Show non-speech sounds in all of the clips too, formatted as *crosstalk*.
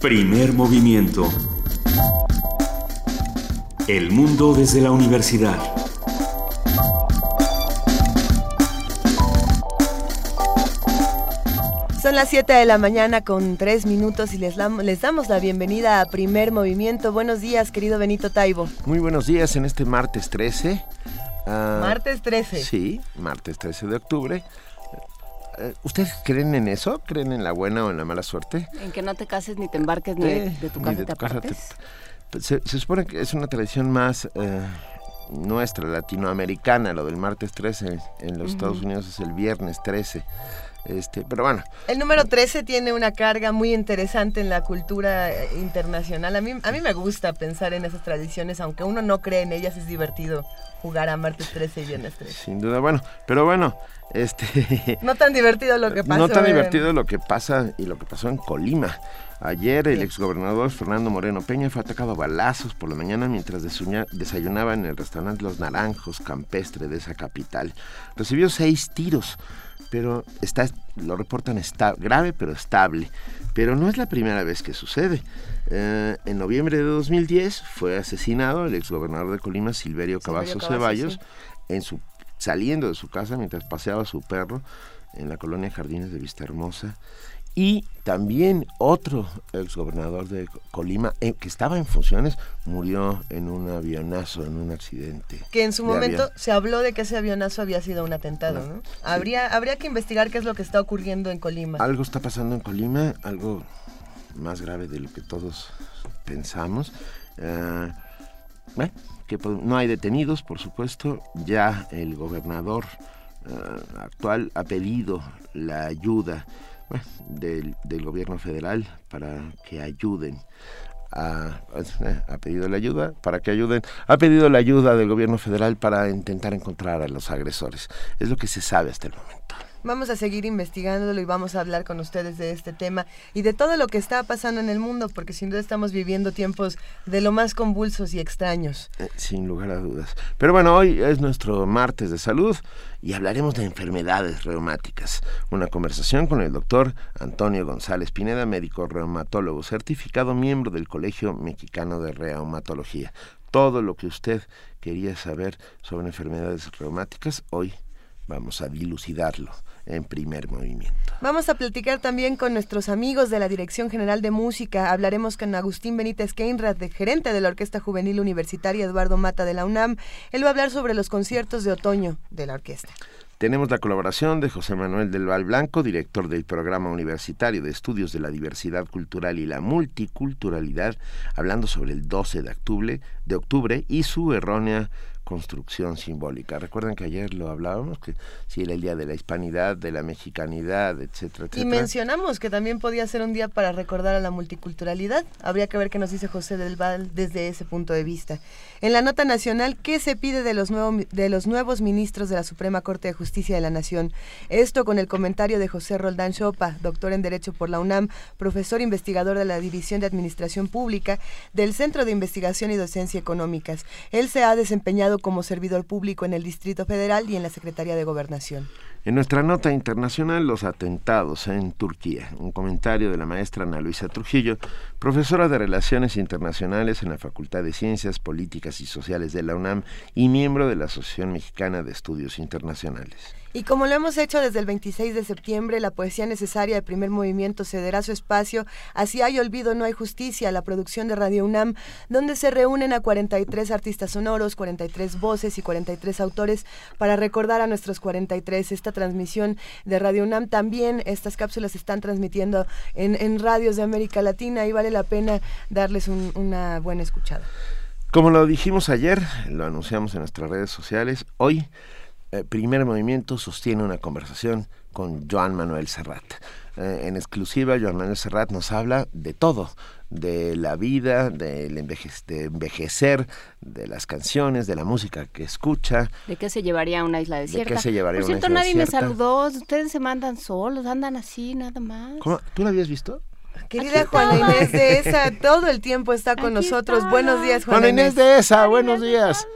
Primer movimiento. El mundo desde la universidad. Son las 7 de la mañana con 3 minutos y les, les, damos la bienvenida a Primer Movimiento. Buenos días, querido Benito Taibo. Muy buenos días en este martes 13. Ah, martes 13. Sí, martes 13 de octubre. Eh, ¿Ustedes creen en eso? ¿Creen en la buena o en la mala suerte? En que no te cases ni te embarques ni de, eh, tu casa, te, pues, se, supone que es una tradición más eh, nuestra, latinoamericana, lo del martes 13. En los Estados Unidos es el viernes 13. Este, pero bueno. El número 13 tiene una carga muy interesante en la cultura internacional. A mí, a mí me gusta pensar en esas tradiciones, aunque uno no cree en ellas, es divertido jugar a martes 13 y viernes 13. Sin duda, bueno, pero bueno, este... *laughs* No tan divertido lo que pasa. No tan divertido lo que pasa y lo que pasó en Colima. Ayer el exgobernador Fernando Moreno Peña fue atacado a balazos por la mañana mientras desayunaba en el restaurante Los Naranjos campestre de esa capital. Recibió seis tiros, pero está, lo reportan está, grave pero estable. Pero no es la primera vez que sucede. Eh, en noviembre de 2010 fue asesinado el exgobernador de Colima, Silverio Cavazos Ceballos, en su saliendo de su casa mientras paseaba su perro en la colonia Jardines de Vista Hermosa. Y también otro exgobernador de Colima, eh, que estaba en funciones, murió en un avionazo, en un accidente. Que en su momento se habló de que ese avionazo había sido un atentado, ¿no? Habría, habría que investigar qué es lo que está ocurriendo en Colima. Algo está pasando en Colima, algo más grave de lo que todos pensamos. Eh, que no hay detenidos, por supuesto. Ya el gobernador eh, actual ha pedido la ayuda del, gobierno federal para que ayuden. A, ha pedido la ayuda para que ayuden, ha pedido la ayuda del gobierno federal para intentar encontrar a los agresores. Es lo que se sabe hasta el momento. Vamos a seguir investigándolo y vamos a hablar con ustedes de este tema y de todo lo que está pasando en el mundo, porque sin duda estamos viviendo tiempos de lo más convulsos y extraños. Eh, sin lugar a dudas. Pero bueno, hoy es nuestro martes de salud y hablaremos de enfermedades reumáticas. Una conversación con el doctor Antonio González Pineda, médico reumatólogo certificado, miembro del Colegio Mexicano de Reumatología. Todo lo que usted quería saber sobre enfermedades reumáticas, hoy vamos a dilucidarlo en primer movimiento. Vamos a platicar también con nuestros amigos de la Dirección General de Música. Hablaremos con Agustín Benítez Keinrad, gerente de la Orquesta Juvenil Universitaria Eduardo Mata de la UNAM. Él va a hablar sobre los conciertos de otoño de la orquesta. Tenemos la colaboración de José Manuel del Val Blanco, director del Programa Universitario de Estudios de la Diversidad Cultural y la Multiculturalidad, hablando sobre el 12 de octubre, de octubre y su errónea construcción simbólica. Recuerden que ayer lo hablábamos, que si era el día de la hispanidad, de la mexicanidad, etcétera, etcétera. Y mencionamos que también podía ser un día para recordar a la multiculturalidad. Habría que ver qué nos dice José del Val desde ese punto de vista. En la nota nacional, ¿qué se pide de los, de los nuevos ministros de la Suprema Corte de Justicia de la Nación? Esto con el comentario de José Roldán Chopa, doctor en Derecho por la UNAM, profesor investigador de la División de Administración Pública del Centro de Investigación y Docencia Económicas. Él se ha desempeñado como servidor público en el Distrito Federal y en la Secretaría de Gobernación. En nuestra nota internacional, los atentados en Turquía. Un comentario de la maestra Ana Luisa Trujillo, profesora de Relaciones Internacionales en la Facultad de Ciencias Políticas y Sociales de la UNAM y miembro de la Asociación Mexicana de Estudios Internacionales. Y como lo hemos hecho desde el 26 de septiembre, la poesía necesaria de primer movimiento cederá su espacio. Así hay olvido, no hay justicia, la producción de Radio UNAM, donde se reúnen a 43 artistas sonoros, 43 voces y 43 autores para recordar a nuestros 43. Esta transmisión de Radio UNAM también, estas cápsulas se están transmitiendo en, radios de América Latina y vale la pena darles una buena escuchada. Como lo dijimos ayer, lo anunciamos en nuestras redes sociales, hoy eh, primer Movimiento sostiene una conversación con Joan Manuel Serrat. Eh, en exclusiva, Joan Manuel Serrat nos habla de todo, de la vida, del de envejecer, de las canciones, de la música que escucha. ¿De qué se llevaría a una isla desierta? ¿De qué se llevaría Por cierto, nadie me saludó, ustedes se mandan solos, andan así, nada más. ¿Tú la habías visto? Querida Juana Inés de ESA, todo el tiempo está con nosotros. Buenos días, Juana, Juana Inés. de ESA, buenos días.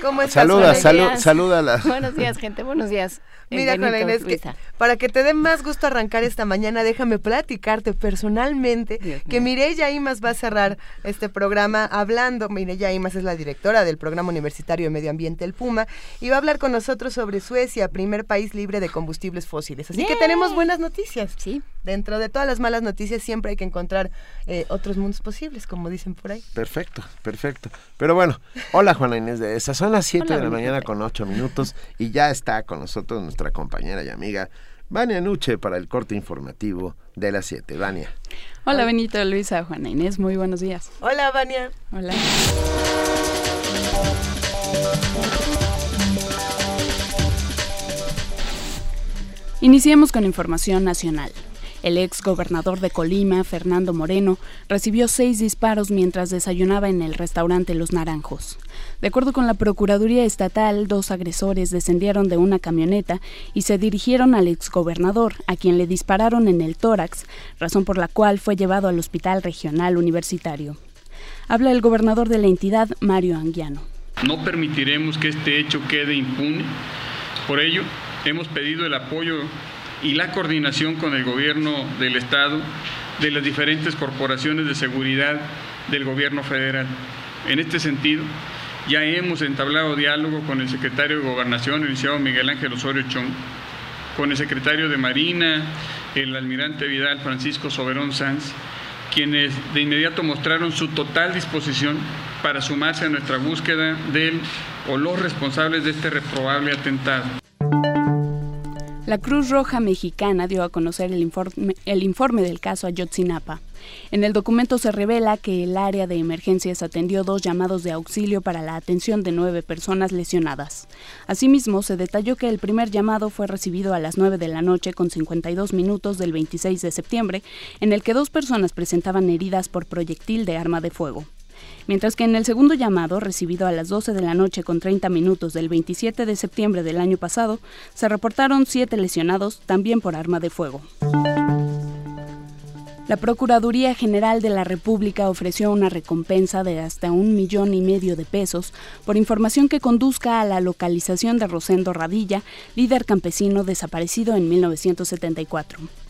¿Cómo estás? Saluda, saluda a la... Buenos días, gente. Buenos días. Mira, Juana Inés, que para que te dé más gusto arrancar esta mañana, déjame platicarte personalmente Dios que. Mireya Imas va a cerrar este programa hablando. Mireya Imas es la directora del Programa Universitario de Medio Ambiente, el PUMA, y va a hablar con nosotros sobre Suecia, primer país libre de combustibles fósiles. Así que tenemos buenas noticias. Sí. Dentro de todas las malas noticias siempre hay que encontrar eh, otros mundos posibles, como dicen por ahí. Perfecto, perfecto. Pero bueno, hola Juana Inés de esa. Son las 7 Hola, de la mañana con 8 minutos y ya está con nosotros nuestra compañera y amiga Vania Nuche para el corte informativo de las 7. Vania. Hola Benito, Luisa, Juana Inés, muy buenos días. Hola, Vania. Hola. Iniciemos con información nacional. El ex gobernador de Colima, Fernando Moreno, recibió seis disparos mientras desayunaba en el restaurante Los Naranjos. De acuerdo con la Procuraduría Estatal, dos agresores descendieron de una camioneta y se dirigieron al exgobernador, a quien le dispararon en el tórax, razón por la cual fue llevado al Hospital Regional Universitario. Habla el gobernador de la entidad, Mario Anguiano. No permitiremos que este hecho quede impune. Por ello, hemos pedido el apoyo y la coordinación con el gobierno del Estado, de las diferentes corporaciones de seguridad del gobierno federal. En este sentido, ya hemos entablado diálogo con el secretario de Gobernación, el licenciado Miguel Ángel Osorio Chong, con el secretario de Marina, el almirante Vidal Francisco Soberón Sanz, quienes de inmediato mostraron su total disposición para sumarse a nuestra búsqueda del o los responsables de este reprobable atentado. La Cruz Roja Mexicana dio a conocer el informe, el informe del caso Ayotzinapa. En el documento se revela que el área de emergencias atendió dos llamados de auxilio para la atención de nueve personas lesionadas. Asimismo, se detalló que el primer llamado fue recibido a las 9 de la noche con 52 minutos del 26 de septiembre, en el que dos personas presentaban heridas por proyectil de arma de fuego mientras que en el segundo llamado, recibido a las 12 de la noche con 30 minutos del 27 de septiembre del año pasado, se reportaron siete lesionados también por arma de fuego. La Procuraduría General de la República ofreció una recompensa de hasta un millón y medio de pesos por información que conduzca a la localización de Rosendo Radilla, líder campesino desaparecido en 1974.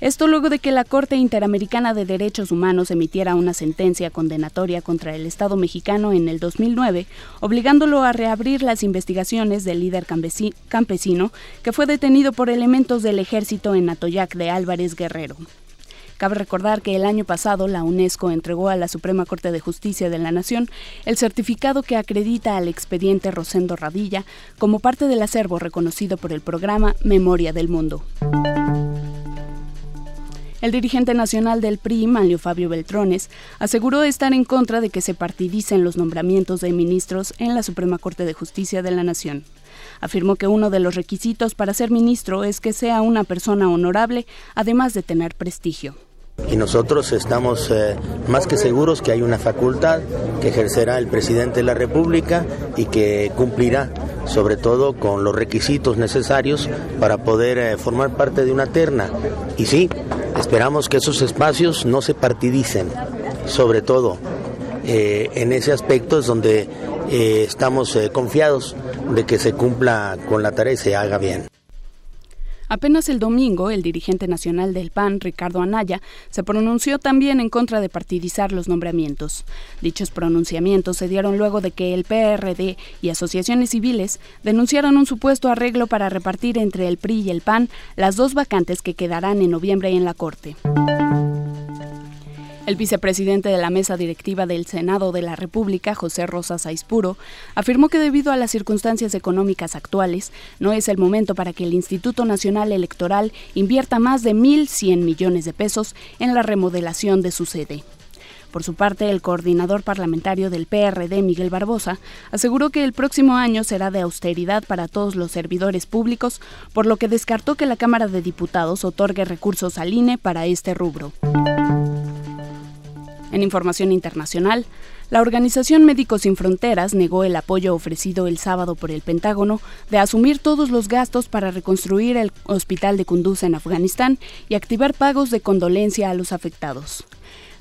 Esto luego de que la Corte Interamericana de Derechos Humanos emitiera una sentencia condenatoria contra el Estado mexicano en el 2009, obligándolo a reabrir las investigaciones del líder campesi- campesino que fue detenido por elementos del ejército en Atoyac de Álvarez Guerrero. Cabe recordar que el año pasado la UNESCO entregó a la Suprema Corte de Justicia de la Nación el certificado que acredita al expediente Rosendo Radilla como parte del acervo reconocido por el programa Memoria del Mundo. El dirigente nacional del PRI, Manlio Fabio Beltrones, aseguró estar en contra de que se partidicen los nombramientos de ministros en la Suprema Corte de Justicia de la Nación. Afirmó que uno de los requisitos para ser ministro es que sea una persona honorable, además de tener prestigio. Y nosotros estamos eh, más que seguros que hay una facultad que ejercerá el presidente de la República y que cumplirá sobre todo con los requisitos necesarios para poder eh, formar parte de una terna. Y sí, esperamos que esos espacios no se partidicen, sobre todo eh, en ese aspecto es donde estamos confiados de que se cumpla con la tarea y se haga bien. Apenas el domingo, el dirigente nacional del PAN, Ricardo Anaya, se pronunció también en contra de partidizar los nombramientos. Dichos pronunciamientos se dieron luego de que el PRD y asociaciones civiles denunciaron un supuesto arreglo para repartir entre el PRI y el PAN las dos vacantes que quedarán en noviembre en la Corte. El vicepresidente de la mesa directiva del Senado de la República, José Rosa Saispuro, afirmó que debido a las circunstancias económicas actuales, no es el momento para que el Instituto Nacional Electoral invierta más de 1.100 millones de pesos en la remodelación de su sede. Por su parte, el coordinador parlamentario del PRD, Miguel Barbosa, aseguró que el próximo año será de austeridad para todos los servidores públicos, por lo que descartó que la Cámara de Diputados otorgue recursos al INE para este rubro. En información internacional, la Organización Médicos Sin Fronteras negó el apoyo ofrecido el sábado por el Pentágono de asumir todos los gastos para reconstruir el hospital de Kunduz en Afganistán y activar pagos de condolencia a los afectados.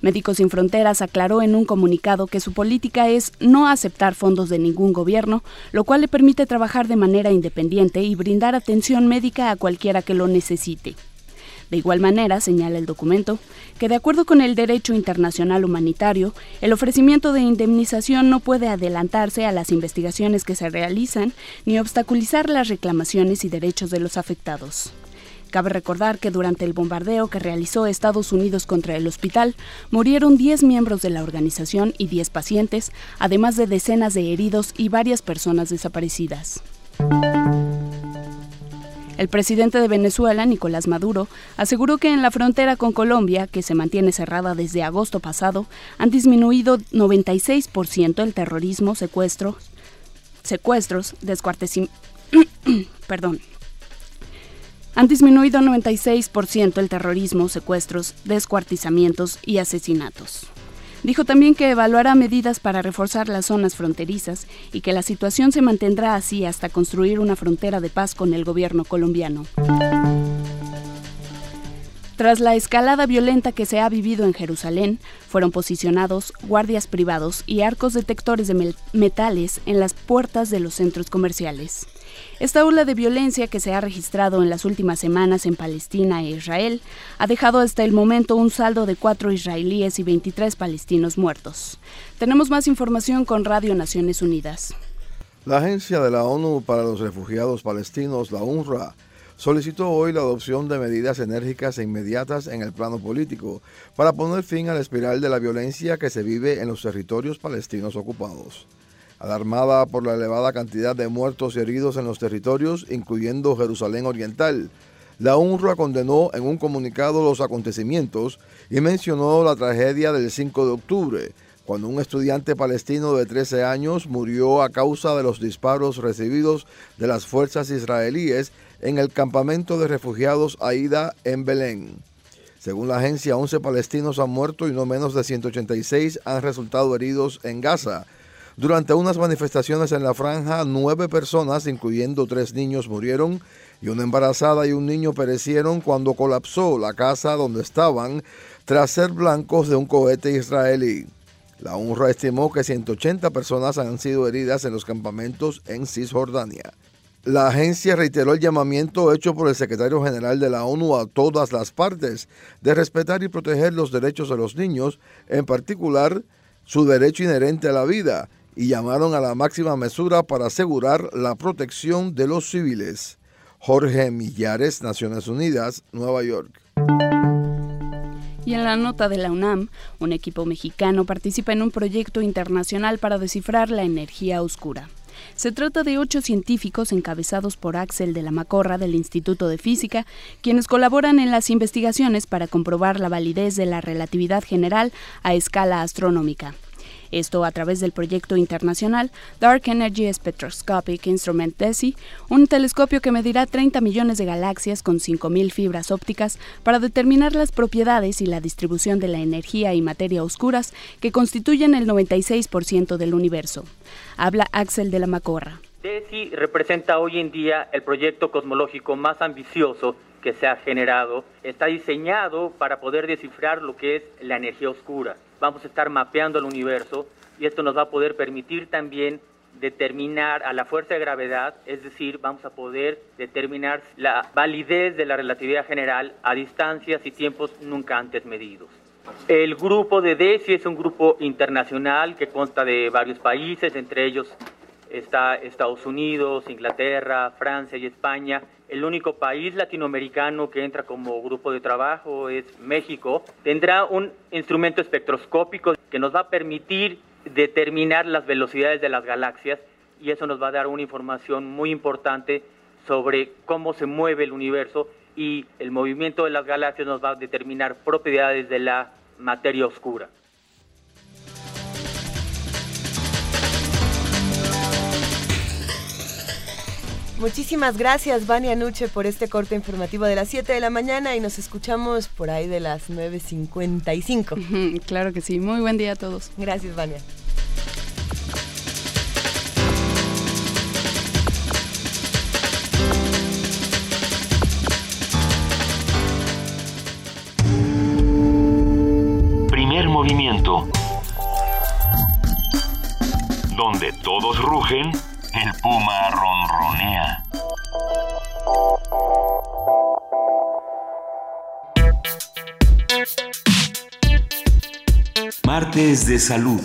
Médicos Sin Fronteras aclaró en un comunicado que su política es no aceptar fondos de ningún gobierno, lo cual le permite trabajar de manera independiente y brindar atención médica a cualquiera que lo necesite. De igual manera, señala el documento, que de acuerdo con el derecho internacional humanitario, el ofrecimiento de indemnización no puede adelantarse a las investigaciones que se realizan ni obstaculizar las reclamaciones y derechos de los afectados. Cabe recordar que durante el bombardeo que realizó Estados Unidos contra el hospital, murieron 10 miembros de la organización y 10 pacientes, además de decenas de heridos y varias personas desaparecidas. El presidente de Venezuela, Nicolás Maduro, aseguró que en la frontera con Colombia, que se mantiene cerrada desde agosto pasado, han disminuido 96% el terrorismo, secuestro, secuestros, *clears throat* perdón, han disminuido 96% el terrorismo, secuestros, descuartizamientos y asesinatos. Dijo también que evaluará medidas para reforzar las zonas fronterizas y que la situación se mantendrá así hasta construir una frontera de paz con el gobierno colombiano. Tras la escalada violenta que se ha vivido en Jerusalén, fueron posicionados guardias privados y arcos detectores de metales en las puertas de los centros comerciales. Esta ola de violencia que se ha registrado en las últimas semanas en Palestina e Israel ha dejado hasta el momento un saldo de cuatro israelíes y 23 palestinos muertos. Tenemos más información con Radio Naciones Unidas. La Agencia de la ONU para los Refugiados Palestinos, la UNRWA, solicitó hoy la adopción de medidas enérgicas e inmediatas en el plano político para poner fin a la espiral de la violencia que se vive en los territorios palestinos ocupados. Alarmada por la elevada cantidad de muertos y heridos en los territorios, incluyendo Jerusalén Oriental, la UNRWA condenó en un comunicado los acontecimientos y mencionó la tragedia del 5 de octubre, cuando un estudiante palestino de 13 años murió a causa de los disparos recibidos de las fuerzas israelíes en el campamento de refugiados Aida en Belén. Según la agencia, 11 palestinos han muerto y no menos de 186 han resultado heridos en Gaza, durante unas manifestaciones en la franja, nueve personas, incluyendo tres niños, murieron y una embarazada y un niño perecieron cuando colapsó la casa donde estaban tras ser blancos de un cohete israelí. La UNRWA estimó que 180 personas han sido heridas en los campamentos en Cisjordania. La agencia reiteró el llamamiento hecho por el secretario general de la ONU a todas las partes de respetar y proteger los derechos de los niños, en particular su derecho inherente a la vida, y llamaron a la máxima mesura para asegurar la protección de los civiles. Jorge Millares, Naciones Unidas, Nueva York. Y en la nota de la UNAM, un equipo mexicano participa en un proyecto internacional para descifrar la energía oscura. Se trata de ocho científicos encabezados por Axel de la Macorra del Instituto de Física, quienes colaboran en las investigaciones para comprobar la validez de la relatividad general a escala astronómica. Esto a través del proyecto internacional Dark Energy Spectroscopic Instrument DESI, un telescopio que medirá 30 millones de galaxias con 5.000 fibras ópticas para determinar las propiedades y la distribución de la energía y materia oscuras que constituyen el 96% del universo. Habla Axel de la Macorra. DESI representa hoy en día el proyecto cosmológico más ambicioso que se ha generado. Está diseñado para poder descifrar lo que es la energía oscura vamos a estar mapeando el universo y esto nos va a poder permitir también determinar a la fuerza de gravedad, es decir, vamos a poder determinar la validez de la relatividad general a distancias y tiempos nunca antes medidos. El grupo de DESI es un grupo internacional que consta de varios países, entre ellos está Estados Unidos, Inglaterra, Francia y España, el único país latinoamericano que entra como grupo de trabajo es México. Tendrá un instrumento espectroscópico que nos va a permitir determinar las velocidades de las galaxias y eso nos va a dar una información muy importante sobre cómo se mueve el universo y el movimiento de las galaxias nos va a determinar propiedades de la materia oscura. Muchísimas gracias, Vania Nuche, por este corte informativo de las 7 de la mañana y nos escuchamos por ahí de las 9.55. *laughs* Claro que sí. Muy buen día a todos. Gracias, Vania. Primer movimiento. Donde todos rugen el puma ronronea. Martes de Salud.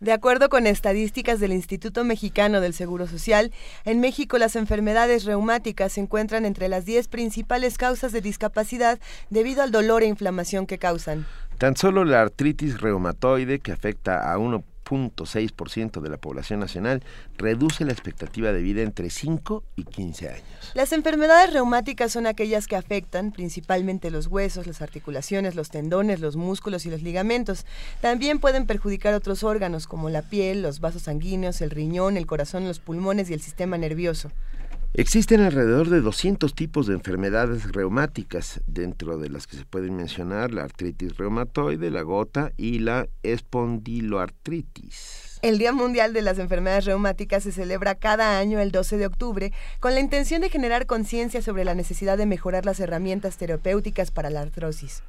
De acuerdo con estadísticas del Instituto Mexicano del Seguro Social, en México las enfermedades reumáticas se encuentran entre las 10 principales causas de discapacidad debido al dolor e inflamación que causan. Tan solo la artritis reumatoide, que afecta a 1.6% de la población nacional, reduce la expectativa de vida entre 5 y 15 años. Las enfermedades reumáticas son aquellas que afectan principalmente los huesos, las articulaciones, los tendones, los músculos y los ligamentos. También pueden perjudicar otros órganos como la piel, los vasos sanguíneos, el riñón, el corazón, los pulmones y el sistema nervioso. Existen alrededor de 200 tipos de enfermedades reumáticas, dentro de las que se pueden mencionar la artritis reumatoide, la gota y la espondiloartritis. El Día Mundial de las Enfermedades Reumáticas se celebra cada año el 12 de octubre con la intención de generar conciencia sobre la necesidad de mejorar las herramientas terapéuticas para la artrosis.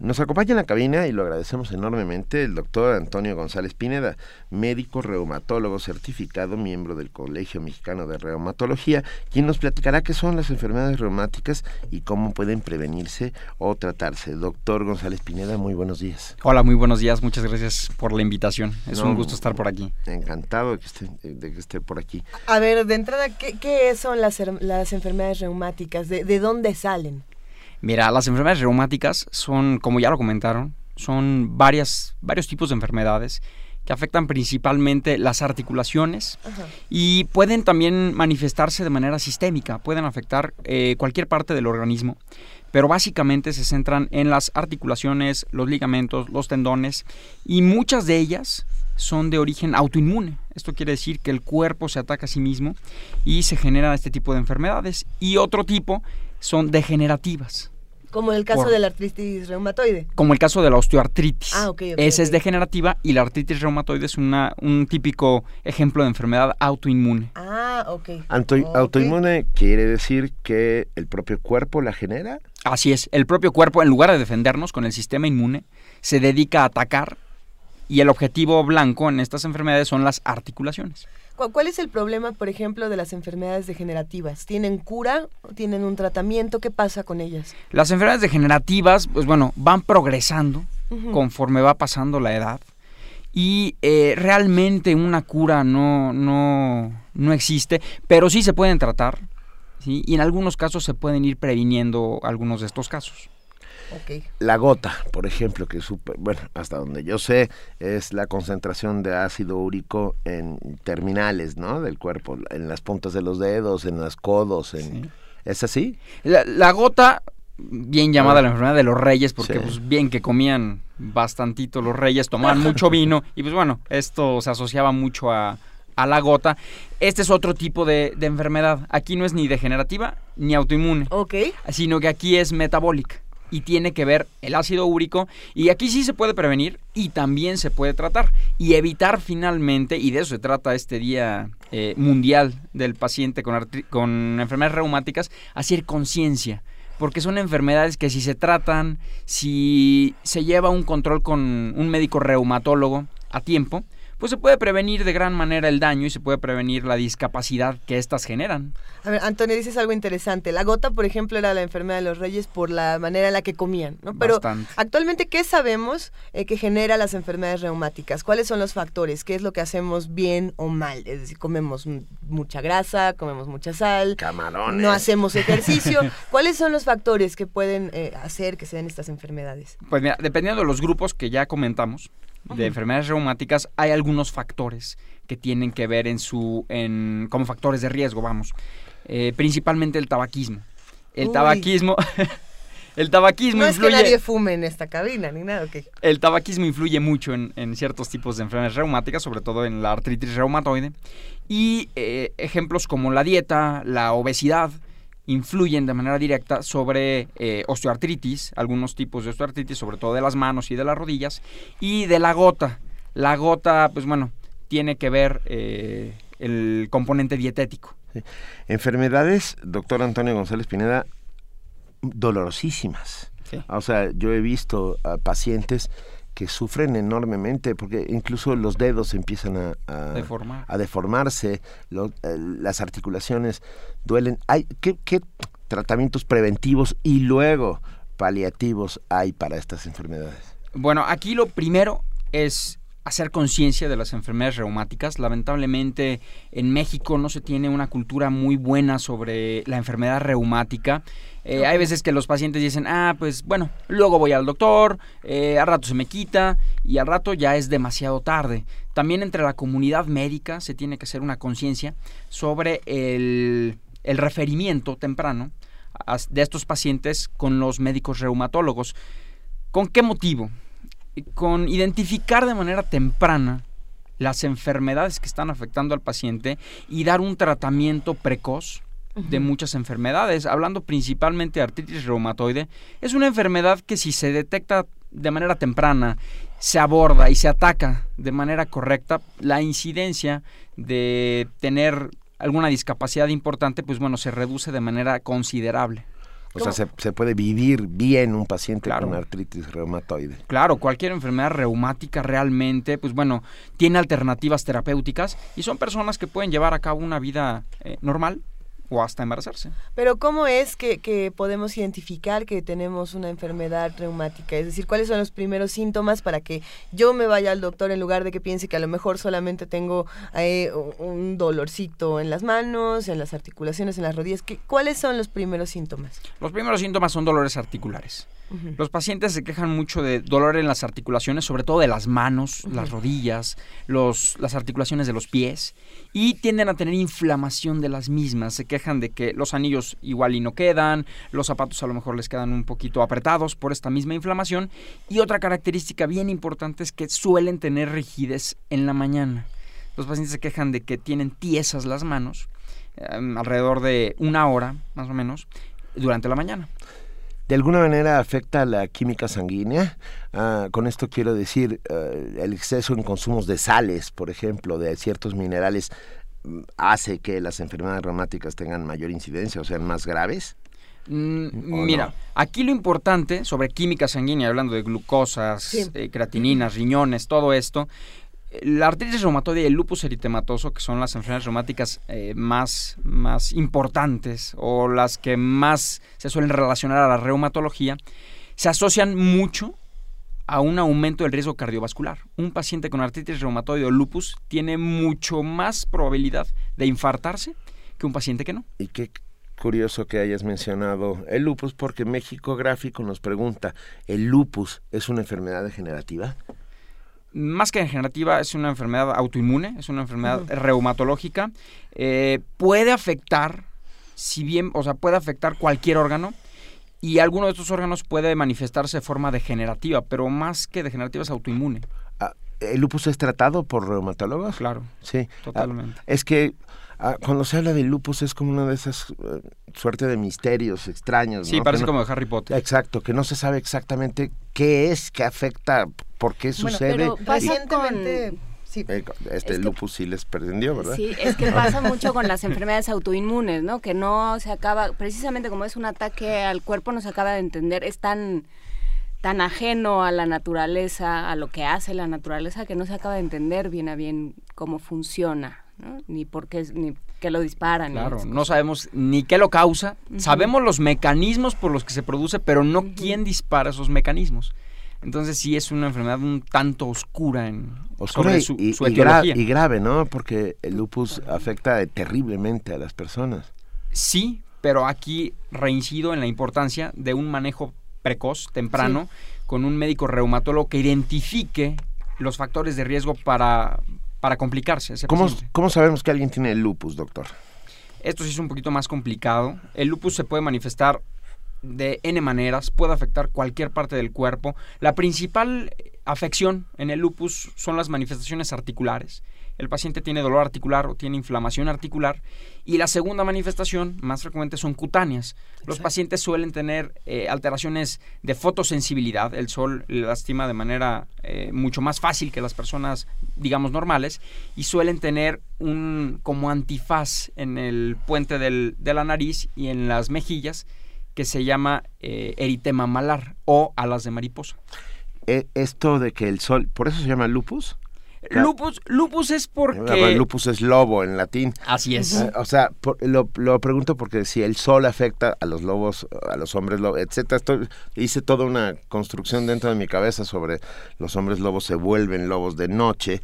Nos acompaña en la cabina y lo agradecemos enormemente el doctor Antonio González Pineda, médico reumatólogo certificado, miembro del Colegio Mexicano de Reumatología, quien nos platicará qué son las enfermedades reumáticas y cómo pueden prevenirse o tratarse. Doctor González Pineda, muy buenos días. Hola, muy buenos días, muchas gracias por la invitación. Es un gusto estar por aquí. Encantado de que esté, de que esté por aquí. A ver, de entrada, ¿qué, qué son las, las enfermedades reumáticas? ¿De, ¿De dónde salen? Mira, las enfermedades reumáticas son, como ya lo comentaron, son varias, varios tipos de enfermedades que afectan principalmente las articulaciones Ajá. y pueden también manifestarse de manera sistémica, pueden afectar eh, cualquier parte del organismo, pero básicamente se centran en las articulaciones, los ligamentos, los tendones y muchas de ellas son de origen autoinmune. Esto quiere decir que el cuerpo se ataca a sí mismo y se generan este tipo de enfermedades. Y otro tipo son degenerativas. Como en el caso Por- de la artritis reumatoide. Como el caso de la osteoartritis. Ah, ok, ok, Esa es degenerativa y la artritis reumatoide es una, un típico ejemplo de enfermedad autoinmune. Ah, ok. Anto- Ok. Autoinmune quiere decir que el propio cuerpo la genera. Así es, el propio cuerpo, en lugar de defendernos con el sistema inmune, se dedica a atacar y el objetivo blanco en estas enfermedades son las articulaciones. ¿Cu- ¿Cuál es el problema, por ejemplo, de las enfermedades degenerativas? ¿Tienen cura? ¿Tienen un tratamiento? ¿Qué pasa con ellas? Las enfermedades degenerativas, pues bueno, van progresando conforme va pasando la edad y eh, realmente una cura no, no, no existe, pero sí se pueden tratar ¿sí? y en algunos casos se pueden ir previniendo algunos de estos casos. La gota, por ejemplo, que es súper- bueno, hasta donde yo sé, es la concentración de ácido úrico en terminales, ¿no? Del cuerpo, en las puntas de los dedos, en los codos, en... Sí. ¿Es así? La, la gota, bien llamada Ah. la enfermedad de los reyes, porque Sí. pues bien que comían bastantito los reyes, tomaban *laughs* mucho vino y pues bueno, esto se asociaba mucho a, a la gota. Este es otro tipo de, de enfermedad. Aquí no es ni degenerativa ni autoinmune, Ok. sino que aquí es metabólica y tiene que ver el ácido úrico y aquí sí se puede prevenir y también se puede tratar y evitar finalmente, y de eso se trata este día eh, mundial del paciente con, con enfermedades reumáticas, hacer conciencia. Porque son enfermedades que si se tratan, si se lleva un control con un médico reumatólogo a tiempo, pues se puede prevenir de gran manera el daño y se puede prevenir la discapacidad que éstas generan. A ver, Antonio, dices algo interesante. La gota, por ejemplo, era la enfermedad de los reyes por la manera en la que comían, ¿no? Pero Bastante. actualmente, ¿qué sabemos eh, que genera las enfermedades reumáticas? ¿Cuáles son los factores? ¿Qué es lo que hacemos bien o mal? Es decir, comemos mucha grasa, comemos mucha sal, Camarones. no hacemos *laughs* ejercicio. ¿Cuáles son los factores que pueden eh, hacer que se den estas enfermedades? Pues mira, dependiendo de los grupos que ya comentamos de enfermedades reumáticas, hay algunos factores que tienen que ver en su, en, como factores de riesgo, vamos. Eh, principalmente el tabaquismo. El Uy. tabaquismo, *laughs* el tabaquismo No es que influye, nadie fume en esta cabina ni nada, ¿ok? el tabaquismo influye mucho en, en ciertos tipos de enfermedades reumáticas, sobre todo en la artritis reumatoide. Y eh, ejemplos como la dieta, la obesidad, influyen de manera directa sobre eh, osteoartritis, algunos tipos de osteoartritis, sobre todo de las manos y de las rodillas, y de la gota. La gota, pues bueno, tiene que ver eh, el componente dietético. Enfermedades, doctor Antonio González Pineda, dolorosísimas. Sí. O sea, yo he visto a pacientes que sufren enormemente porque incluso los dedos empiezan a, a, deformarse, eh, las articulaciones duelen. Hay, ¿qué, ¿Qué tratamientos preventivos y luego paliativos hay para estas enfermedades? Bueno, aquí lo primero es hacer conciencia de las enfermedades reumáticas. Lamentablemente en México no se tiene una cultura muy buena sobre la enfermedad reumática. Eh, hay veces que los pacientes dicen, ah, pues bueno, luego voy al doctor, eh, al rato se me quita y al rato ya es demasiado tarde. También entre la comunidad médica se tiene que hacer una conciencia sobre el, el referimiento temprano de estos pacientes con los médicos reumatólogos. ¿Con qué motivo? Con identificar de manera temprana las enfermedades que están afectando al paciente y dar un tratamiento precoz de muchas enfermedades, hablando principalmente de artritis reumatoide, es una enfermedad que si se detecta de manera temprana, se aborda y se ataca de manera correcta, la incidencia de tener alguna discapacidad importante, pues bueno, se reduce de manera considerable. O sea, se, puede vivir bien un paciente con artritis reumatoide. Claro, cualquier enfermedad reumática realmente, pues bueno, tiene alternativas terapéuticas y son personas que pueden llevar a cabo una vida eh, normal, o hasta embarazarse. Pero ¿cómo es que, que, podemos identificar que tenemos una enfermedad reumática? Es decir, ¿cuáles son los primeros síntomas para que yo me vaya al doctor en lugar de que piense que a lo mejor solamente tengo eh, un dolorcito en las manos, en las articulaciones, en las rodillas? ¿Qué, ¿Cuáles son los primeros síntomas? Los primeros síntomas son dolores articulares. Los pacientes se quejan mucho de dolor en las articulaciones, sobre todo de las manos, las rodillas, los, las articulaciones de los pies y tienden a tener inflamación de las mismas. Se quejan de que los anillos igual y no quedan, los zapatos a lo mejor les quedan un poquito apretados por esta misma inflamación y otra característica bien importante es que suelen tener rigidez en la mañana. Los pacientes se quejan de que tienen tiesas las manos em, alrededor de una hora más o menos durante la mañana de alguna manera afecta la química sanguínea. Ah, con esto quiero decir eh, el exceso en consumos de sales, por ejemplo, de ciertos minerales, mm, hace que las enfermedades reumáticas tengan mayor incidencia o sean más graves. Mm, mira, aquí lo importante sobre química sanguínea, hablando de glucosas, eh, creatininas, riñones, todo esto, la artritis reumatoide y el lupus eritematoso, que son las enfermedades reumáticas eh, más, más importantes o las que más se suelen relacionar a la reumatología, se asocian mucho a un aumento del riesgo cardiovascular. Un paciente con artritis reumatoide o lupus tiene mucho más probabilidad de infartarse que un paciente que no. Y qué curioso que hayas mencionado el lupus porque México Gráfico nos pregunta, ¿el lupus es una enfermedad degenerativa? Más que degenerativa, es una enfermedad autoinmune, es una enfermedad reumatológica. Eh, puede afectar, si bien, o sea, puede afectar cualquier órgano y alguno de estos órganos puede manifestarse de forma degenerativa, pero más que degenerativa es autoinmune. Ah, ¿El lupus es tratado por reumatólogos? Claro. Sí. Totalmente. Ah, es que Ah, cuando se habla de lupus es como una de esas uh, suerte de misterios extraños. Sí, parece como de Harry Potter. Exacto, que no se sabe exactamente qué es, qué afecta, por qué sucede. Pero recientemente... Sí. Eh, este lupus sí les perdió, ¿verdad? Sí, es que pasa *laughs* mucho con las enfermedades autoinmunes, ¿no? Que no se acaba, precisamente como es un ataque al cuerpo, no se acaba de entender, es tan tan ajeno a la naturaleza, a lo que hace la naturaleza, que no se acaba de entender bien a bien cómo funciona ni por qué, ni qué lo disparan. Claro, no sabemos ni qué lo causa, sabemos los mecanismos por los que se produce, pero no quién dispara esos mecanismos. Entonces sí es una enfermedad un tanto oscura en oscura su, y, y, grave, ¿no? Porque el lupus afecta terriblemente a las personas. Sí, pero aquí reincido en la importancia de un manejo precoz, temprano, con un médico reumatólogo que identifique los factores de riesgo para, para complicarse. ¿Cómo, ¿Cómo, sabemos que alguien tiene lupus, doctor? Esto sí es un poquito más complicado. El lupus se puede manifestar de N maneras, puede afectar cualquier parte del cuerpo. La principal afección en el lupus son las manifestaciones articulares el paciente tiene dolor articular o tiene inflamación articular. Y la segunda manifestación, más frecuente, son cutáneas. Los pacientes suelen tener eh, alteraciones de fotosensibilidad. El sol lastima de manera eh, mucho más fácil que las personas, digamos, normales. Y suelen tener un como antifaz en el puente del, de la nariz y en las mejillas que se llama eh, eritema malar o alas de mariposa. eh, esto de que el sol, por eso se llama lupus. Lupus, lupus es porque... Lupus es lobo en latín. Así es. Eh, o sea, lo, pregunto porque si el sol afecta a los lobos, a los hombres lobos, etcétera, hice toda una construcción dentro de mi cabeza sobre los hombres lobos se vuelven lobos de noche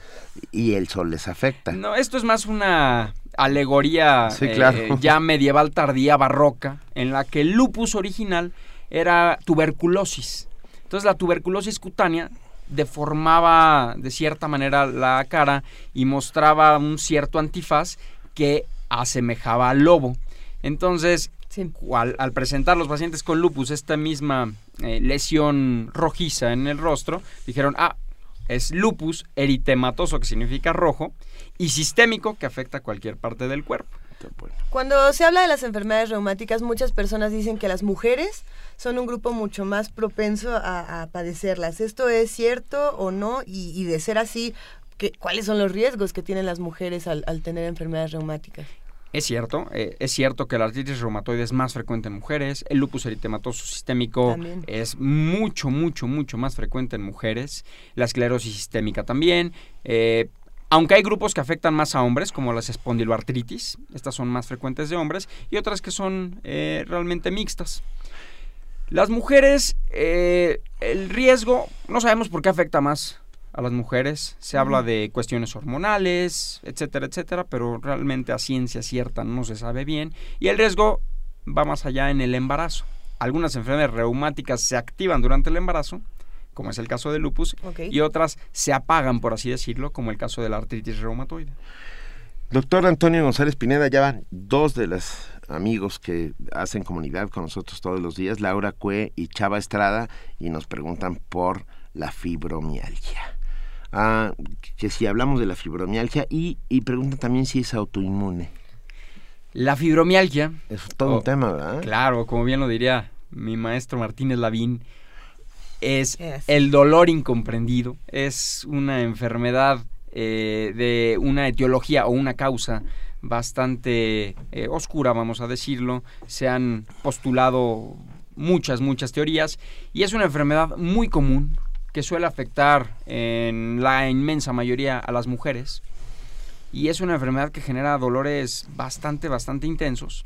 y el sol les afecta. No, esto es más una alegoría eh, ya medieval tardía barroca en la que el lupus original era tuberculosis. Entonces la tuberculosis cutánea deformaba de cierta manera la cara y mostraba un cierto antifaz que asemejaba al lobo. Entonces, al, presentar los pacientes con lupus esta misma eh, lesión rojiza en el rostro, dijeron, ah, es lupus eritematoso, que significa rojo, y sistémico, que afecta a cualquier parte del cuerpo. Cuando se habla de las enfermedades reumáticas, muchas personas dicen que las mujeres son un grupo mucho más propenso a, padecerlas. ¿Esto es cierto o no? Y, de ser así, ¿qué, ¿cuáles son los riesgos que tienen las mujeres al, tener enfermedades reumáticas? Es cierto, eh, es cierto que la artritis reumatoide es más frecuente en mujeres, el lupus eritematoso sistémico es mucho, mucho, mucho más frecuente en mujeres, la esclerosis sistémica también, eh, aunque hay grupos que afectan más a hombres, como las espondiloartritis, estas son más frecuentes de hombres, y otras que son eh, realmente mixtas. Las mujeres, eh, el riesgo, no sabemos por qué afecta más a las mujeres. Se habla de cuestiones hormonales, etcétera, etcétera, pero realmente a ciencia cierta no se sabe bien. Y el riesgo va más allá en el embarazo. Algunas enfermedades reumáticas se activan durante el embarazo como es el caso del lupus, y otras se apagan, por así decirlo, como el caso de la artritis reumatoide. Doctor Antonio González Pineda, ya van dos de los amigos que hacen comunidad con nosotros todos los días, Laura Cue y Chava Estrada, y nos preguntan por la fibromialgia. Ah, que si hablamos de la fibromialgia y, y preguntan también si es autoinmune. La fibromialgia. Es todo un tema, ¿verdad? Claro, como bien lo diría mi maestro Martínez Lavín, es el dolor incomprendido, es una enfermedad eh, de una etiología o una causa bastante eh, oscura, vamos a decirlo. Se han postulado muchas, muchas teorías y es una enfermedad muy común que suele afectar en la inmensa mayoría a las mujeres y es una enfermedad que genera dolores bastante, bastante intensos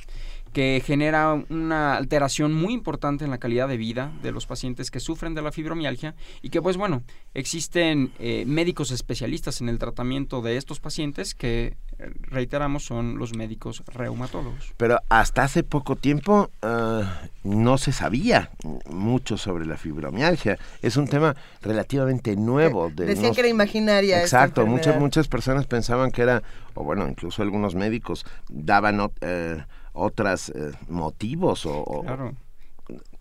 que genera una alteración muy importante en la calidad de vida de los pacientes que sufren de la fibromialgia y que pues bueno, existen eh, médicos especialistas en el tratamiento de estos pacientes que eh, reiteramos son los médicos reumatólogos. Pero hasta hace poco tiempo ah, no se sabía mucho sobre la fibromialgia. Es un tema relativamente nuevo. De Decían que era imaginaria. Exacto, muchas, muchas personas pensaban que era, o bueno, incluso algunos médicos daban... Eh, otros eh, motivos o, claro.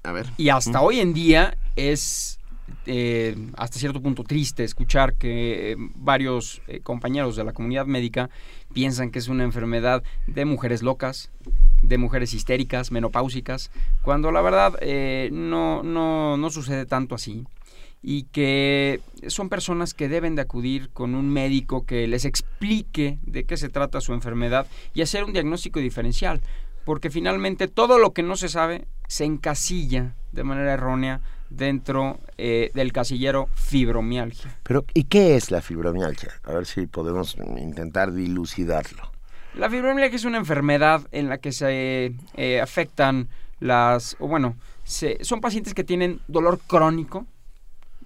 A ver. Y hasta hoy en día es eh, hasta cierto punto triste escuchar que eh, varios compañeros de la comunidad médica piensan que es una enfermedad de mujeres locas, de mujeres histéricas, menopáusicas, cuando la verdad no, no, no sucede tanto así y que son personas que deben de acudir con un médico que les explique de qué se trata su enfermedad y hacer un diagnóstico diferencial porque finalmente todo lo que no se sabe se encasilla de manera errónea dentro eh, del casillero fibromialgia. Pero, ¿y qué es la fibromialgia? A ver si podemos intentar dilucidarlo. La fibromialgia es una enfermedad en la que se eh, afectan las, o bueno, son pacientes que tienen dolor crónico,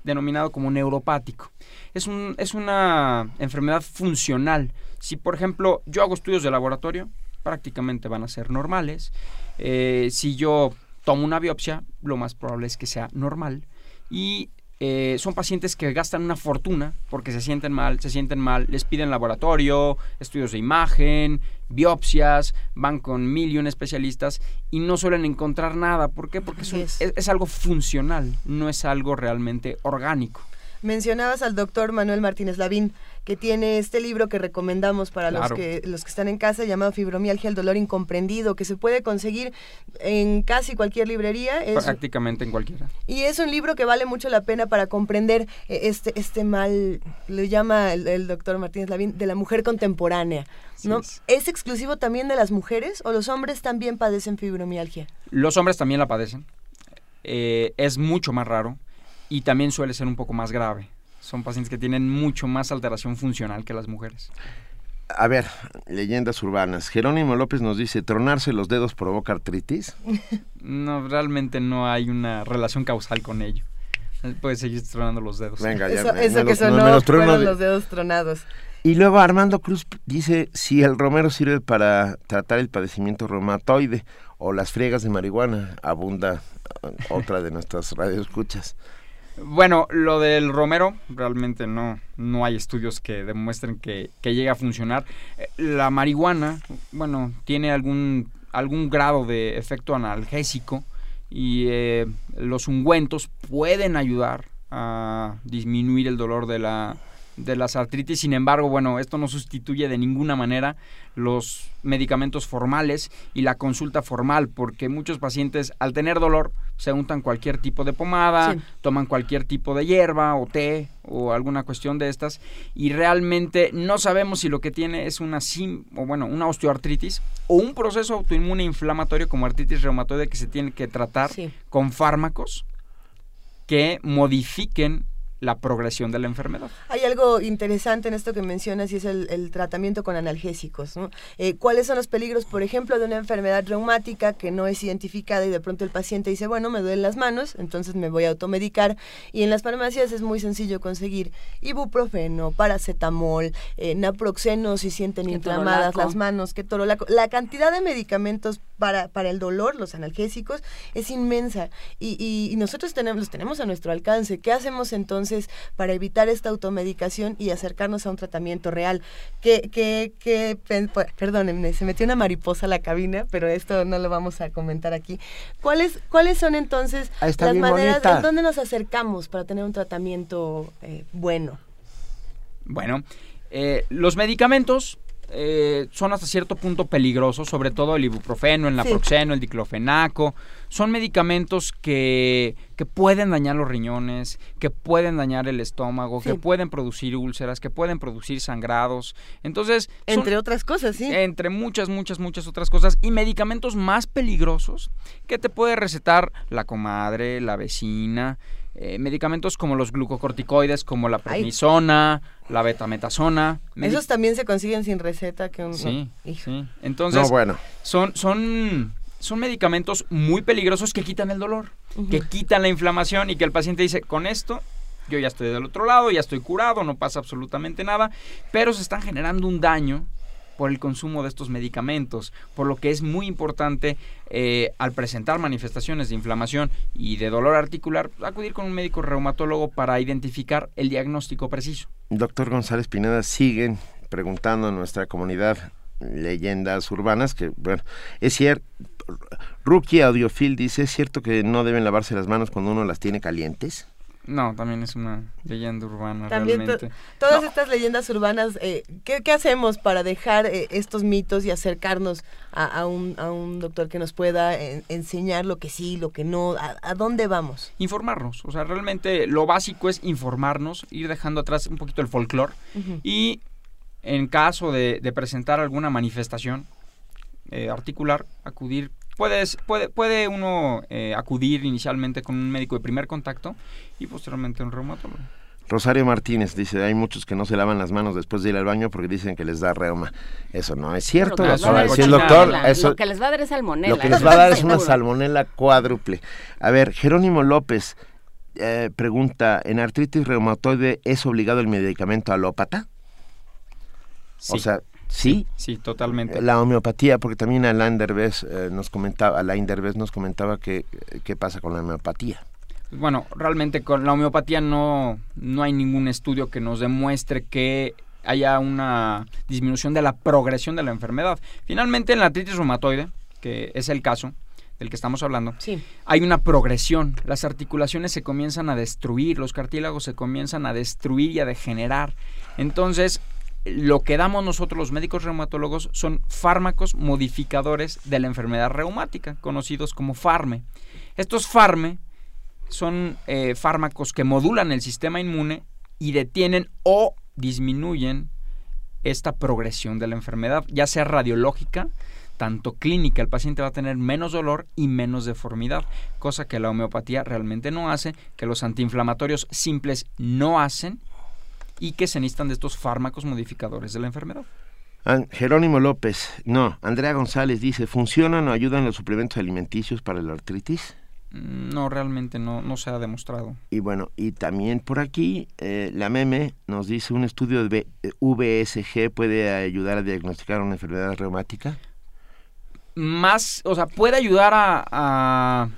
denominado como neuropático. Es, un, es una enfermedad funcional. Si, por ejemplo, yo hago estudios de laboratorio, prácticamente van a ser normales. Eh, si yo tomo una biopsia, lo más probable es que sea normal. Y eh, son pacientes que gastan una fortuna porque se sienten mal, se sienten mal, les piden laboratorio, estudios de imagen, biopsias, van con mil y un especialistas y no suelen encontrar nada. ¿Por qué? Porque es algo funcional, no es algo realmente orgánico. Mencionabas al doctor Manuel Martínez Lavín, que tiene este libro que recomendamos para los, que, los que están en casa, llamado Fibromialgia, el dolor incomprendido, que se puede conseguir en casi cualquier librería. Prácticamente en cualquiera. Y es un libro que vale mucho la pena para comprender eh, este, este mal, lo llama el, doctor Martínez Lavín, de la mujer contemporánea. ¿no? es. exclusivo también de las mujeres o los hombres también padecen fibromialgia? Los hombres también la padecen. Eh, es mucho más raro y también suele ser un poco más grave. Son pacientes que tienen mucho más alteración funcional que las mujeres. A ver, leyendas urbanas. Jerónimo López nos dice, ¿tronarse los dedos provoca artritis? *laughs* No, realmente no hay una relación causal con ello. Puedes seguir tronando los dedos. Venga, ya. Eso, eso que sonó fueron los dedos tronados. Y luego Armando Cruz dice si el romero sirve para tratar el padecimiento reumatoide o las friegas de marihuana. Abunda otra de nuestras radioescuchas. Bueno, lo del romero, realmente no, no hay estudios que demuestren que, que llegue a funcionar. Eh, la marihuana, bueno, tiene algún, algún grado de efecto analgésico y eh, los ungüentos pueden ayudar a disminuir el dolor de la, de las artritis. Sin embargo, bueno, esto no sustituye de ninguna manera los medicamentos formales y la consulta formal, porque muchos pacientes al tener dolor se untan cualquier tipo de pomada, toman cualquier tipo de hierba o té o alguna cuestión de estas y realmente no sabemos si lo que tiene es una sim o bueno, una osteoartritis o un proceso autoinmune inflamatorio como artritis reumatoide que se tiene que tratar con fármacos que modifiquen la progresión de la enfermedad. Hay algo interesante en esto que mencionas y es el, tratamiento con analgésicos. Eh, ¿Cuáles son los peligros, por ejemplo, de una enfermedad reumática que no es identificada y de pronto el paciente dice, bueno, me duelen las manos, entonces me voy a automedicar? Y en las farmacias es muy sencillo conseguir ibuprofeno, paracetamol, eh, naproxeno si sienten inflamadas las manos, que todo la, la cantidad de medicamentos para, para el dolor, los analgésicos, es inmensa y, y nosotros tenemos, los tenemos a nuestro alcance. ¿Qué hacemos entonces? para evitar esta automedicación y acercarnos a un tratamiento real. Que, que, que perdónenme, se metió una mariposa a la cabina, pero esto no lo vamos a comentar aquí. ¿Cuáles, cuáles son entonces las maneras, en dónde nos acercamos para tener un tratamiento eh, bueno? Bueno, eh, los medicamentos eh, son hasta cierto punto peligrosos, sobre todo el ibuprofeno, el naproxeno, el diclofenaco. Son medicamentos que, que, pueden dañar los riñones, que pueden dañar el estómago, que pueden producir úlceras, que pueden producir sangrados. Entonces... Entre otras cosas, sí. Entre muchas, muchas, muchas otras cosas. Y medicamentos más peligrosos que te puede recetar la comadre, la vecina, eh, medicamentos como los glucocorticoides, como la prednisona, la betametasona. Esos también se consiguen sin receta. Que sí, sí. Entonces, bueno. son, son, son medicamentos muy peligrosos que quitan el dolor, que quitan la inflamación y que el paciente dice, con esto yo ya estoy del otro lado, ya estoy curado, no pasa absolutamente nada, pero se están generando un daño por el consumo de estos medicamentos, por lo que es muy importante eh, al presentar manifestaciones de inflamación y de dolor articular, acudir con un médico reumatólogo para identificar el diagnóstico preciso. Doctor González Pineda, siguen preguntando a nuestra comunidad leyendas urbanas que, bueno, es cierto, Rookie Audiofil dice, ¿es cierto que no deben lavarse las manos cuando uno las tiene calientes? No, también es una leyenda urbana realmente. todas estas leyendas urbanas, eh, ¿qué, hacemos para dejar eh, estos mitos y acercarnos a, un, a, un, doctor que nos pueda enseñar lo que sí, lo que no? A, dónde vamos? Informarnos. O sea, realmente lo básico es informarnos, ir dejando atrás un poquito el folclore y en caso de, presentar alguna manifestación eh, articular, acudir Puedes, puede, puede uno eh, acudir inicialmente con un médico de primer contacto y posteriormente un reumatólogo. Rosario Martínez dice, hay muchos que no se lavan las manos después de ir al baño porque dicen que les da reuma. Eso no es cierto. Lo, el doctor, lo que les va a dar es salmonela. Lo que les va a dar es una *laughs* salmonela cuádruple. A ver, Jerónimo López eh, pregunta, ¿en artritis reumatoide es obligado el medicamento alópata? Sí. O sea, ¿Sí? Sí, totalmente. La homeopatía, porque también Alain Derbez, eh, nos comentaba, Alain Derbez nos comentaba que qué pasa con la homeopatía. Bueno, realmente con la homeopatía no, no hay ningún estudio que nos demuestre que haya una disminución de la progresión de la enfermedad. Finalmente, en la artritis reumatoide, que es el caso del que estamos hablando, sí. hay una progresión. Las articulaciones se comienzan a destruir, los cartílagos se comienzan a destruir y a degenerar. Entonces, lo que damos nosotros los médicos reumatólogos son fármacos modificadores de la enfermedad reumática, conocidos como FARME. Estos FARME son eh, fármacos que modulan el sistema inmune y detienen o disminuyen esta progresión de la enfermedad, ya sea radiológica, tanto clínica, el paciente va a tener menos dolor y menos deformidad, cosa que la homeopatía realmente no hace, que los antiinflamatorios simples no hacen y que se necesitan de estos fármacos modificadores de la enfermedad. Jerónimo López, no, Andrea González dice, ¿funcionan o ayudan los suplementos alimenticios para la artritis? Mm, no, realmente no, no se ha demostrado. Y bueno, y también por aquí, eh, la meme nos dice, ¿un estudio de VSG puede ayudar a diagnosticar una enfermedad reumática? Más, o sea, puede ayudar a...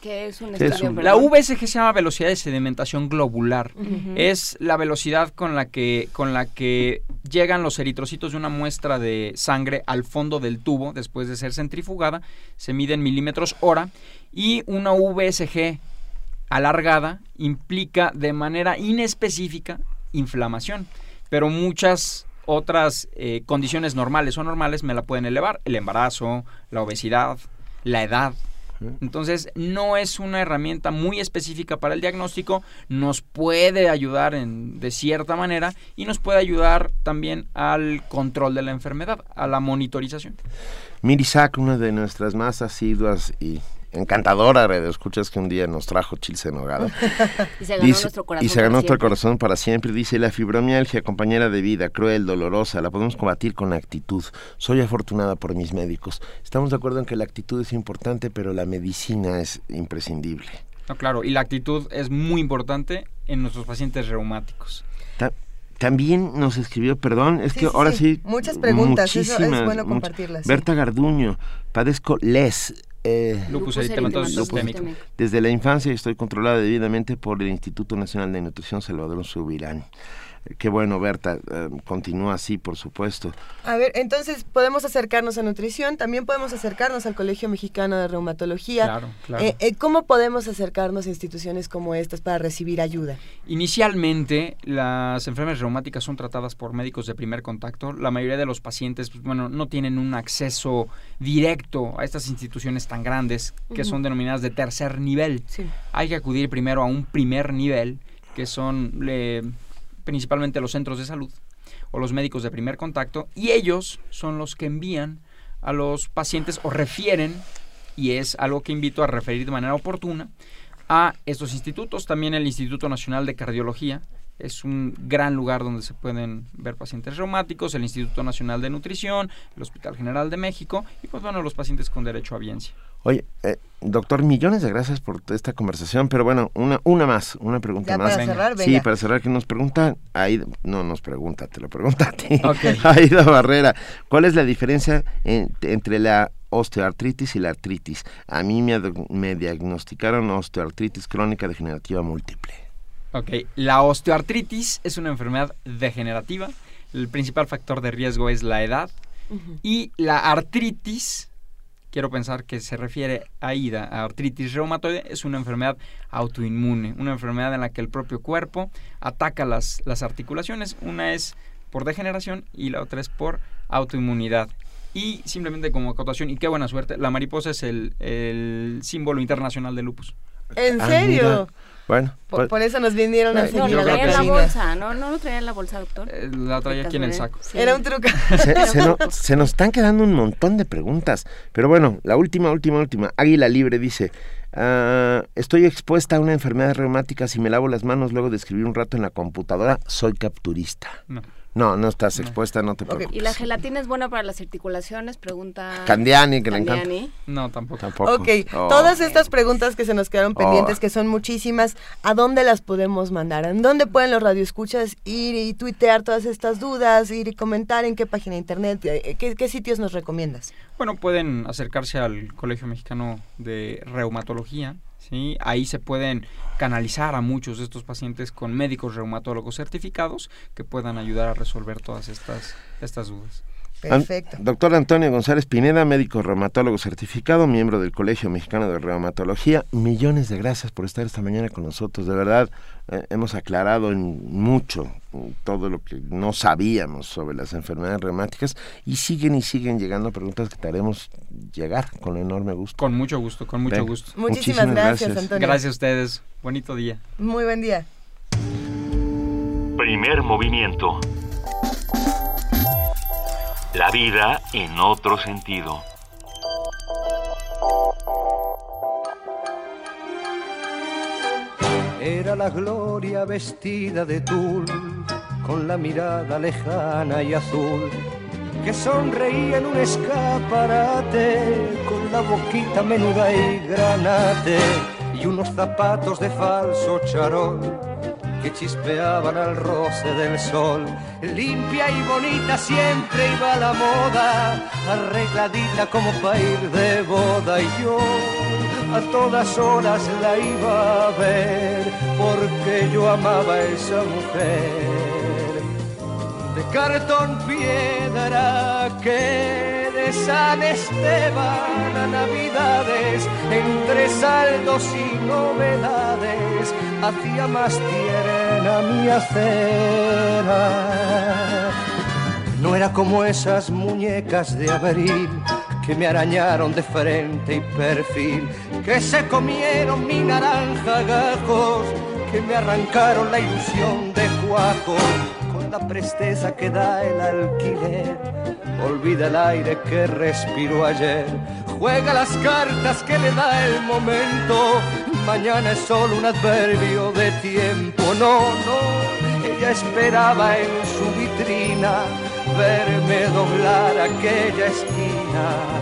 ¿Qué es, un estudio? La VSG se llama velocidad de sedimentación globular. Es la velocidad con la que con la que llegan los eritrocitos de una muestra de sangre al fondo del tubo después de ser centrifugada. Se mide en milímetros hora y una VSG alargada implica de manera inespecífica inflamación. Pero muchas otras eh, condiciones normales o normales me la pueden elevar, el embarazo, la obesidad, la edad. Entonces, no es una herramienta muy específica para el diagnóstico, nos puede ayudar en, de cierta manera y nos puede ayudar también al control de la enfermedad, a la monitorización. Mirisac, una de nuestras más asiduas y encantadora radio escuchas que un día nos trajo chilce en nogada. *laughs* y se ganó nuestro corazón. Y se ganó nuestro corazón para siempre. Dice, la fibromialgia, compañera de vida, cruel, dolorosa, la podemos combatir con actitud. Soy afortunada por mis médicos. Estamos de acuerdo en que la actitud es importante, pero la medicina es imprescindible. No, claro, y la actitud es muy importante en nuestros pacientes reumáticos. también nos escribió, perdón, es que ahora sí. Muchas preguntas, eso es bueno compartirlas. Berta Garduño, padezco les, eh, lupus, eritematoso sistémico. Desde la infancia estoy controlada debidamente por el Instituto Nacional de Nutrición Salvador Subirán. Qué bueno, Berta. Eh, continúa así, por supuesto. A ver, entonces podemos acercarnos a nutrición, también podemos acercarnos al Colegio Mexicano de Reumatología. Claro, claro. Eh, eh, ¿Cómo podemos acercarnos a instituciones como estas para recibir ayuda? Inicialmente, las enfermedades reumáticas son tratadas por médicos de primer contacto. La mayoría de los pacientes, pues, bueno, no tienen un acceso directo a estas instituciones tan grandes que son denominadas de tercer nivel. Hay que acudir primero a un primer nivel, que son principalmente los centros de salud o los médicos de primer contacto, y ellos son los que envían a los pacientes o refieren, y es algo que invito a referir de manera oportuna, a estos institutos, también el Instituto Nacional de Cardiología, es un gran lugar donde se pueden ver pacientes reumáticos, el Instituto Nacional de Nutrición, el Hospital General de México y pues bueno, los pacientes con derecho a biencia. Oye, eh, doctor, millones de gracias por esta conversación, pero bueno, una, una más, una pregunta más. Para cerrar, venga. Sí, para cerrar, que nos pregunta, ahí, no nos pregunta, te lo pregunta a ti. *laughs* Aida Barrera, ¿cuál es la diferencia entre la osteoartritis y la artritis? A mí me, me diagnosticaron osteoartritis crónica degenerativa múltiple. Ok, la osteoartritis es una enfermedad degenerativa. El principal factor de riesgo es la edad. Y la artritis, quiero pensar que se refiere a IDA, a artritis reumatoide, es una enfermedad autoinmune, una enfermedad en la que el propio cuerpo ataca las, las articulaciones. Una es por degeneración y la otra es por autoinmunidad. Y simplemente como acotación, y qué buena suerte, la mariposa es el, el símbolo internacional del lupus. ¿En ah, serio? Bueno, por, pues eso nos vinieron a seguir. No, lo traía en la bolsa, ¿no? ¿No lo traía en la bolsa, doctor? Eh, la traía aquí en el saco. Era un truco. Se, nos están quedando un montón de preguntas. Pero bueno, la última, última, última. Águila Libre dice, ah, estoy expuesta a una enfermedad reumática si me lavo las manos luego de escribir un rato en la computadora, soy capturista. No. No, no estás expuesta, no te preocupes. ¿Y la gelatina es buena para las articulaciones? Pregunta Candiani, que le encanta. No, tampoco. tampoco. Ok, oh. todas estas preguntas que se nos quedaron pendientes, oh. que son muchísimas, ¿a dónde las podemos mandar? ¿En dónde pueden los radioescuchas ir y tuitear todas estas dudas, ir y comentar en qué página de internet? Eh, ¿Qué, qué sitios nos recomiendas? Bueno, pueden acercarse al Colegio Mexicano de Reumatología, ¿sí? Ahí se pueden canalizar a muchos de estos pacientes con médicos reumatólogos certificados que puedan ayudar a resolver todas estas, estas dudas. Perfecto. Doctor Antonio González Pineda, médico reumatólogo certificado, miembro del Colegio Mexicano de Reumatología. Millones de gracias por estar esta mañana con nosotros. De verdad, eh, hemos aclarado en mucho todo lo que no sabíamos sobre las enfermedades reumáticas y siguen y siguen llegando preguntas que te haremos llegar con enorme gusto. Con mucho gusto, con mucho gusto. Muchísimas, gracias, Antonio. Gracias a ustedes. Bonito día. Muy buen día. Primer movimiento. La vida en otro sentido. Era la gloria vestida de tul, con la mirada lejana y azul, que sonreía en un escaparate, con la boquita menuda y granate, y unos zapatos de falso charol que chispeaban al roce del sol. Limpia y bonita siempre iba la moda, arregladita como para ir de boda y yo a todas horas la iba a ver porque yo amaba a esa mujer de cartón piedra que San Esteban a Navidades entre saldos y novedades hacía más tierna mi acera no era como esas muñecas de abril que me arañaron de frente y perfil, que se comieron mi naranja gajos, que me arrancaron la ilusión de cuajo, con la presteza que da el alquiler. Olvida el aire que respiró ayer, juega las cartas que le da el momento. Mañana es solo un adverbio de tiempo. No, no, ella esperaba en su vitrina verme doblar aquella esquina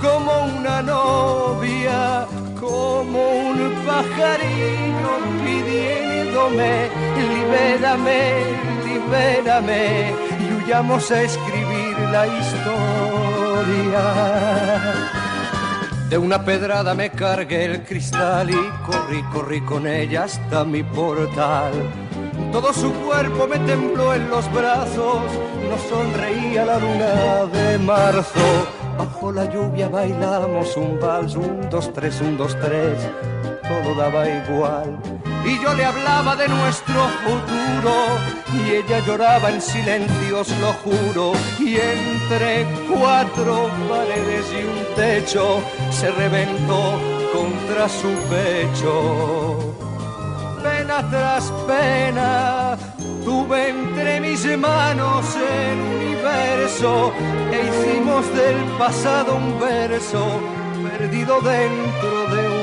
como una novia, como un pajarillo pidiéndome, libérame, libérame huyamos a escribir la historia. De una pedrada me cargué el cristal y corrí, corrí con ella hasta mi portal todo su cuerpo me tembló en los brazos, nos sonreía la luna de marzo. Bajo la lluvia bailamos un vals, un, dos, tres, un, dos, tres, todo daba igual. Y yo le hablaba de nuestro futuro y ella lloraba en silencio, os lo juro. Y entre cuatro paredes y un techo se reventó contra su pecho pena tras pena, tuve entre mis manos el universo e hicimos del pasado un verso perdido dentro de un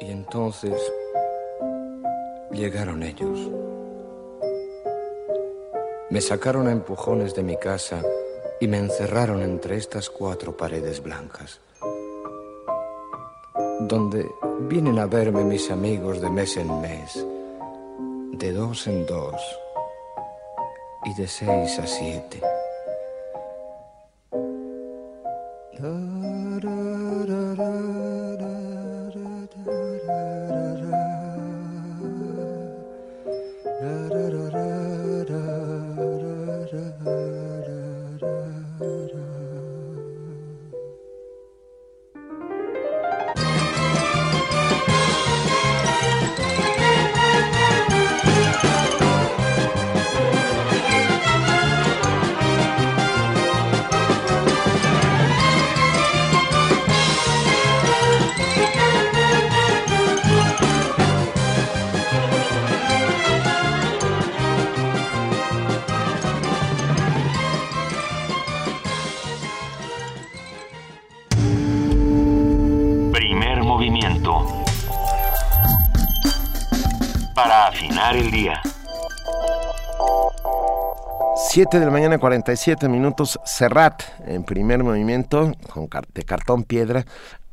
Y entonces llegaron ellos. Me sacaron a empujones de mi casa y me encerraron entre estas cuatro paredes blancas, donde vienen a verme mis amigos de mes en mes, de dos en dos y de seis a siete. Para afinar el día. 7 de la mañana, 47 minutos. Serrat, en primer movimiento, con de cartón piedra.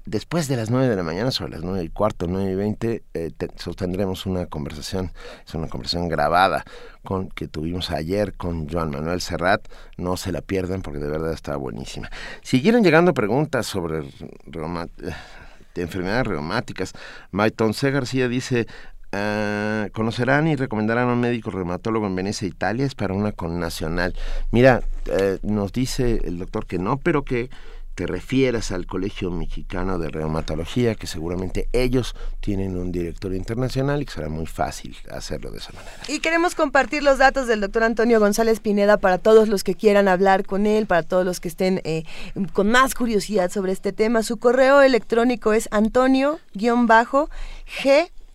Después de las 9 de la mañana, sobre las 9 y cuarto, 9 y 20, eh, te- sostendremos una conversación, es una conversación grabada con que tuvimos ayer con Joan Manuel Serrat. No se la pierdan porque de verdad está buenísima. Siguieron llegando preguntas sobre eh, de enfermedades reumáticas. Maiton C. García dice, ah, ¿conocerán y recomendarán a un médico reumatólogo en Venecia, Italia? Es para una connacional. Mira, eh, nos dice el doctor que no, pero que te refieras al Colegio Mexicano de Reumatología, que seguramente ellos tienen un director internacional y que será muy fácil hacerlo de esa manera. Y queremos compartir los datos del doctor Antonio González Pineda para todos los que quieran hablar con él, para todos los que estén eh, con más curiosidad sobre este tema. Su correo electrónico es antonio-g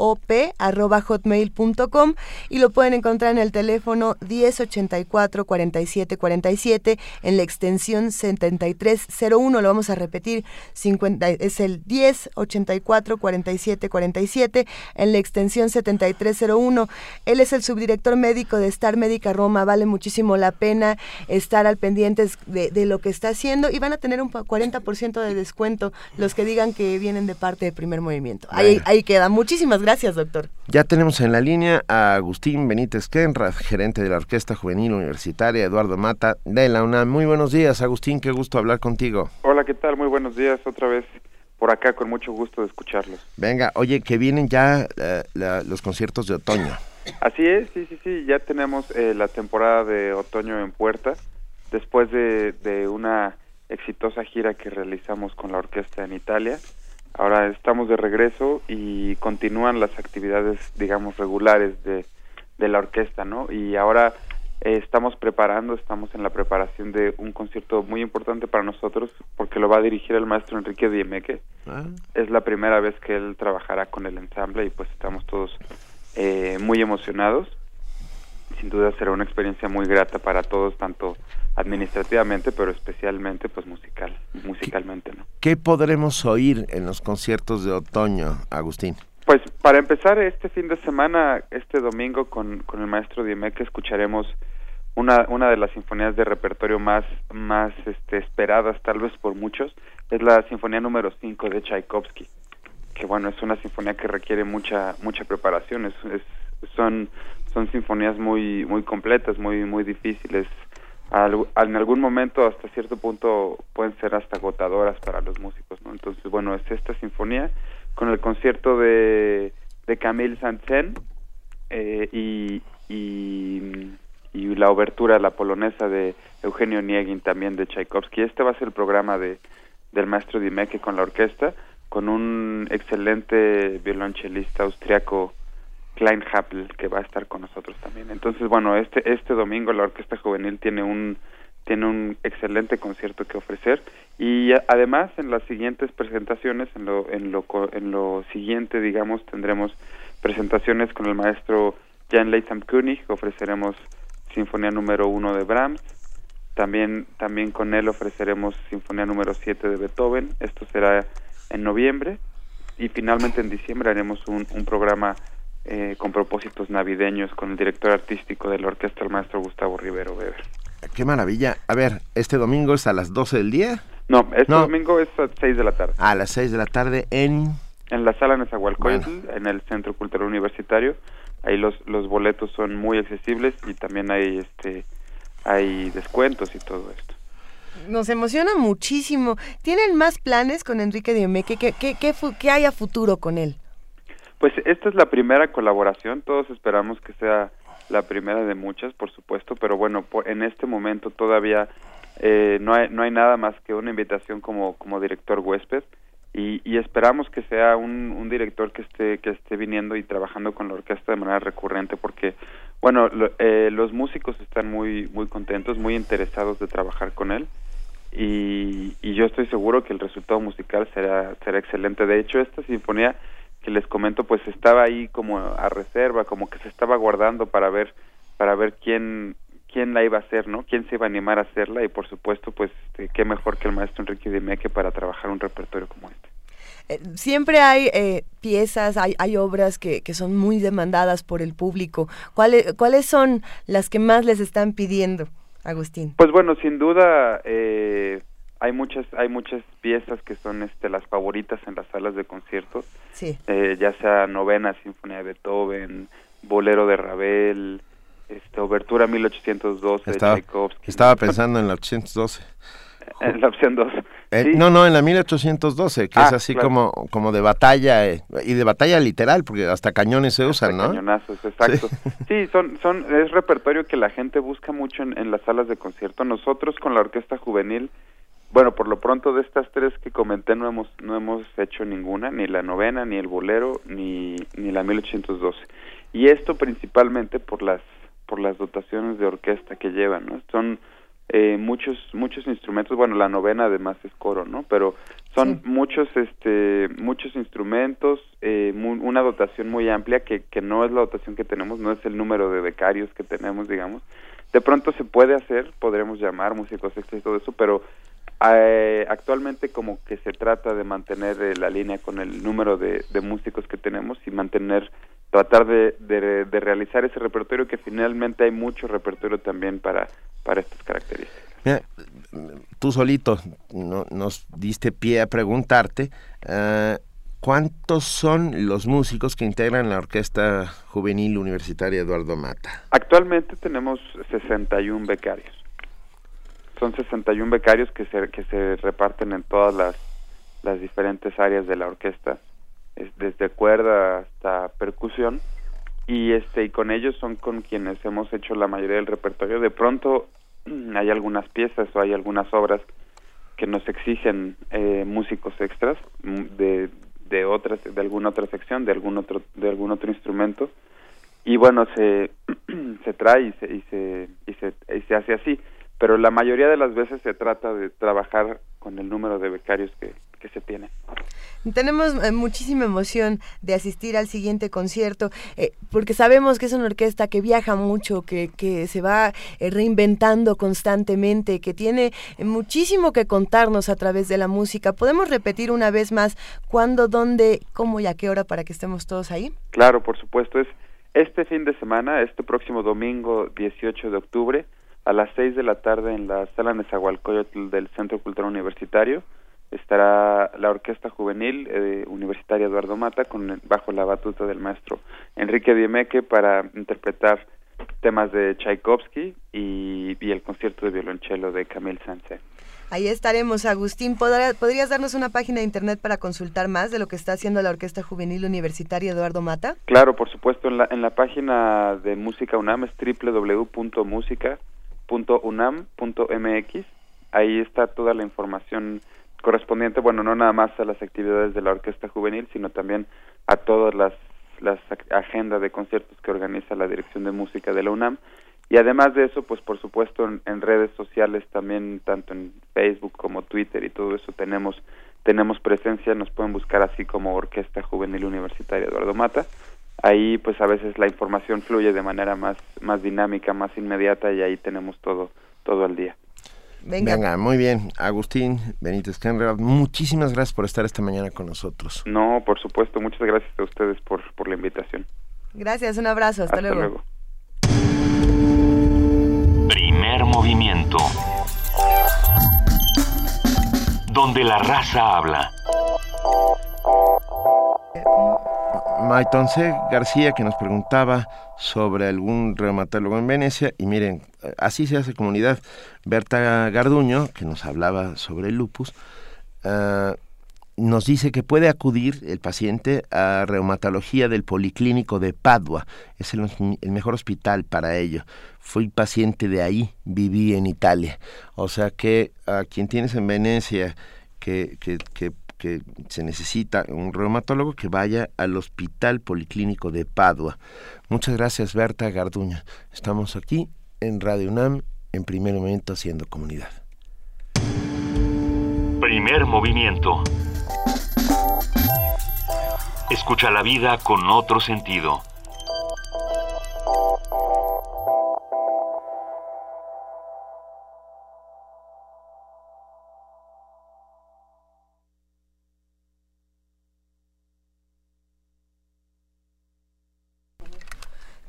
hotmail.com y lo pueden encontrar en el teléfono 1084 47 47 en la extensión 7301. Lo vamos a repetir, 50, es el 1084 47 47 en la extensión 7301. Él es el subdirector médico de Star Médica Roma. Vale muchísimo la pena estar al pendiente de, de lo que está haciendo y van a tener un 40% de descuento los que digan que vienen de parte de primer movimiento. Ahí, ahí queda. Muchísimas gracias, doctor. Ya tenemos en la línea a Agustín Benítez Kenrad, gerente de la Orquesta Juvenil Universitaria, Eduardo Mata, de la UNAM. Muy buenos días, Agustín, qué gusto hablar contigo. Hola, ¿qué tal? Muy buenos días, otra vez por acá, con mucho gusto de escucharlos. Venga, oye, que vienen ya eh, la, los conciertos de otoño. Así es, sí, sí, sí, ya tenemos eh, la temporada de otoño en puerta, después de, de una exitosa gira que realizamos con la orquesta en Italia. Ahora estamos de regreso y continúan las actividades, digamos, regulares de, de la orquesta, ¿no? Y ahora eh, estamos preparando, estamos en la preparación de un concierto muy importante para nosotros porque lo va a dirigir el maestro Enrique Diemeque. Ah. Es la primera vez que él trabajará con el ensamble y pues estamos todos eh, muy emocionados. Sin duda será una experiencia muy grata para todos, tanto administrativamente, pero especialmente pues musical, musicalmente, ¿no? ¿Qué podremos oír en los conciertos de otoño, Agustín? Pues para empezar este fin de semana, este domingo con, con el maestro Diemeque escucharemos una, una de las sinfonías de repertorio más, más este, esperadas tal vez por muchos, es la sinfonía número 5 de Tchaikovsky, que bueno, es una sinfonía que requiere mucha, mucha preparación, es, es, son, son sinfonías muy, muy completas, muy, muy difíciles, al, en algún momento hasta cierto punto pueden ser hasta agotadoras para los músicos, ¿no? Entonces, bueno, es esta sinfonía con el concierto de, de Camille Saint-Saëns eh, y, y, y, la obertura, la polonesa de Eugenio Onegin también de Tchaikovsky. Este va a ser el programa de, del maestro Dimeke con la orquesta, con un excelente violonchelista austriaco Klein Happel que va a estar con nosotros también. Entonces, bueno, este este domingo la Orquesta Juvenil tiene un tiene un excelente concierto que ofrecer. Y además en las siguientes presentaciones en lo en lo en lo siguiente digamos tendremos presentaciones con el maestro Jan Leighton König ofreceremos Sinfonía número uno de Brahms. También también con él ofreceremos Sinfonía número 7 de Beethoven. Esto será en noviembre. Y finalmente en diciembre haremos un programa eh, con propósitos navideños con el director artístico de la orquesta, el maestro Gustavo Rivero Weber. Qué maravilla. A ver, ¿este domingo es a las 12 del día? No, este domingo es a las 6 de la tarde. A las 6 de la tarde en... En la sala Nezahualcóyotl, en el Centro Cultural Universitario. Ahí los, los boletos son muy accesibles y también hay este hay descuentos y todo esto. Nos emociona muchísimo. ¿Tienen más planes con Enrique Diemeque? ¿Qué, qué, qué, qué hay a futuro con él? Pues esta es la primera colaboración, todos esperamos que sea la primera de muchas, por supuesto, pero bueno, en este momento todavía eh, no, hay, no hay nada más que una invitación como, como director huésped y, esperamos que sea un, un, director que esté, que esté viniendo y trabajando con la orquesta de manera recurrente porque, bueno, lo, eh, los músicos están muy, muy contentos, muy interesados de trabajar con él. Y, y yo estoy seguro que el resultado musical será, será excelente. De hecho, esta sinfonía que les comento pues estaba ahí como a reserva como que se estaba guardando para ver para ver quién quién la iba a hacer no quién se iba a animar a hacerla y por supuesto pues este, qué mejor que el maestro Enrique Dimeque para trabajar un repertorio como este eh, siempre hay eh, piezas, hay, hay obras que, que, son muy demandadas por el público. ¿Cuáles, ¿Cuáles son las que más les están pidiendo, Agustín? Pues bueno, sin duda eh, hay muchas hay muchas piezas que son este las favoritas en las salas de conciertos sí. eh, ya sea novena sinfonía de Beethoven bolero de Ravel este obertura 1812 estaba, de Tchaikovsky estaba pensando en la 812 *laughs* en la opción 2 eh, sí. no no en la 1812 que Ah, es así claro. como como de batalla eh, y de batalla literal porque hasta cañones se usan no cañonazos exacto *laughs* sí. son son es repertorio que la gente busca mucho en, en las salas de concierto nosotros con la orquesta juvenil bueno, por lo pronto de estas tres que comenté no hemos no hemos hecho ninguna, ni la novena, ni el bolero, ni ni la 1812. Y esto principalmente por las por las dotaciones de orquesta que llevan, ¿no? Son eh, muchos muchos instrumentos bueno la novena además es coro no pero son muchos este muchos instrumentos eh, una dotación muy amplia que que no es la dotación que tenemos no es el número de becarios que tenemos digamos de pronto se puede hacer podremos llamar músicos extras y todo eso pero eh, actualmente como que se trata de mantener eh, la línea con el número de, de músicos que tenemos y mantener tratar de, de, de realizar ese repertorio que finalmente hay mucho repertorio también para para estas características. Mira, tú solito no, nos diste pie a preguntarte uh, cuántos son los músicos que integran la Orquesta Juvenil Universitaria Eduardo Mata. Actualmente tenemos 61 becarios. Son 61 becarios que se, que se reparten en todas las, las diferentes áreas de la orquesta, es desde cuerda hasta percusión. Y este y con ellos son con quienes hemos hecho la mayoría del repertorio. De pronto hay algunas piezas o hay algunas obras que nos exigen eh, músicos extras mm, de de otras de alguna otra sección de algún otro de algún otro instrumento. Y bueno se *clears throat* se trae y se y se y se, y se hace así pero la mayoría de las veces se trata de trabajar con el número de becarios que, que se tiene. Tenemos eh, muchísima emoción de asistir al siguiente concierto, eh, porque sabemos que es una orquesta que viaja mucho, que, que se va eh, reinventando constantemente, que tiene muchísimo que contarnos a través de la música. ¿Podemos repetir una vez más cuándo, dónde, cómo y a qué hora para que estemos todos ahí? Claro, por supuesto. Es este fin de semana, este próximo domingo 18 de octubre, a las 6 de la tarde en la sala Nezahualcóyotl del Centro Cultural Universitario estará la Orquesta Juvenil eh, Universitaria Eduardo Mata con bajo la batuta del maestro Enrique Diemeque para interpretar temas de Tchaikovsky y, y el concierto de violonchelo de Camille Saint-Saëns. Ahí estaremos, Agustín. ¿Podrías darnos una página de internet para consultar más de lo que está haciendo la Orquesta Juvenil Universitaria Eduardo Mata? Claro, por supuesto. En la, en la página de Música UNAM es www.musica.unam.mx. Ahí está toda la información correspondiente, bueno, no nada más a las actividades de la Orquesta Juvenil, sino también a todas las, las agendas de conciertos que organiza la Dirección de Música de la UNAM. Y además de eso, pues por supuesto en, en, redes sociales también, tanto en Facebook como Twitter y todo eso tenemos tenemos presencia, nos pueden buscar así como Orquesta Juvenil Universitaria Eduardo Mata. Ahí pues a veces la información fluye de manera más más dinámica, más inmediata y ahí tenemos todo todo al día. Venga. Venga. muy bien. Agustín Benítez Kenrad, muchísimas gracias por estar esta mañana con nosotros. No, por supuesto, muchas gracias a ustedes por, por la invitación. Gracias, un abrazo, hasta, hasta luego. luego. Primer movimiento. Donde la raza habla. Maitonce García que nos preguntaba sobre algún reumatólogo en Venecia y miren, así se hace comunidad. Berta Garduño, que nos hablaba sobre el lupus, uh, nos dice que puede acudir el paciente a reumatología del Policlínico de Padua. Es el, mejor hospital para ello. Fui paciente de ahí, viví en Italia. O sea que a quien tienes en Venecia que, que que se necesita un reumatólogo que vaya al Hospital Policlínico de Padua. Muchas gracias, Berta Garduña. Estamos aquí en Radio UNAM, en primer momento haciendo comunidad. Primer movimiento. Escucha la vida con otro sentido.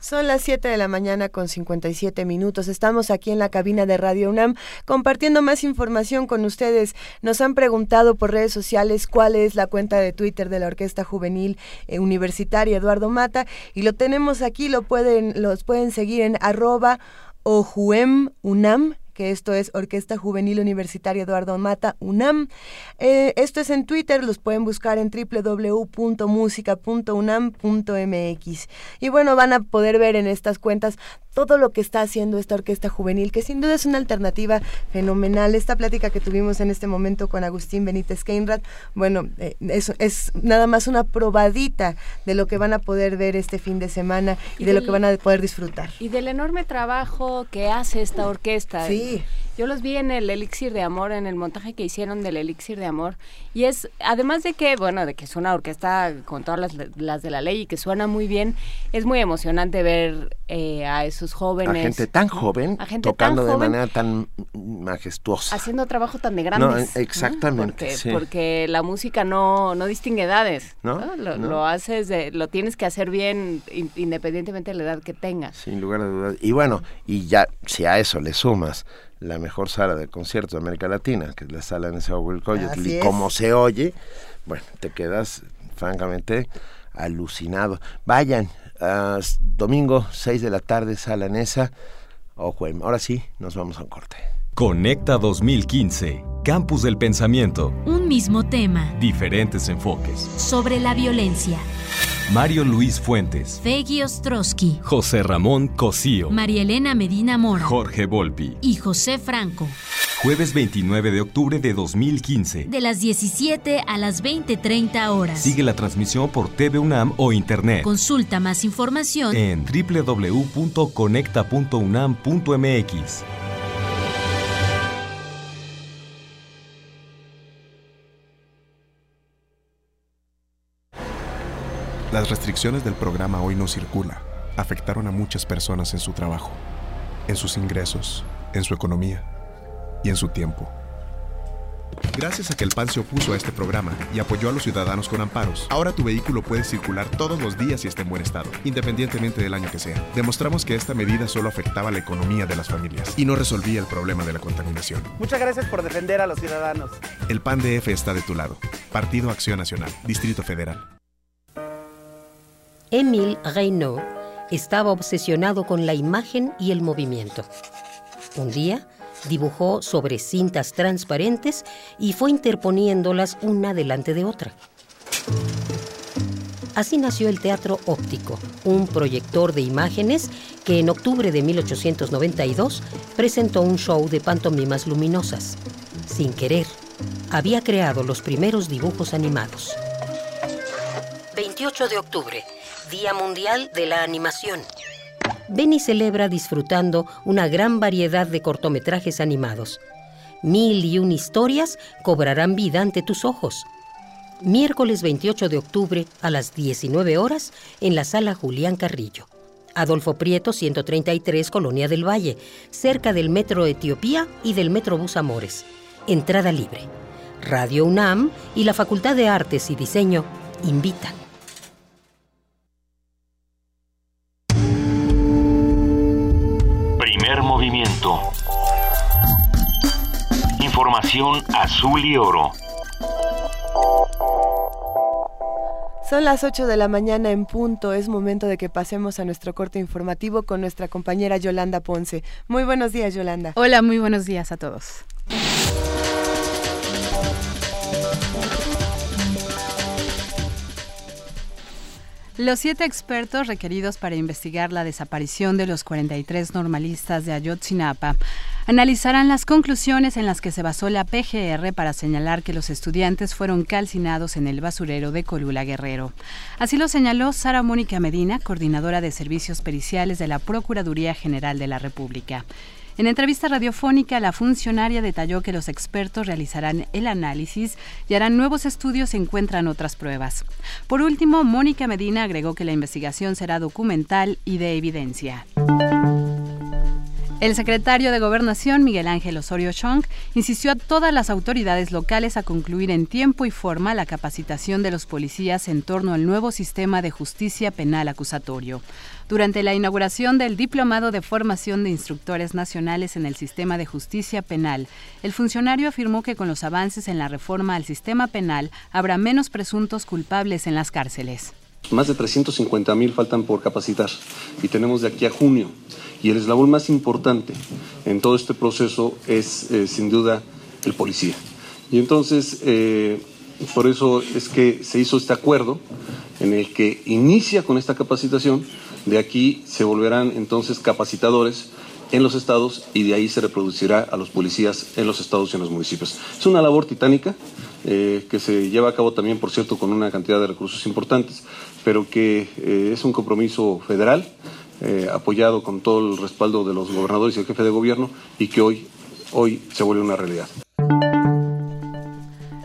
Son las 7 de la mañana con 57 minutos. Estamos aquí en la cabina de Radio UNAM compartiendo más información con ustedes. Nos han preguntado por redes sociales cuál es la cuenta de Twitter de la Orquesta Juvenil eh, Universitaria Eduardo Mata y lo tenemos aquí, lo pueden, los pueden seguir en arroba ojuem unam que esto es Orquesta Juvenil Universitaria Eduardo Mata, UNAM. Eh, esto es en Twitter, los pueden buscar en www.musica.unam.mx. Y bueno, van a poder ver en estas cuentas todo lo que está haciendo esta orquesta juvenil, que sin duda es una alternativa fenomenal. Esta plática que tuvimos en este momento con Agustín Benítez Keinrad, bueno, eh, es, es, nada más una probadita de lo que van a poder ver este fin de semana y, y de del, lo que van a poder disfrutar. Y del enorme trabajo que hace esta orquesta. Sí. Yo los vi en el Elixir de Amor, en el montaje que hicieron del Elixir de Amor. Y es, además de que, bueno, de que es una orquesta con todas las, las de la ley y que suena muy bien, es muy emocionante ver eh, a esos jóvenes. A gente tan joven, A gente tocando tan de manera tan majestuosa. Haciendo trabajo tan de No, grandes. exactamente, Porque, sí. porque la música no, no distingue edades. ¿No? Lo, haces, de- lo tienes que hacer bien in- independientemente de la edad que tengas. Sin lugar a dudas. Y bueno, y ya si a eso le sumas la mejor sala de conciertos de América Latina, que es la sala en Así y como se oye, bueno, te quedas francamente alucinado. Vayan, s- domingo 6 de la tarde, sala en esa. Ojo, em, ahora sí, nos vamos a un corte. Conecta 2015, Campus del Pensamiento, Un mismo tema diferentes enfoques. sobre la violencia. Mario Luis Fuentes, Feggy Ostrowski, José Ramón Cosío, María Elena Medina Mora Jorge Volpi. y José Franco. Jueves 29 de octubre de 2015. De las 17 a las 20:30 horas. Sigue la transmisión por TV UNAM o Internet Consulta más información en www.conecta.unam.mx. Las restricciones del programa Hoy no circula afectaron a muchas personas en su trabajo, en sus ingresos, en su economía y en su tiempo. Gracias a que el PAN se opuso a este programa y apoyó a los ciudadanos con amparos, ahora tu vehículo puede circular todos los días y esté en buen estado, independientemente del año que sea. Demostramos que esta medida solo afectaba la economía de las familias y no resolvía el problema de la contaminación. Muchas gracias por defender a los ciudadanos. El PAN DF está de tu lado. Partido Acción Nacional, Distrito Federal. Émile Reynaud estaba obsesionado con la imagen y el movimiento. Un día dibujó sobre cintas transparentes y fue interponiéndolas una delante de otra. Así nació el teatro óptico, un proyector de imágenes que en octubre de 1892 presentó un show de pantomimas luminosas. Sin querer, había creado los primeros dibujos animados. 28 de octubre, Día Mundial de la Animación. Beni celebra disfrutando una gran variedad de cortometrajes animados. Mil y un historias cobrarán vida ante tus ojos. Miércoles 28 de octubre a las 19 horas en la sala Julián Carrillo. Adolfo Prieto, 133, Colonia del Valle, cerca del Metro Etiopía y del Metrobús Amores. Entrada libre. Radio UNAM y la Facultad de Artes y Diseño invitan. Movimiento. Información azul y oro. Son las 8 de la mañana en punto. Es momento de que pasemos a nuestro corte informativo con nuestra compañera Yolanda Ponce. Muy buenos días, Yolanda. Hola, muy buenos días a todos. Los siete expertos requeridos para investigar la desaparición de los 43 normalistas de Ayotzinapa analizarán las conclusiones en las que se basó la PGR para señalar que los estudiantes fueron calcinados en el basurero de Colula Guerrero. Así lo señaló Sara Mónica Medina, coordinadora de servicios periciales de la Procuraduría General de la República. En entrevista radiofónica, la funcionaria detalló que los expertos realizarán el análisis y harán nuevos estudios si encuentran otras pruebas. Por último, Mónica Medina agregó que la investigación será documental y de evidencia. El secretario de Gobernación, Miguel Ángel Osorio Chong, insistió a todas las autoridades locales a concluir en tiempo y forma la capacitación de los policías en torno al nuevo sistema de justicia penal acusatorio. Durante la inauguración del Diplomado de Formación de Instructores Nacionales en el Sistema de Justicia Penal, el funcionario afirmó que con los avances en la reforma al sistema penal habrá menos presuntos culpables en las cárceles. Más de 350 mil faltan por capacitar y tenemos de aquí a junio. Y el eslabón más importante en todo este proceso es, eh, sin duda, el policía. Y entonces, eh, por eso es que se hizo este acuerdo en el que inicia con esta capacitación, de aquí se volverán entonces capacitadores en los estados y de ahí se reproducirá a los policías en los estados y en los municipios. Es una labor titánica eh, que se lleva a cabo también, por cierto, con una cantidad de recursos importantes, pero que eh, es un compromiso federal, eh, apoyado con todo el respaldo de los gobernadores y el jefe de gobierno, y que hoy hoy se vuelve una realidad.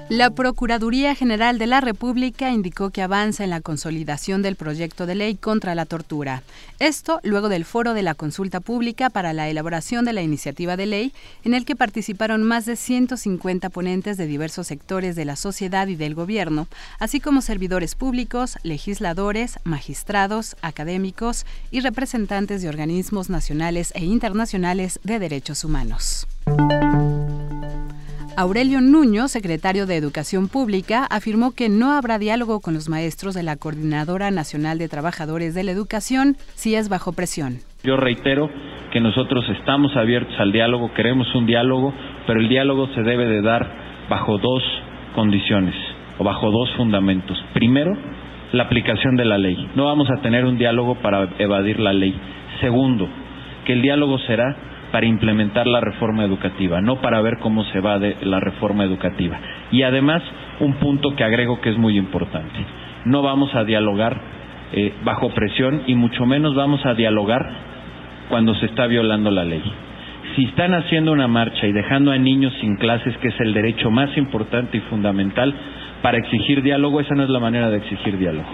La Procuraduría General de la República indicó que avanza en la consolidación del proyecto de ley contra la tortura. Esto luego del foro de la consulta pública para la elaboración de la iniciativa de ley, en el que participaron más de 150 ponentes de diversos sectores de la sociedad y del gobierno, así como servidores públicos, legisladores, magistrados, académicos y representantes de organismos nacionales e internacionales de derechos humanos. Aurelio Nuño, secretario de Educación Pública, afirmó que no habrá diálogo con los maestros de la Coordinadora Nacional de Trabajadores de la Educación si es bajo presión. Yo reitero que nosotros estamos abiertos al diálogo, queremos un diálogo, pero el diálogo se debe de dar bajo dos condiciones o bajo dos fundamentos. Primero, la aplicación de la ley. No vamos a tener un diálogo para evadir la ley. Segundo, que el diálogo será para implementar la reforma educativa, no para ver cómo se va de la reforma educativa. Y además, un punto que agrego que es muy importante, no vamos a dialogar eh, bajo presión y mucho menos vamos a dialogar cuando se está violando la ley. Si están haciendo una marcha y dejando a niños sin clases, que es el derecho más importante y fundamental para exigir diálogo, esa no es la manera de exigir diálogo.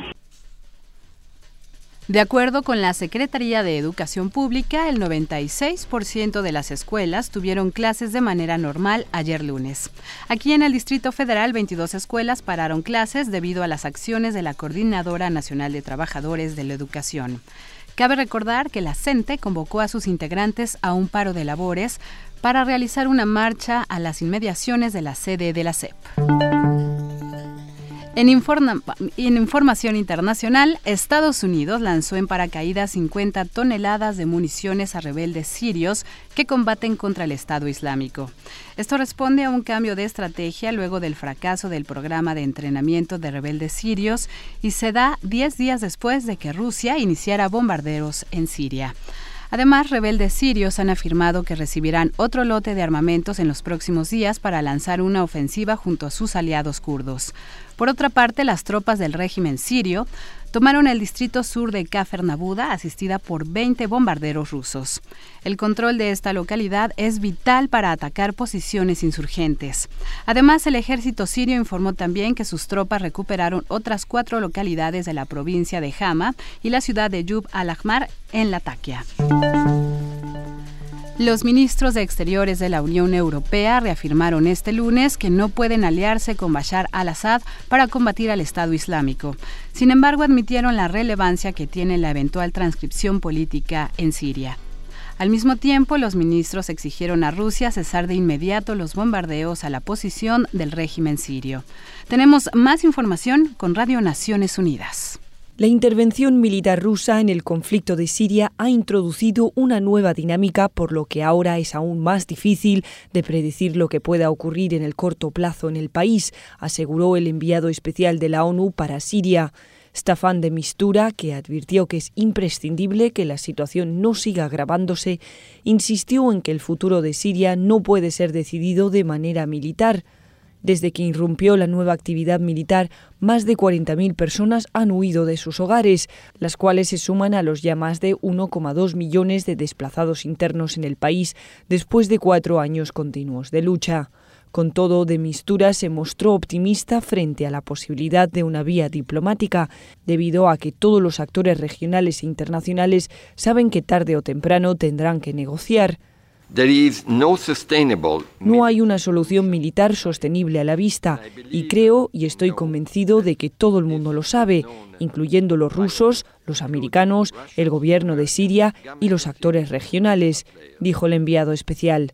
De acuerdo con la Secretaría de Educación Pública, el 96% de las escuelas tuvieron clases de manera normal ayer lunes. Aquí en el Distrito Federal, 22 escuelas pararon clases debido a las acciones de la Coordinadora Nacional de Trabajadores de la Educación. Cabe recordar que la CENTE convocó a sus integrantes a un paro de labores para realizar una marcha a las inmediaciones de la sede de la CEP. En, en, información internacional, Estados Unidos lanzó en paracaídas 50 toneladas de municiones a rebeldes sirios que combaten contra el Estado Islámico. Esto responde a un cambio de estrategia luego del fracaso del programa de entrenamiento de rebeldes sirios y se da 10 días después de que Rusia iniciara bombarderos en Siria. Además, rebeldes sirios han afirmado que recibirán otro lote de armamentos en los próximos días para lanzar una ofensiva junto a sus aliados kurdos. Por otra parte, las tropas del régimen sirio tomaron el distrito sur de Kafer Nabuda, asistida por 20 bombarderos rusos. El control de esta localidad es vital para atacar posiciones insurgentes. Además, el ejército sirio informó también que sus tropas recuperaron otras cuatro localidades de la provincia de Hama y la ciudad de Yub al-Ahmar en Latakia. Los ministros de Exteriores de la Unión Europea reafirmaron este lunes que no pueden aliarse con Bashar al-Assad para combatir al Estado Islámico. Sin embargo, admitieron la relevancia que tiene la eventual transcripción política en Siria. Al mismo tiempo, los ministros exigieron a Rusia cesar de inmediato los bombardeos a la posición del régimen sirio. Tenemos más información con Radio Naciones Unidas. La intervención militar rusa en el conflicto de Siria ha introducido una nueva dinámica, por lo que ahora es aún más difícil de predecir lo que pueda ocurrir en el corto plazo en el país, aseguró el enviado especial de la ONU para Siria. Staffan de Mistura, que advirtió que es imprescindible que la situación no siga agravándose, insistió en que el futuro de Siria no puede ser decidido de manera militar. Desde que irrumpió la nueva actividad militar, más de 40.000 personas han huido de sus hogares, las cuales se suman a los ya más de 1,2 millones de desplazados internos en el país después de cuatro años continuos de lucha. Con todo, de Mistura se mostró optimista frente a la posibilidad de una vía diplomática, debido a que todos los actores regionales e internacionales saben que tarde o temprano tendrán que negociar. No hay una solución militar sostenible a la vista y creo y estoy convencido de que todo el mundo lo sabe, incluyendo los rusos, los americanos, el gobierno de Siria y los actores regionales, dijo el enviado especial.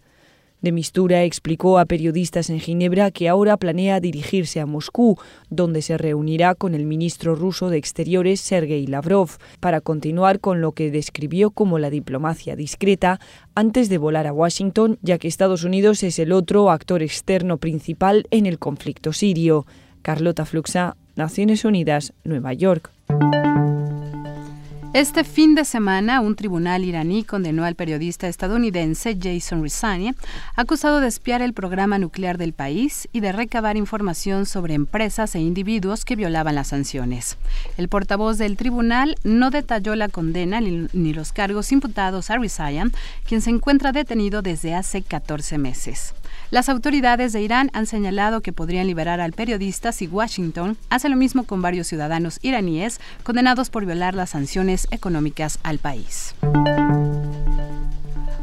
De Mistura explicó a periodistas en Ginebra que ahora planea dirigirse a Moscú, donde se reunirá con el ministro ruso de Exteriores Sergei Lavrov, para continuar con lo que describió como la diplomacia discreta antes de volar a Washington, ya que Estados Unidos es el otro actor externo principal en el conflicto sirio. Carlota Fluxa, Naciones Unidas, Nueva York. Este fin de semana, un tribunal iraní condenó al periodista estadounidense Jason Rizani, acusado de espiar el programa nuclear del país y de recabar información sobre empresas e individuos que violaban las sanciones. El portavoz del tribunal no detalló la condena ni los cargos imputados a Rizani, quien se encuentra detenido desde hace 14 meses. Las autoridades de Irán han señalado que podrían liberar al periodista si Washington hace lo mismo con varios ciudadanos iraníes condenados por violar las sanciones económicas al país.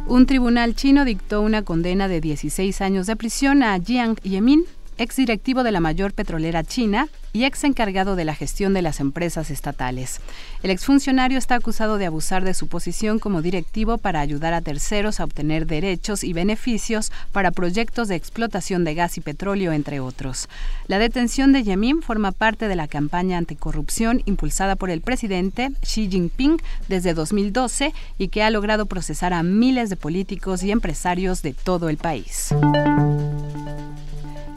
Un tribunal chino dictó una condena de 16 años de prisión a Jiang Yemin, exdirectivo de la mayor petrolera china y ex encargado de la gestión de las empresas estatales. El exfuncionario está acusado de abusar de su posición como directivo para ayudar a terceros a obtener derechos y beneficios para proyectos de explotación de gas y petróleo, entre otros. La detención de Yemin forma parte de la campaña anticorrupción impulsada por el presidente Xi Jinping desde 2012 y que ha logrado procesar a miles de políticos y empresarios de todo el país.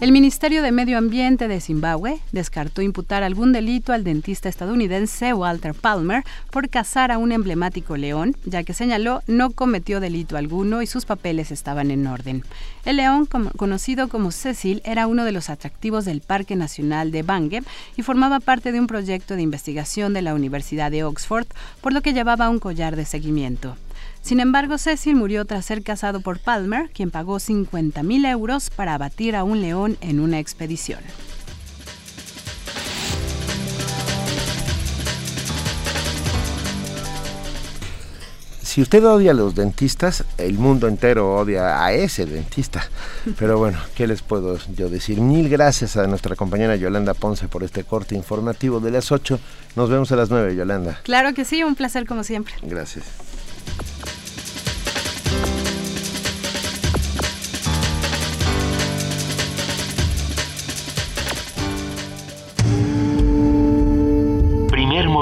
El Ministerio de Medio Ambiente de Zimbabue descartó imputar algún delito al dentista estadounidense Walter Palmer por cazar a un emblemático león, ya que señaló no cometió delito alguno y sus papeles estaban en orden. El león, conocido como Cecil, era uno de los atractivos del Parque Nacional de Bange y formaba parte de un proyecto de investigación de la Universidad de Oxford, por lo que llevaba un collar de seguimiento. Sin embargo, Cecil murió tras ser casado por Palmer, quien pagó 50.000 euros para abatir a un león en una expedición. Si usted odia a los dentistas, el mundo entero odia a ese dentista. Pero bueno, ¿qué les puedo yo decir? Mil gracias a nuestra compañera Yolanda Ponce por este corte informativo de las 8. Nos vemos a las 9, Yolanda. Claro que sí, un placer como siempre. Gracias.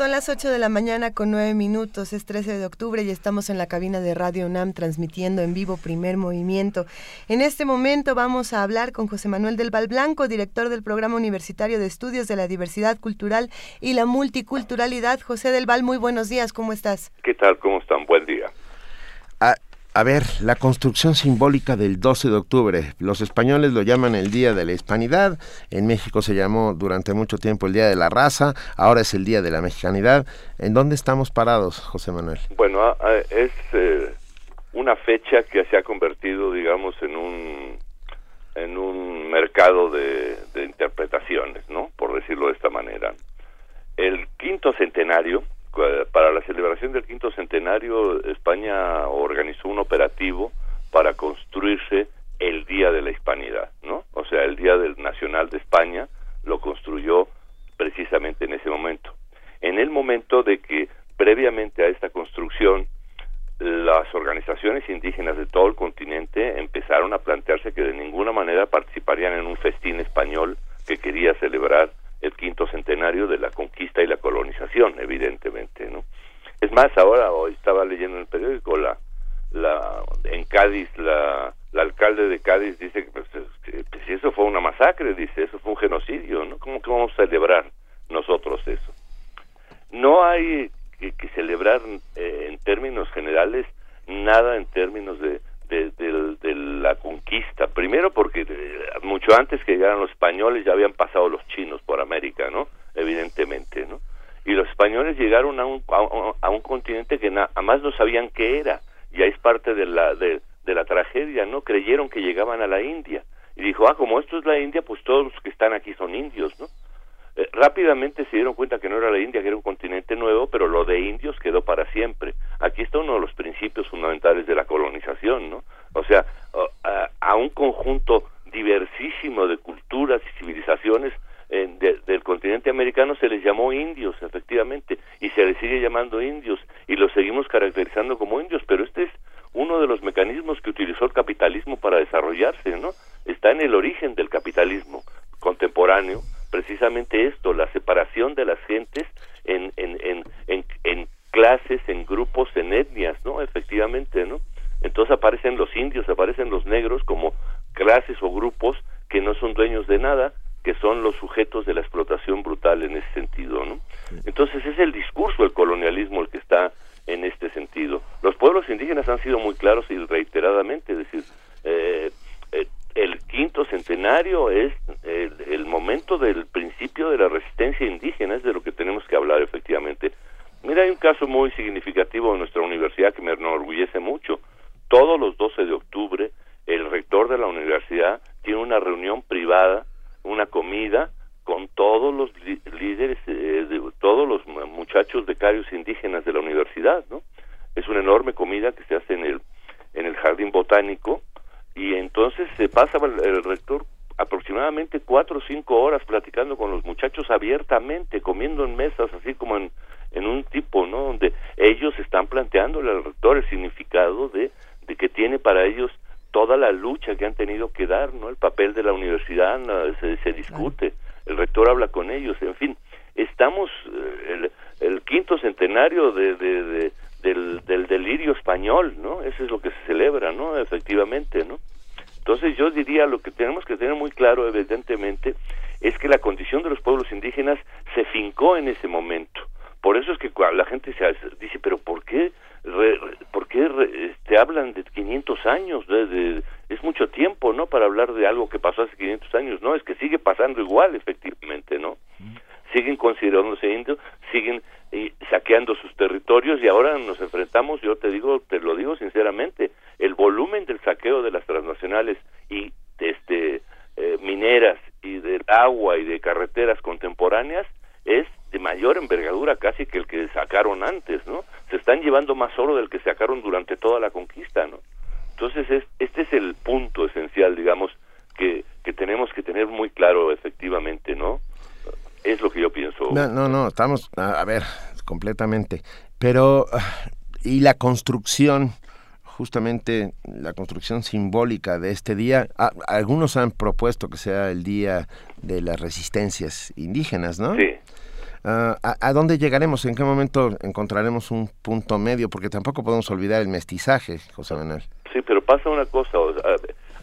Son las 8 de la mañana con 9 minutos, es 13 de octubre y estamos en la cabina de Radio UNAM transmitiendo en vivo primer movimiento. En este momento vamos a hablar con José Manuel del Val Blanco, director del Programa Universitario de Estudios de la Diversidad Cultural y la Multiculturalidad. José del Val, muy buenos días, ¿cómo estás? ¿Qué tal? ¿Cómo están? Buen día. A ver, la construcción simbólica del 12 de octubre. Los españoles lo llaman el Día de la Hispanidad. En México se llamó durante mucho tiempo el Día de la Raza. Ahora es el Día de la Mexicanidad. ¿En dónde estamos parados, José Manuel? Bueno, ah, ah, es eh, una fecha que se ha convertido, digamos, en un en un mercado de, de interpretaciones, ¿no? Por decirlo de esta manera. El quinto centenario para la celebración del quinto centenario, España organizó un operativo para construirse el Día de la Hispanidad, ¿no? O sea, el Día del Nacional de España lo construyó precisamente en ese momento. En el momento de que previamente a esta construcción las organizaciones indígenas de todo el continente empezaron a plantearse que de ninguna manera participarían en un festín español que quería celebrar el quinto centenario de la conquista y la colonización, evidentemente, ¿no? Es más, ahora hoy estaba leyendo en el periódico la la en Cádiz la, la alcalde de Cádiz dice que, pues, pues, eso fue una masacre, dice, eso fue un genocidio, ¿no? ¿Cómo que vamos a celebrar nosotros eso? No hay que, celebrar eh, en términos generales nada en términos de de, la conquista. Primero porque eh, mucho antes que llegaran los españoles ya habían pasado los chinos por América, ¿no? Evidentemente, ¿no? Y los españoles llegaron a un, a un, continente que nada más no sabían qué era. Ya es parte de la, de, de la tragedia, ¿no? Creyeron que llegaban a la India. Y dijo, ah, como esto es la India, pues todos los que están aquí son indios, ¿no? Eh, rápidamente se dieron cuenta que no era la India, que era un continente nuevo, pero lo de indios quedó para siempre. Aquí está uno de los principios fundamentales de la colonización, ¿no? O sea, a, un conjunto diversísimo de culturas y civilizaciones del continente americano se les llamó indios, efectivamente, y se les sigue llamando indios, y los seguimos caracterizando como indios, pero este es uno de los mecanismos que utilizó el capitalismo para desarrollarse, ¿no? Está en el origen del capitalismo contemporáneo, precisamente esto, la separación de las gentes en, en, en, en, clases, en grupos, en etnias, ¿no? Efectivamente, ¿no? Entonces aparecen los indios, aparecen los negros como clases o grupos que no son dueños de nada, que son los sujetos de la explotación brutal en ese sentido, ¿no? Entonces es el discurso del colonialismo el que está en este sentido. Los pueblos indígenas han sido muy claros y reiteradamente, es decir, eh, eh, el quinto centenario es el, momento del principio de la resistencia indígena, es de lo que tenemos que hablar efectivamente. Mira, hay un caso muy significativo en nuestra universidad que me enorgullece mucho. Todos los 12 de octubre, el rector de la universidad tiene una reunión privada, una comida, con todos los líderes, eh, de, todos los muchachos becarios indígenas de la universidad, ¿no? Es una enorme comida que se hace en el en el jardín botánico y entonces se pasa el, rector aproximadamente cuatro o cinco horas platicando con los muchachos abiertamente, comiendo en mesas, así como en, en un tipo, ¿no? Donde ellos están planteándole al rector el significado de, de que tiene para ellos toda la lucha que han tenido que dar, ¿no? El papel de la universidad no, se, se discute, el rector habla con ellos, en fin, estamos eh, el, el quinto centenario de, de, de del, del delirio español, ¿no? Eso es lo que se celebra, ¿no? Efectivamente, ¿no? Entonces yo diría lo que tenemos que tener muy claro, evidentemente, es que la condición de los pueblos indígenas se fincó en ese momento. Por eso es que la gente se dice, pero ¿por qué, re, ¿por qué re, este, hablan de 500 años? De, de, es mucho tiempo, ¿no? Para hablar de algo que pasó hace 500 años. No, es que sigue pasando igual, efectivamente, ¿no? Siguen considerándose indios, siguen y saqueando sus territorios y ahora nos enfrentamos, yo te digo, te lo digo sinceramente, el volumen del saqueo de las transnacionales y de este eh, mineras y del agua y de carreteras contemporáneas es de mayor envergadura casi que el que sacaron antes, ¿no? Se están llevando más oro del que sacaron durante toda la conquista, ¿no? Entonces es, este es el punto esencial, digamos, que, que tenemos que tener muy claro efectivamente, ¿no? Es lo que yo pienso. No, no, estamos, a, a ver, completamente. Pero, ¿y la construcción? Justamente la construcción simbólica de este día. Ah, algunos han propuesto que sea el día de las resistencias indígenas, ¿no? Sí. Uh, ¿a, ¿a, dónde llegaremos? ¿En qué momento encontraremos un punto medio? Porque tampoco podemos olvidar el mestizaje, José Manuel. Sí, pero pasa una cosa. O sea,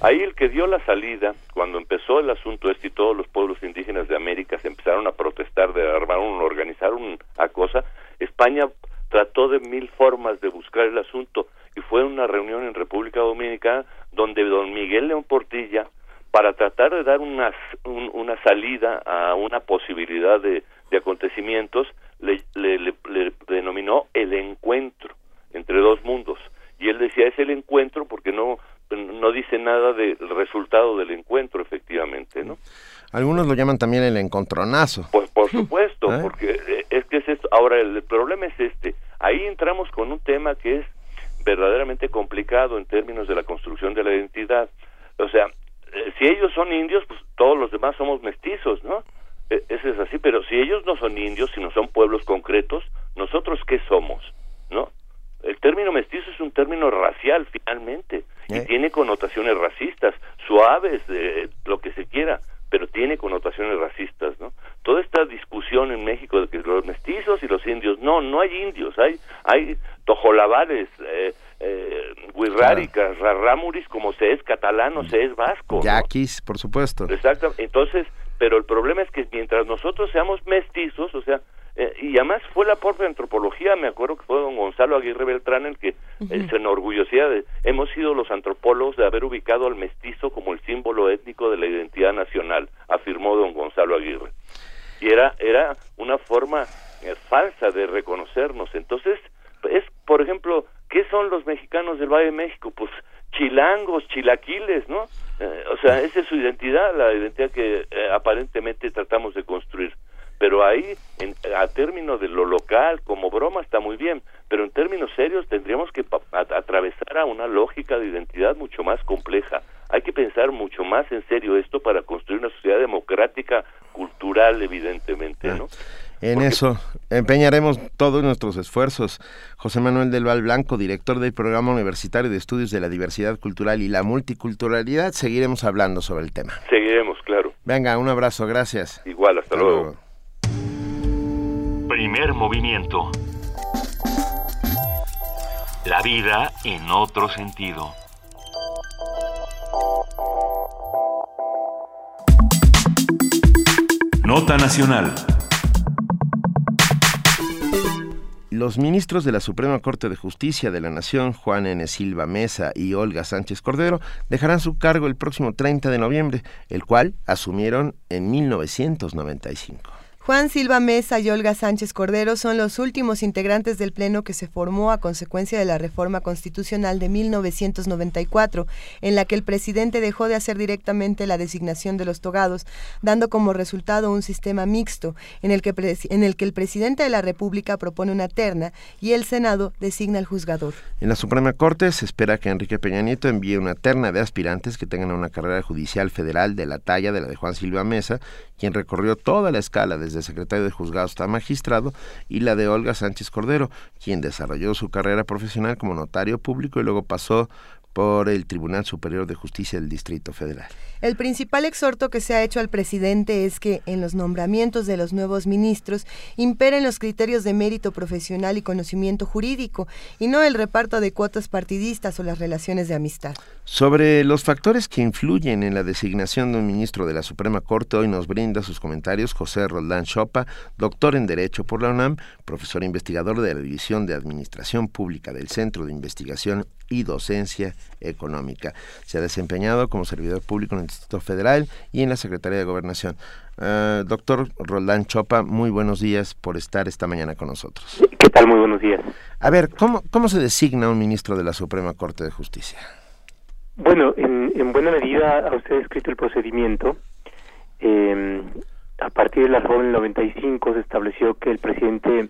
ahí el que dio la salida, cuando empezó el asunto este y todos los pueblos indígenas de América se empezaron a protestar, de armar un, organizar una cosa, España trató de mil formas de buscar el asunto fue una reunión en República Dominicana donde don Miguel León Portilla, para tratar de dar una, un, una salida a una posibilidad de, de acontecimientos, le, le, le, le, denominó el encuentro entre dos mundos. Y él decía, es el encuentro porque no, no dice nada del resultado del encuentro, efectivamente, ¿no? Algunos lo llaman también el encontronazo. Pues por *laughs* supuesto, ¿Eh? porque es que es esto. Ahora, el problema es este. Ahí entramos con un tema que es verdaderamente complicado en términos de la construcción de la identidad. O sea, eh, si ellos son indios, pues todos los demás somos mestizos, ¿no? Eh, eso es así, pero si ellos no son indios, sino son pueblos concretos, ¿nosotros qué somos? ¿No? El término mestizo es un término racial, finalmente, ¿Eh? y tiene connotaciones racistas, suaves, eh, lo que se quiera, pero tiene connotaciones racistas, ¿no? Toda esta discusión en México de que los mestizos y los indios, no, no hay indios, hay hay tojolabales, eh, eh, claro. como se es catalán o se es vasco. Yaquis, ¿no? por supuesto. Exacto, entonces, pero el problema es que mientras nosotros seamos mestizos, o sea, eh, y además fue la propia antropología, me acuerdo que fue don Gonzalo Aguirre Beltrán el que uh -huh. eh, se enorgullecía de, hemos sido los antropólogos de haber ubicado al mestizo como el símbolo étnico de la identidad nacional, afirmó don Gonzalo Aguirre. Y era, era una forma eh, falsa de reconocernos. Entonces, es, por ejemplo, ¿qué son los mexicanos del Valle de México? Pues chilangos, chilaquiles, ¿no? Eh, o sea, esa es su identidad, la identidad que eh, aparentemente tratamos de construir. Pero ahí, en, a términos de lo local, como broma, está muy bien, pero en términos serios tendríamos que atravesar a una lógica de identidad mucho más compleja. Hay que pensar mucho más en serio esto para construir una sociedad democrática, cultural, evidentemente, ¿no? En Porque... eso empeñaremos todos nuestros esfuerzos. José Manuel del Val Blanco, director del Programa Universitario de Estudios de la Diversidad Cultural y la Multiculturalidad, seguiremos hablando sobre el tema. Seguiremos, claro. Venga, un abrazo, gracias. Igual, hasta, hasta luego. luego. Primer movimiento. La vida en otro sentido. Nota Nacional. Los ministros de la Suprema Corte de Justicia de la Nación, Juan N. Silva Mesa y Olga Sánchez Cordero, dejarán su cargo el próximo 30 de noviembre, el cual asumieron en 1995. Juan Silva Mesa y Olga Sánchez Cordero son los últimos integrantes del Pleno que se formó a consecuencia de la reforma constitucional de 1994, en la que el presidente dejó de hacer directamente la designación de los togados, dando como resultado un sistema mixto, en el que, el, el presidente de la República propone una terna y el Senado designa al juzgador. En la Suprema Corte se espera que Enrique Peña Nieto envíe una terna de aspirantes que tengan una carrera judicial federal de la talla de la de Juan Silva Mesa, quien recorrió toda la escala desde secretario de juzgado hasta magistrado, y la de Olga Sánchez Cordero, quien desarrolló su carrera profesional como notario público y luego pasó por el Tribunal Superior de Justicia del Distrito Federal. El principal exhorto que se ha hecho al presidente es que en los nombramientos de los nuevos ministros imperen los criterios de mérito profesional y conocimiento jurídico y no el reparto de cuotas partidistas o las relaciones de amistad. Sobre los factores que influyen en la designación de un ministro de la Suprema Corte, hoy nos brinda sus comentarios José Roldán Chopa, doctor en Derecho por la UNAM, profesor investigador de la División de Administración Pública del Centro de Investigación y docencia económica. Se ha desempeñado como servidor público en Distrito Federal y en la Secretaría de Gobernación. Uh, doctor Roldán Chopa, muy buenos días por estar esta mañana con nosotros. ¿Qué tal? Muy buenos días. A ver, ¿cómo, cómo se designa un ministro de la Suprema Corte de Justicia? Bueno, en, en buena medida ha usted escrito el procedimiento. Eh, a partir de la reforma del 95 se estableció que el presidente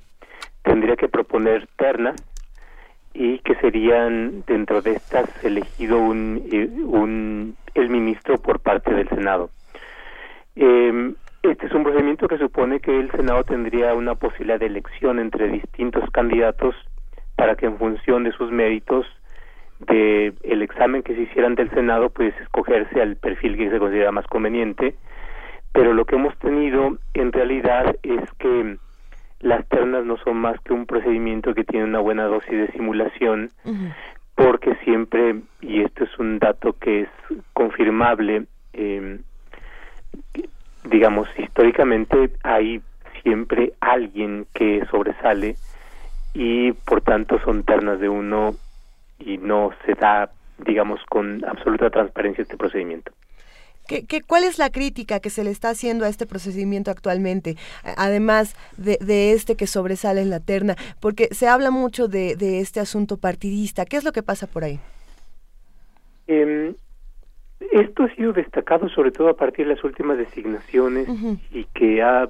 tendría que proponer ternas y que serían dentro de estas elegido un, un el ministro por parte del Senado. Eh, este es un procedimiento que supone que el Senado tendría una posibilidad de elección entre distintos candidatos para que en función de sus méritos de el examen que se hicieran del Senado pues escogerse al perfil que se considera más conveniente pero lo que hemos tenido en realidad es que las ternas no son más que un procedimiento que tiene una buena dosis de simulación, porque siempre, y esto es un dato que es confirmable, eh, digamos, históricamente hay siempre alguien que sobresale y por tanto son ternas de uno y no se da, digamos, con absoluta transparencia este procedimiento. ¿Qué, qué, cuál es la crítica que se le está haciendo a este procedimiento actualmente, además de, de, este que sobresale en la terna? Porque se habla mucho de, de, este asunto partidista. ¿Qué es lo que pasa por ahí? Eh, esto ha sido destacado sobre todo a partir de las últimas designaciones uh -huh. y que ha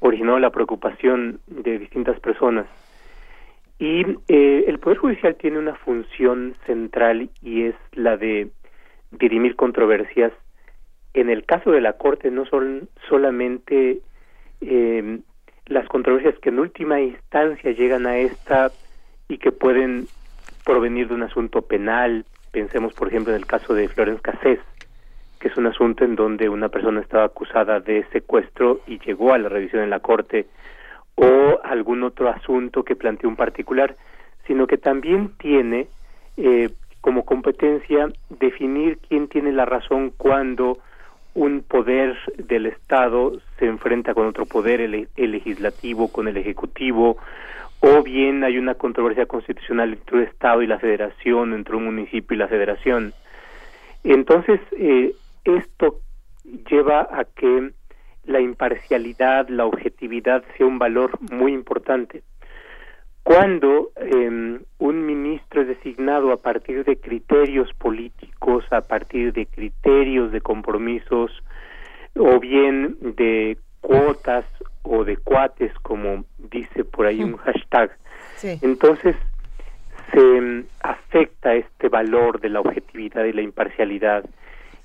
originado la preocupación de distintas personas. Y eh, el Poder Judicial tiene una función central y es la de dirimir controversias en el caso de la Corte no son solamente eh, las controversias que en última instancia llegan a esta y que pueden provenir de un asunto penal, pensemos por ejemplo en el caso de Florence Cassés, que es un asunto en donde una persona estaba acusada de secuestro y llegó a la revisión en la Corte, o algún otro asunto que planteó un particular, sino que también tiene eh, como competencia definir quién tiene la razón cuando un poder del Estado se enfrenta con otro poder, el, el, legislativo con el ejecutivo, o bien hay una controversia constitucional entre el Estado y la Federación, entre un municipio y la Federación. Entonces, eh, esto lleva a que la imparcialidad, la objetividad sea un valor muy importante. Cuando eh, un ministro es designado a partir de criterios políticos, a partir de criterios de compromisos, o bien de cuotas o de cuates, como dice por ahí un hashtag, sí. entonces se afecta este valor de la objetividad y la imparcialidad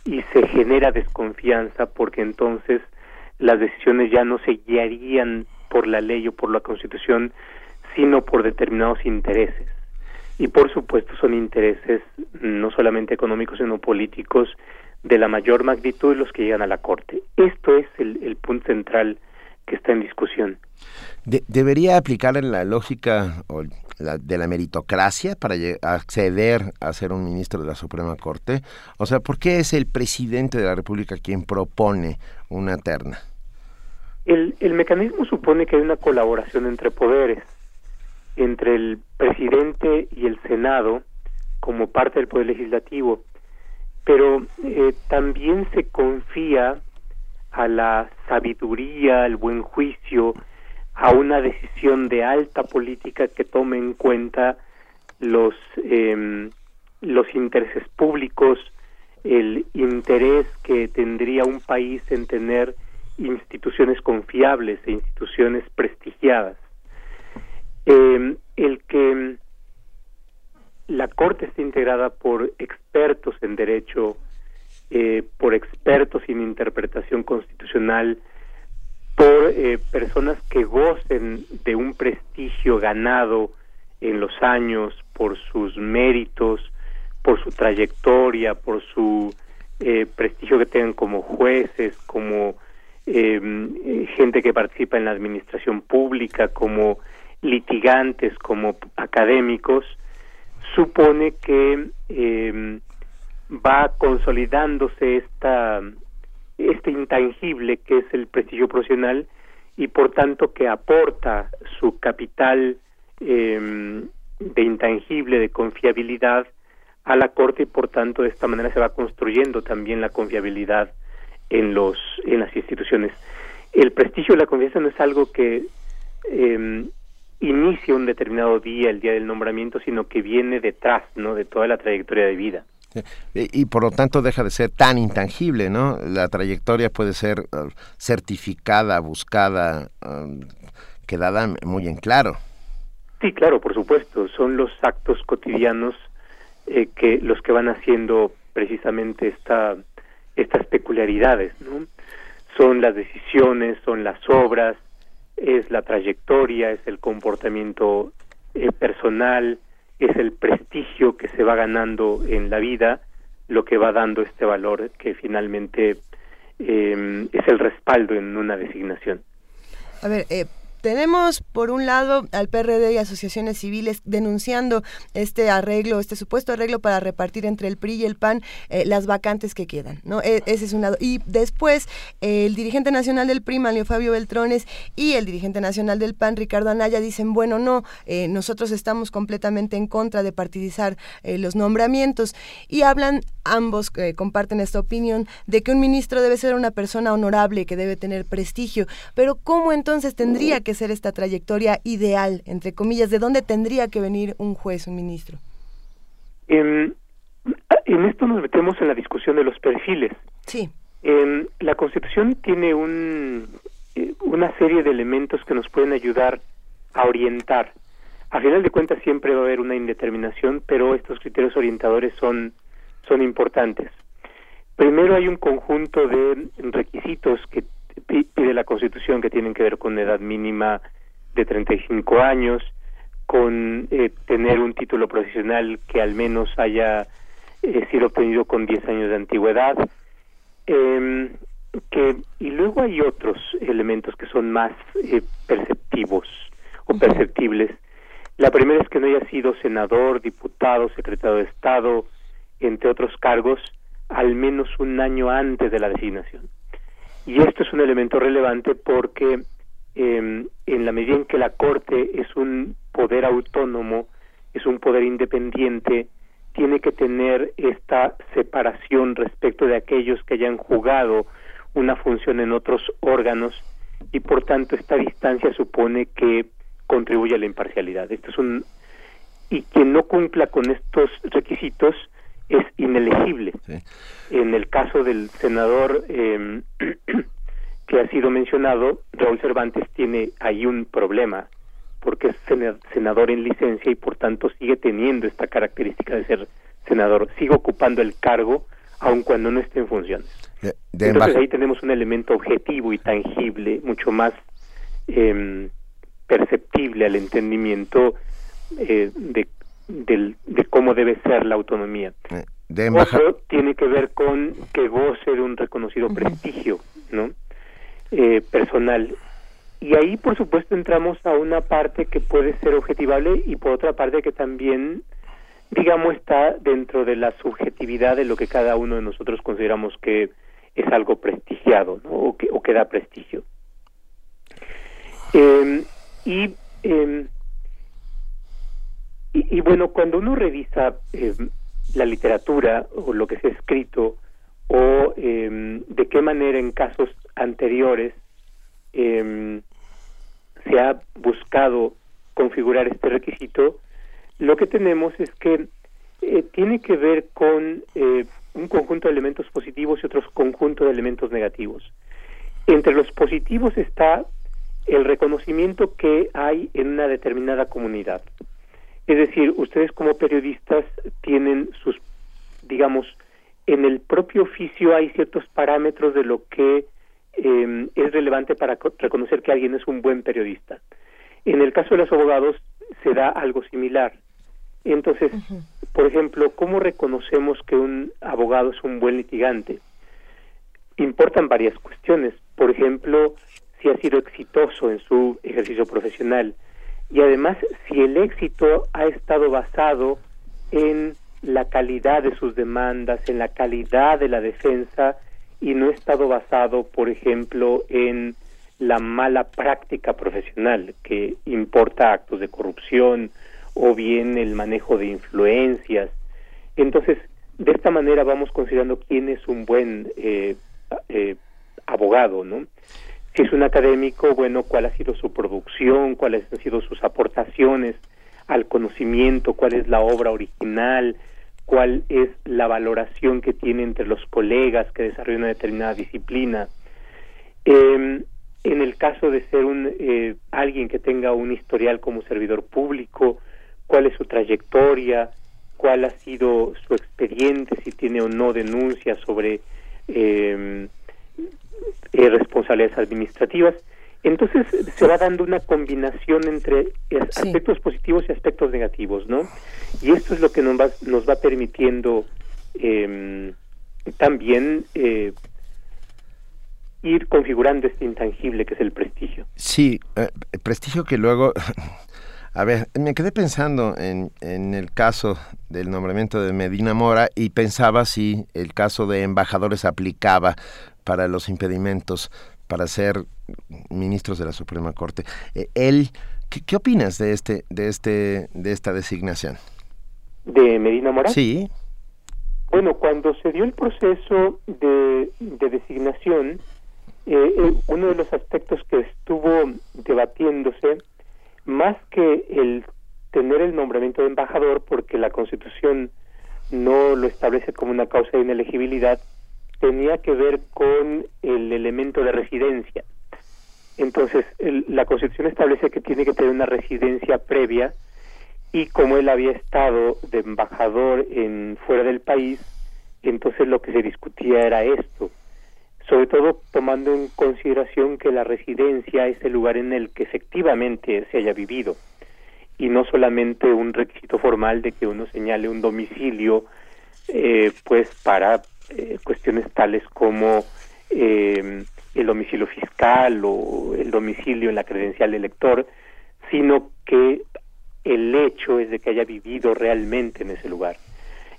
y se genera desconfianza porque entonces las decisiones ya no se guiarían por la ley o por la constitución, sino por determinados intereses. Y por supuesto son intereses no solamente económicos, sino políticos de la mayor magnitud los que llegan a la Corte. Esto es el, el punto central que está en discusión. ¿Debería aplicar en la lógica de la meritocracia para acceder a ser un ministro de la Suprema Corte? O sea, ¿por qué es el presidente de la República quien propone una terna? El, el mecanismo supone que hay una colaboración entre poderes, entre el presidente y el Senado como parte del poder legislativo, pero eh, también se confía a la sabiduría, al buen juicio, a una decisión de alta política que tome en cuenta los eh, los intereses públicos, el interés que tendría un país en tener instituciones confiables e instituciones prestigiadas. Eh, el que la Corte esté integrada por expertos en derecho, eh, por expertos en interpretación constitucional, por eh, personas que gocen de un prestigio ganado en los años por sus méritos, por su trayectoria, por su eh, prestigio que tengan como jueces, como eh, gente que participa en la administración pública, como litigantes, como académicos, supone que va consolidándose esta este intangible que es el prestigio profesional y por tanto que aporta su capital eh, de intangible, de confiabilidad a la Corte y por tanto de esta manera se va construyendo también la confiabilidad en los en las instituciones. El prestigio y la confianza no es algo que eh, inicia un determinado día, el día del nombramiento, sino que viene detrás, ¿no? De toda la trayectoria de vida. Y, por lo tanto deja de ser tan intangible, ¿no? La trayectoria puede ser uh, certificada, buscada, um, quedada muy en claro. Sí, claro, por supuesto. Son los actos cotidianos eh, que los que van haciendo precisamente esta, estas peculiaridades, ¿no? Son las decisiones, son las obras, es la trayectoria, es el comportamiento eh, personal, es el prestigio que se va ganando en la vida lo que va dando este valor que finalmente eh, es el respaldo en una designación. A ver, eh, tenemos, por un lado, al PRD y asociaciones civiles denunciando este arreglo, este supuesto arreglo para repartir entre el PRI y el PAN eh, las vacantes que quedan, ¿no? E, ese es un lado. Y después, el dirigente nacional del PRI, Manlio Fabio Beltrones, y el dirigente nacional del PAN, Ricardo Anaya, dicen, bueno, no, eh, nosotros estamos completamente en contra de partidizar eh, los nombramientos. Y hablan, ambos comparten esta opinión, de que un ministro debe ser una persona honorable, que debe tener prestigio. Pero ¿cómo entonces tendría que ser esta trayectoria ideal, entre comillas? ¿De dónde tendría que venir un juez, un ministro? En, en esto nos metemos en la discusión de los perfiles. Sí. la Constitución tiene un, eh, una serie de elementos que nos pueden ayudar a orientar. A final de cuentas siempre va a haber una indeterminación, pero estos criterios orientadores son, son importantes. Primero hay un conjunto de requisitos que pide la Constitución que tienen que ver con edad mínima de 35 años, con eh, tener un título profesional que al menos haya eh, sido obtenido con 10 años de antigüedad. Eh, que, y luego hay otros elementos que son más eh, perceptivos o perceptibles. La primera es que no haya sido senador, diputado, secretario de Estado, entre otros cargos, al menos un año antes de la designación. Y esto es un elemento relevante porque em, en la medida en que la Corte es un poder autónomo, es un poder independiente, tiene que tener esta separación respecto de aquellos que hayan jugado una función en otros órganos y por tanto esta distancia supone que contribuye a la imparcialidad. Esto es un y quien no cumpla con estos requisitos es inelegible. En el caso del senador eh, *clears throat* que ha sido mencionado, Raúl Cervantes tiene ahí un problema, porque es senador en licencia y por tanto sigue teniendo esta característica de ser senador, sigue ocupando el cargo aun cuando no esté en funciones. Entonces ahí tenemos un elemento objetivo y tangible, mucho más eh, perceptible al entendimiento eh, de del, de cómo debe ser la autonomía. Eh, de Otro tiene que ver con que goce de un reconocido prestigio, ¿no? Eh, personal. y ahí, por supuesto, entramos a una parte que puede ser objetivable y por otra parte que también, digamos, está dentro de la subjetividad de lo que cada uno de nosotros consideramos que es algo prestigiado ¿no? o, que, o que da prestigio. Eh, y, eh, y, bueno, cuando uno revisa eh, la literatura o lo que se ha escrito o eh, de qué manera en casos anteriores eh, se ha buscado configurar este requisito, lo que tenemos es que eh, tiene que ver con eh, un conjunto de elementos positivos y otros conjunto de elementos negativos. Entre los positivos está el reconocimiento que hay en una determinada comunidad. Es decir, ustedes como periodistas tienen sus, digamos, en el propio oficio hay ciertos parámetros de lo que eh, es relevante para reconocer que alguien es un buen periodista. En el caso de los abogados se da algo similar. Entonces, uh -huh. por ejemplo, ¿cómo reconocemos que un abogado es un buen litigante? Importan varias cuestiones. Por ejemplo, si ha sido exitoso en su ejercicio profesional y además si el éxito ha estado basado en la calidad de sus demandas, en la calidad de la defensa y no ha estado basado, por ejemplo, en la mala práctica profesional que importa actos de corrupción o bien el manejo de influencias. Entonces, de esta manera vamos considerando quién es un buen eh, eh, abogado, ¿no? Si es un académico, bueno, cuál ha sido su producción, cuáles han sido sus aportaciones al conocimiento, cuál es la obra original, cuál es la valoración que tiene entre los colegas que desarrollan una determinada disciplina. Eh, en el caso de ser un eh, alguien que tenga un historial como servidor público, cuál es su trayectoria, cuál ha sido su expediente, si tiene o no denuncias sobre eh, eh, responsabilidades administrativas. Entonces se va dando una combinación entre aspectos sí. positivos y aspectos negativos, ¿no? Y esto es lo que nos va, nos va permitiendo eh, también eh, ir configurando este intangible que es el prestigio. Sí, eh, prestigio que luego... *laughs* A ver, me quedé pensando en, en, el caso del nombramiento de Medina Mora y pensaba si el caso de embajadores aplicaba para los impedimentos para ser ministros de la Suprema Corte. Eh, él, ¿qué, ¿qué, opinas de este, de este, de esta designación? ¿De Medina Mora? Sí. Bueno, cuando se dio el proceso de, de designación, eh, eh, uno de los aspectos que estuvo debatiéndose más que el tener el nombramiento de embajador, porque la Constitución no lo establece como una causa de inelegibilidad, tenía que ver con el elemento de residencia. Entonces, el, la Constitución establece que tiene que tener una residencia previa y como él había estado de embajador en fuera del país, entonces lo que se discutía era esto, sobre todo tomando en consideración que la residencia es el lugar en el que efectivamente se haya vivido y no solamente un requisito formal de que uno señale un domicilio eh, pues para eh, cuestiones tales como eh, el domicilio fiscal o el domicilio en la credencial elector sino que el hecho es de que haya vivido realmente en ese lugar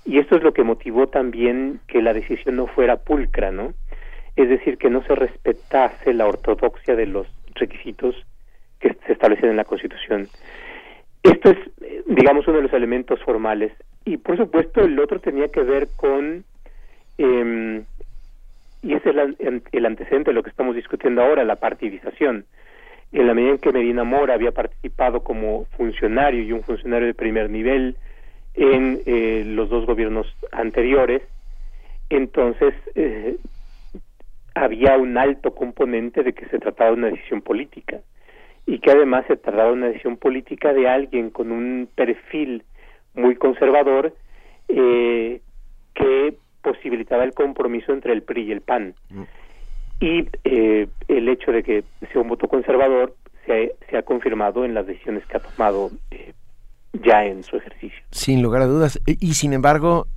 y esto es lo que motivó también que la decisión no fuera pulcra no es decir, que no se respetase la ortodoxia de los requisitos que se establecen en la Constitución. Esto es, digamos, uno de los elementos formales. Y, por supuesto, el otro tenía que ver con, eh, y es el, el antecedente de lo que estamos discutiendo ahora, la partidización. En la medida en que Medina Mora había participado como funcionario y un funcionario de primer nivel en eh, los dos gobiernos anteriores, entonces eh, había un alto componente de que se trataba de una decisión política y que además se trataba de una decisión política de alguien con un perfil muy conservador eh, que posibilitaba el compromiso entre el PRI y el PAN. Mm. Y eh, el hecho de que sea un voto conservador se ha, se ha confirmado en las decisiones que ha tomado eh, ya en su ejercicio. Sin lugar a dudas. Y, y sin embargo,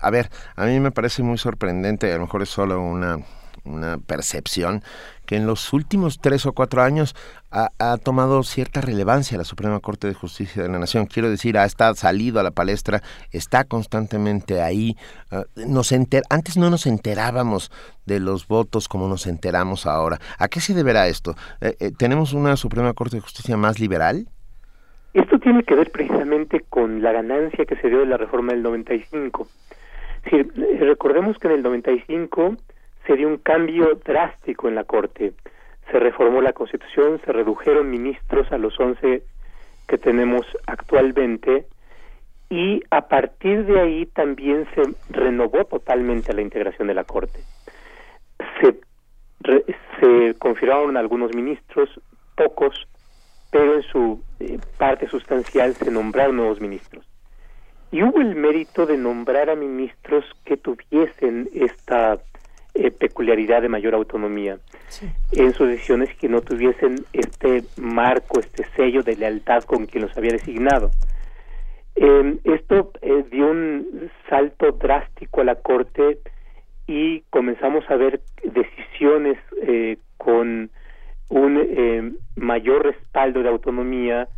a ver, a mí me parece muy sorprendente, a lo mejor es solo una una percepción que en los últimos tres o cuatro años ha, tomado cierta relevancia la Suprema Corte de Justicia de la Nación. Quiero decir, ha estado salido a la palestra, está constantemente ahí. Ah, nos enter antes no nos enterábamos de los votos como nos enteramos ahora. ¿A qué se deberá esto? Eh, eh, ¿Tenemos una Suprema Corte de Justicia más liberal? Esto tiene que ver precisamente con la ganancia que se dio de la reforma del 95. Si, recordemos que en el 95 se dio un cambio drástico en la Corte. Se reformó la Constitución, se redujeron ministros a los 11 que tenemos actualmente y a partir de ahí también se renovó totalmente la integración de la Corte. Se, se confirmaron algunos ministros, pocos, pero en su eh, parte sustancial se nombraron nuevos ministros. Y hubo el mérito de nombrar a ministros que tuviesen esta eh, peculiaridad de mayor autonomía en sus decisiones que no tuviesen este marco, este sello de lealtad con quien los había designado. Eh, esto eh, dio un salto drástico a la Corte y comenzamos a ver decisiones eh, con un mayor respaldo de autonomía,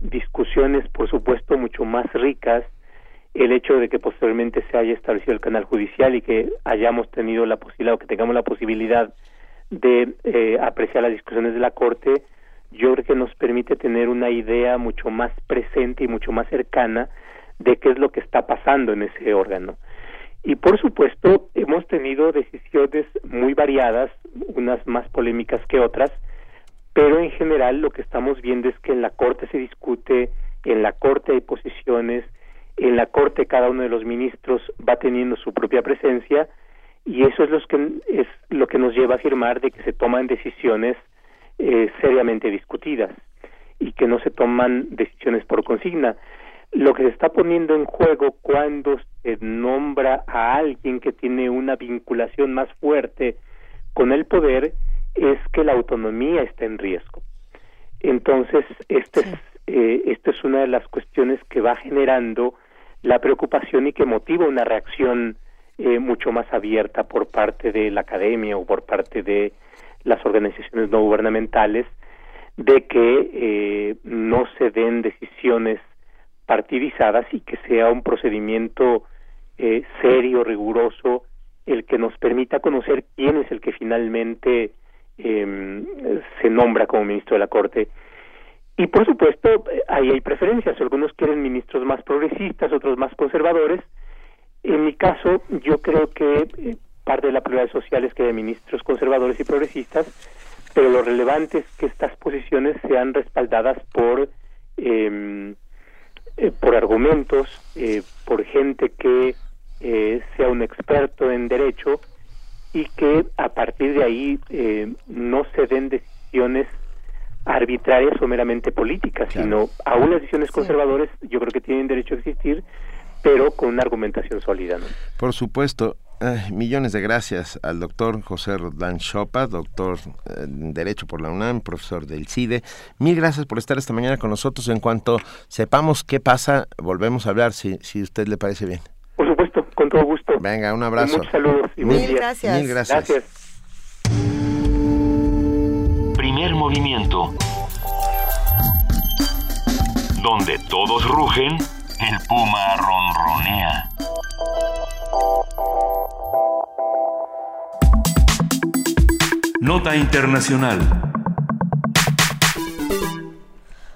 discusiones por supuesto mucho más ricas el hecho de que posteriormente se haya establecido el canal judicial y que hayamos tenido la posibilidad o que tengamos la posibilidad de eh, apreciar las discusiones de la Corte, yo creo que nos permite tener una idea mucho más presente y mucho más cercana de qué es lo que está pasando en ese órgano. Y por supuesto, hemos tenido decisiones muy variadas, unas más polémicas que otras, pero en general lo que estamos viendo es que en la Corte se discute, en la Corte hay posiciones, en la Corte cada uno de los ministros va teniendo su propia presencia y eso es lo que, es lo que nos lleva a afirmar de que se toman decisiones eh, seriamente discutidas y que no se toman decisiones por consigna. Lo que se está poniendo en juego cuando se nombra a alguien que tiene una vinculación más fuerte con el poder es que la autonomía está en riesgo. Entonces, este es, eh, esta es una de las cuestiones que va generando la preocupación y que motiva una reacción eh, mucho más abierta por parte de la academia o por parte de las organizaciones no gubernamentales de que eh, no se den decisiones partidizadas y que sea un procedimiento eh, serio, riguroso, el que nos permita conocer quién es el que finalmente em, se nombra como ministro de la Corte y por supuesto, ahí hay preferencias. Algunos quieren ministros más progresistas, otros más conservadores. En mi caso, yo creo que eh, parte de la prioridad social es que haya ministros conservadores y progresistas, pero lo relevante es que estas posiciones sean respaldadas por, em, eh, por argumentos, eh, por gente que sea un experto en derecho y que a partir de ahí no se den decisiones arbitrarias o meramente políticas, sino aún las decisiones conservadoras yo creo que tienen derecho a existir, pero con una argumentación sólida. ¿no? Por supuesto. millones de gracias al doctor José Rodán Chopa, doctor en Derecho por la UNAM, profesor del CIDE. Mil gracias por estar esta mañana con nosotros. En cuanto sepamos qué pasa, volvemos a hablar, si, si usted le parece bien. Por supuesto, con todo gusto. Venga, un abrazo. muchos saludos y Mil gracias. Mil gracias. gracias. Movimiento. Donde todos rugen, el puma ronronea. Nota Internacional.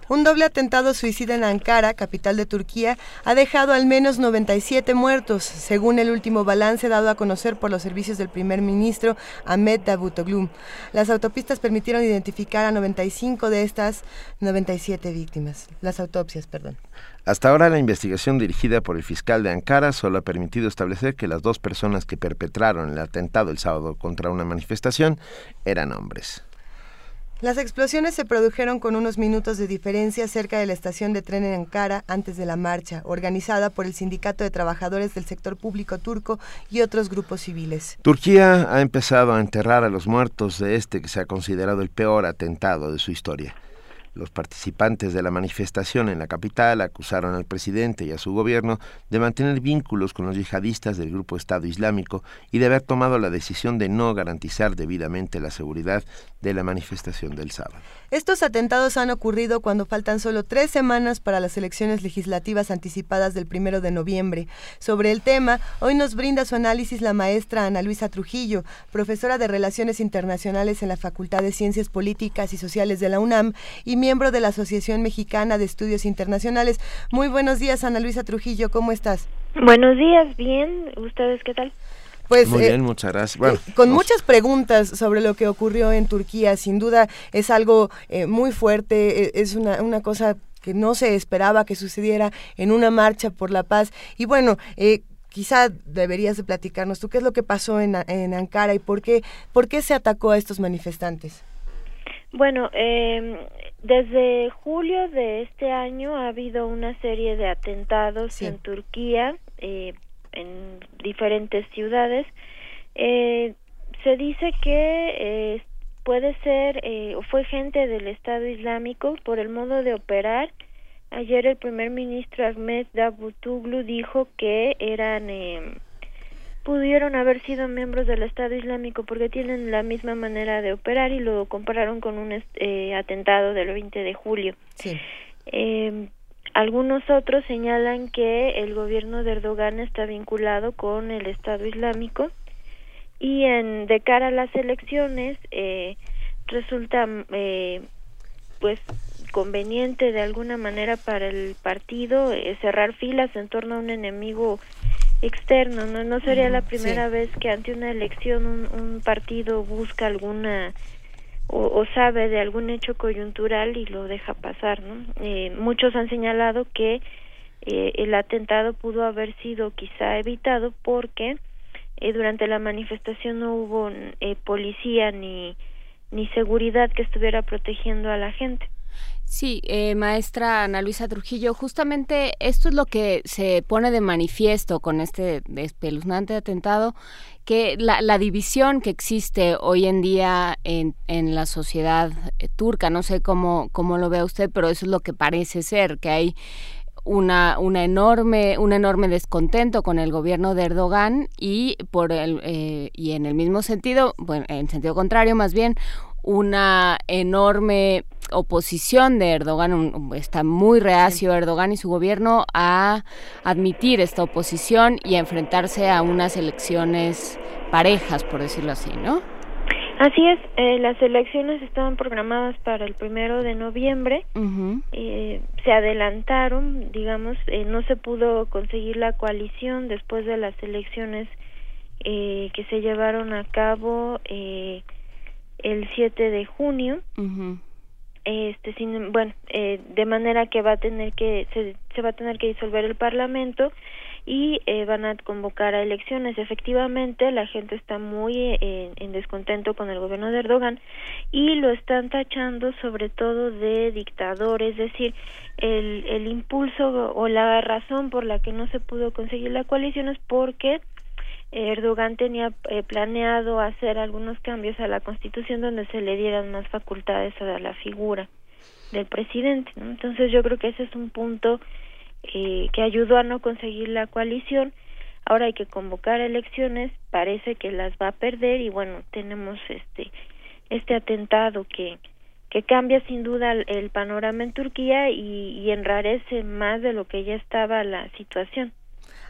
Un doble atentado suicida en Ankara, capital de Turquía, ha dejado al menos 97 muertos, según el último balance dado a conocer por los servicios del primer ministro Ahmed Davutoglu. Las autopistas permitieron identificar a 95 de estas 97 víctimas. Las autopsias, perdón. Hasta ahora la investigación dirigida por el fiscal de Ankara solo ha permitido establecer que las dos personas que perpetraron el atentado el sábado contra una manifestación eran hombres. Las explosiones se produjeron con unos minutos de diferencia cerca de la estación de tren en Ankara antes de la marcha, organizada por el Sindicato de Trabajadores del Sector Público Turco y otros grupos civiles. Turquía ha empezado a enterrar a los muertos de este que se ha considerado el peor atentado de su historia. Los participantes de la manifestación en la capital acusaron al presidente y a su gobierno de mantener vínculos con los yihadistas del grupo Estado Islámico y de haber tomado la decisión de no garantizar debidamente la seguridad de la manifestación del sábado. Estos atentados han ocurrido cuando faltan solo tres semanas para las elecciones legislativas anticipadas del primero de noviembre. Sobre el tema, hoy nos brinda su análisis la maestra Ana Luisa Trujillo, profesora de Relaciones Internacionales en la Facultad de Ciencias Políticas y Sociales de la UNAM y miembro de la Asociación Mexicana de Estudios Internacionales. Muy buenos días, Ana Luisa Trujillo, ¿cómo estás? Buenos días, bien. ¿Ustedes qué tal? Pues, Muy eh, bien, muchas gracias. Bueno, eh, con muchas preguntas sobre lo que ocurrió en Turquía, sin duda es algo eh, muy fuerte, es una, una cosa que no se esperaba que sucediera en una marcha por la paz. Y bueno, quizá deberías de platicarnos tú qué es lo que pasó en, en Ankara y por qué, por qué se atacó a estos manifestantes. Bueno, eh, desde julio de este año ha habido una serie de atentados en Turquía eh, en diferentes ciudades. Eh, se dice que eh, puede ser eh, o fue gente del Estado Islámico por el modo de operar. Ayer el primer ministro Ahmed Davutoglu dijo que eran pudieron haber sido miembros del Estado Islámico porque tienen la misma manera de operar y lo compararon con un atentado del 20 de julio. Sí. Algunos otros señalan que el gobierno de Erdogan está vinculado con el Estado Islámico y en de cara a las elecciones eh, resulta eh, pues conveniente de alguna manera para el partido eh, cerrar filas en torno a un enemigo externo no no sería la primera vez que ante una elección un, un partido busca alguna o, sabe de algún hecho coyuntural y lo deja pasar. ¿no? Eh, muchos han señalado que eh, el atentado pudo haber sido quizá evitado porque eh, durante la manifestación no hubo eh, policía ni, ni seguridad que estuviera protegiendo a la gente. Sí, eh, maestra Ana Luisa Trujillo, justamente esto es lo que se pone de manifiesto con este espeluznante atentado, que la, la división que existe hoy en día en, en la sociedad eh, turca, no sé cómo, cómo lo vea usted, pero eso es lo que parece ser, que hay una, una enorme, un enorme descontento con el gobierno de Erdogan y por el eh, y en el mismo sentido, en sentido contrario, más bien una enorme oposición de Erdogan, está muy reacio Erdogan y su gobierno a admitir esta oposición y a enfrentarse a unas elecciones parejas, por decirlo así, ¿no? Así es, eh, las elecciones estaban programadas para el primero de noviembre, eh, se adelantaron, digamos, eh, no se pudo conseguir la coalición después de las elecciones que se llevaron a cabo el 7 de junio. Este sin bueno eh, de manera que va a tener que se, se va a tener que disolver el parlamento y eh, van a convocar a elecciones. Efectivamente la gente está muy eh, en descontento con el gobierno de Erdogan y lo están tachando sobre todo de dictador es decir el el impulso o la razón por la que no se pudo conseguir la coalición es porque Erdogan tenía eh, planeado hacer algunos cambios a la constitución donde se le dieran más facultades a la figura del presidente. Entonces yo creo que ese es un punto eh, que ayudó a no conseguir la coalición. Ahora hay que convocar elecciones, parece que las va a perder y bueno, tenemos este este atentado que que cambia sin duda el, panorama en Turquía y enrarece más de lo que ya estaba la situación.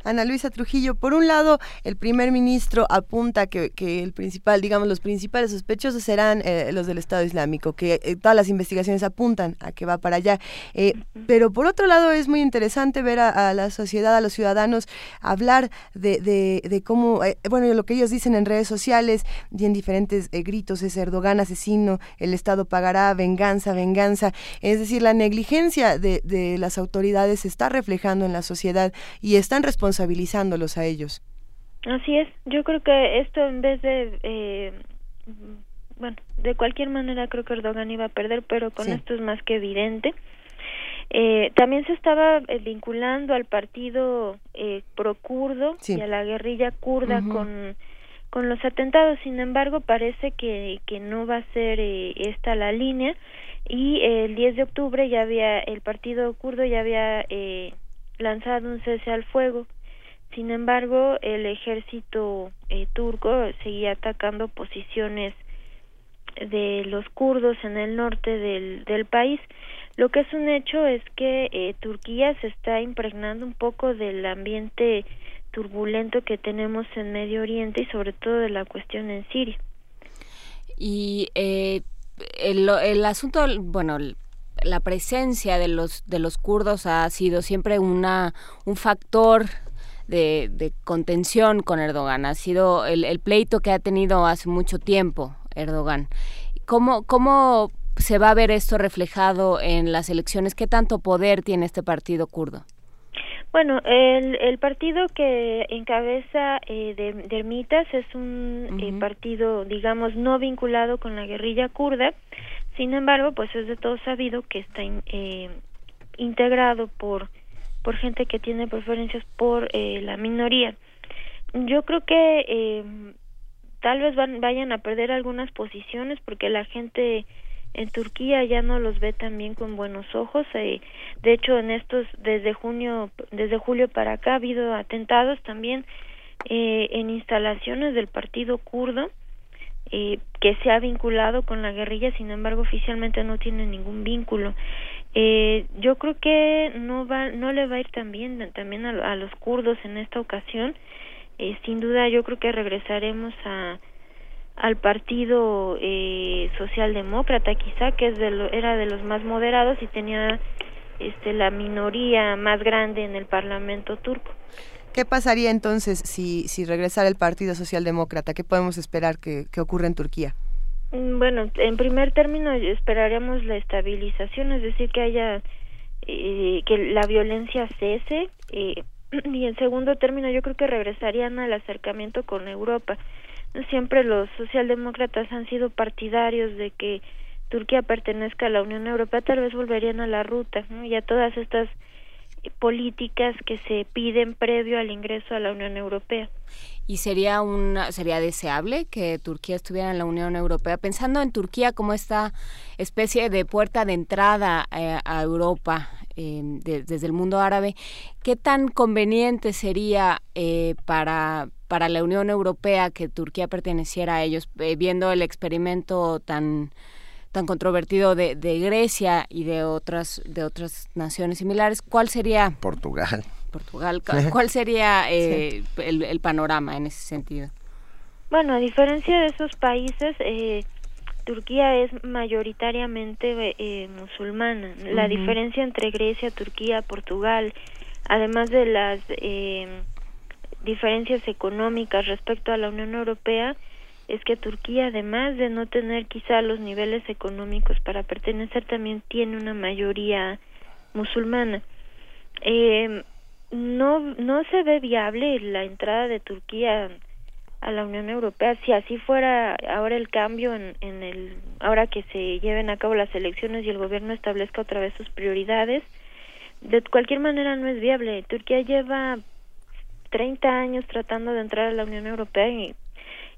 Ana Luisa Trujillo, por un lado, el primer ministro apunta que, que el principal, digamos, los principales sospechosos serán eh, los del Estado Islámico, que eh, todas las investigaciones apuntan a que va para allá. Eh, pero por otro lado, es muy interesante ver a, la sociedad, a los ciudadanos, hablar de, de, cómo, bueno, lo que ellos dicen en redes sociales y en diferentes gritos es Erdogan asesino, el Estado pagará, venganza, venganza. Es decir, la negligencia de, de las autoridades se está reflejando en la sociedad y están responsables responsabilizándolos a ellos. Así es, yo creo que esto en vez de, eh, bueno, de cualquier manera creo que Erdogan iba a perder, pero con esto es más que evidente. Eh, también se estaba eh, vinculando al partido eh, pro kurdo y a la guerrilla kurda con con los atentados. Sin embargo, parece que, que no va a ser eh, esta la línea y el 10 de octubre ya había el partido kurdo ya había eh, lanzado un cese al fuego. Sin embargo, el ejército eh, turco seguía atacando posiciones de los kurdos en el norte del, del país. Lo que es un hecho es que eh, Turquía se está impregnando un poco del ambiente turbulento que tenemos en Medio Oriente y sobre todo de la cuestión en Siria. Y eh, el, el asunto, bueno, la presencia de los de los kurdos ha sido siempre una un factor de, de contención con Erdogan. Ha sido el, el, pleito que ha tenido hace mucho tiempo Erdogan. ¿Cómo, ¿Cómo se va a ver esto reflejado en las elecciones? ¿Qué tanto poder tiene este partido kurdo? Bueno, el, el partido que encabeza eh, de, de Ermitas es un uh -huh. eh, partido, digamos, no vinculado con la guerrilla kurda. Sin embargo, pues es de todo sabido que está in, eh, integrado por, por gente que tiene preferencias por eh, la minoría. Yo creo que eh, tal vez van, vayan a perder algunas posiciones porque la gente en Turquía ya no los ve también con buenos ojos. Eh, de hecho, en estos desde junio, desde julio para acá ha habido atentados también eh, en instalaciones del partido kurdo eh, que se ha vinculado con la guerrilla. Sin embargo, oficialmente no tiene ningún vínculo. Eh, yo creo que no va, no le va a ir tan bien también a, los kurdos en esta ocasión. Eh, sin duda, yo creo que regresaremos al partido eh, socialdemócrata quizá que es de lo, era de los más moderados y tenía este la minoría más grande en el parlamento turco ¿Qué pasaría entonces si, si regresara el Partido Socialdemócrata? ¿Qué podemos esperar que ocurra en Turquía? Bueno, en primer término esperaríamos la estabilización, es decir, que haya eh, que la violencia cese eh, *clears throat* y en segundo término yo creo que regresarían al acercamiento con Europa siempre los socialdemócratas han sido partidarios de que Turquía pertenezca a la Unión Europea, tal vez volverían a la ruta ¿no? y a todas estas políticas que se piden previo al ingreso a la Unión Europea. ¿Y sería una, sería deseable que Turquía estuviera en la Unión Europea? Pensando en Turquía como esta especie de puerta de entrada eh, a Europa de, desde el mundo árabe, ¿qué tan conveniente sería eh, para, para la Unión Europea que Turquía perteneciera a ellos, eh, viendo el experimento tan tan controvertido de, de, Grecia y de otras de otras naciones similares, ¿cuál sería Portugal? Portugal, ¿cuál sería eh, sí. el, el, panorama en ese sentido? Bueno, a diferencia de esos países, eh, Turquía es mayoritariamente eh, musulmana. La uh -huh. diferencia entre Grecia, Turquía, Portugal, además de las eh, diferencias económicas respecto a la Unión Europea, es que Turquía, además de no tener quizá los niveles económicos para pertenecer, también tiene una mayoría musulmana. Eh, no, no se ve viable la entrada de Turquía a la Unión Europea. Si así fuera ahora el cambio en, el, ahora que se lleven a cabo las elecciones y el gobierno establezca otra vez sus prioridades, de cualquier manera no es viable. Turquía lleva 30 años tratando de entrar a la Unión Europea y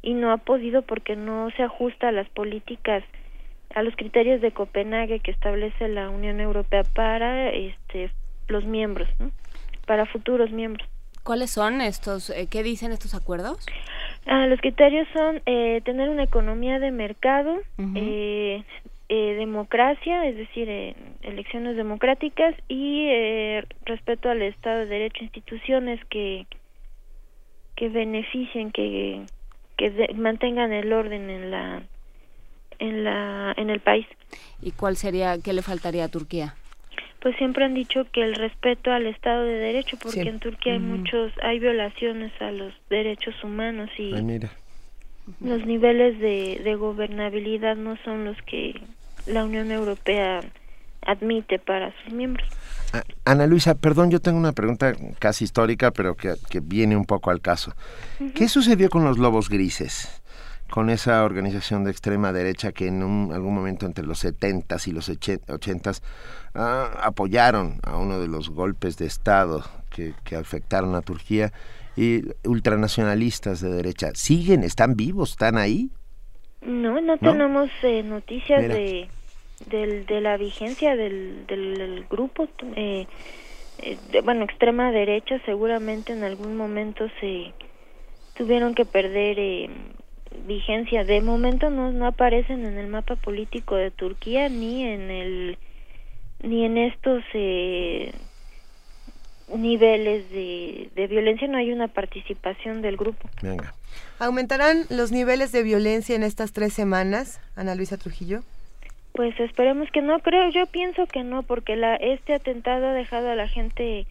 y no ha podido porque no se ajusta a las políticas a los criterios de Copenhague que establece la Unión Europea para este los miembros ¿no? Para futuros miembros ¿Cuáles son estos? Eh, ¿Qué dicen estos acuerdos? Ah, los criterios son eh, tener una economía de mercado, uh -huh. eh, democracia, es decir, elecciones democráticas y respeto al Estado de Derecho, instituciones que que beneficien, que que de, mantengan el orden en la en la en el país. ¿Y cuál sería qué le faltaría a Turquía? Pues siempre han dicho que el respeto al Estado de Derecho, porque sí. en Turquía hay muchos hay violaciones a los derechos humanos y Ay, mira. los niveles de, de gobernabilidad no son los que la Unión Europea admite para sus miembros. Ana Luisa, perdón, yo tengo una pregunta casi histórica, pero que, que viene un poco al caso. Uh -huh. ¿Qué sucedió con los Lobos Grises? Con esa organización de extrema derecha que en un, algún momento entre los 70s y los 80s ah, apoyaron a uno de los golpes de Estado que, que afectaron a Turquía y ultranacionalistas de derecha, ¿siguen? ¿Están vivos? ¿Están ahí? No, no, tenemos eh, noticias de, del, de la vigencia del, del, grupo. Eh, eh, de, bueno, extrema derecha seguramente en algún momento se tuvieron que perder eh, vigencia. De momento no, no aparecen en el mapa político de Turquía ni en el ni en estos eh, niveles de, de violencia no hay una participación del grupo. Venga. ¿Aumentarán los niveles de violencia en estas tres semanas, Ana Luisa Trujillo? Pues esperemos que no, creo, yo pienso que no, porque la, este atentado ha dejado a la gente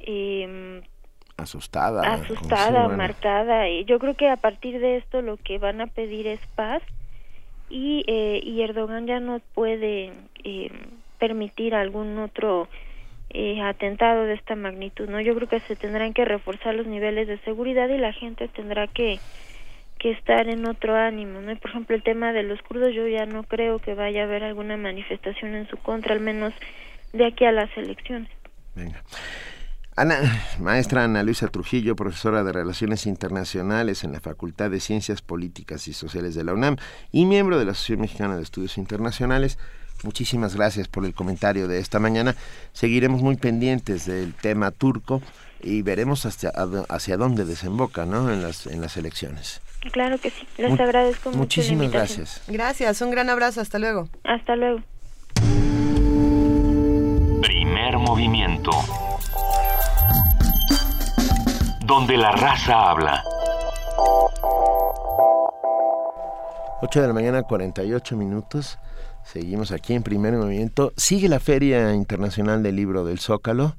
eh, asustada. Asustada, marcada. Y yo creo que a partir de esto lo que van a pedir es paz y, eh, y Erdogan ya no puede eh, permitir algún otro eh, atentado de esta magnitud, ¿no? Yo creo que se tendrán que reforzar los niveles de seguridad y la gente tendrá que que estar en otro ánimo, ¿no? Por ejemplo, el tema de los kurdos, yo ya no creo que vaya a haber alguna manifestación en su contra, al menos de aquí a las elecciones. Venga. Ana, maestra Ana Luisa Trujillo, profesora de Relaciones Internacionales en la Facultad de Ciencias Políticas y Sociales de la UNAM y miembro de la Asociación Mexicana de Estudios Internacionales. Muchísimas gracias por el comentario de esta mañana. Seguiremos muy pendientes del tema turco y veremos hacia, hacia dónde desemboca ¿no? en, las, en las elecciones. Claro que sí, les agradezco mucho. Muchísimas gracias. Gracias, un gran abrazo, hasta luego. Hasta luego. Primer movimiento. Donde la raza habla. 8 de la mañana, 48 minutos. Seguimos aquí en primer movimiento. Sigue la Feria Internacional del Libro del Zócalo.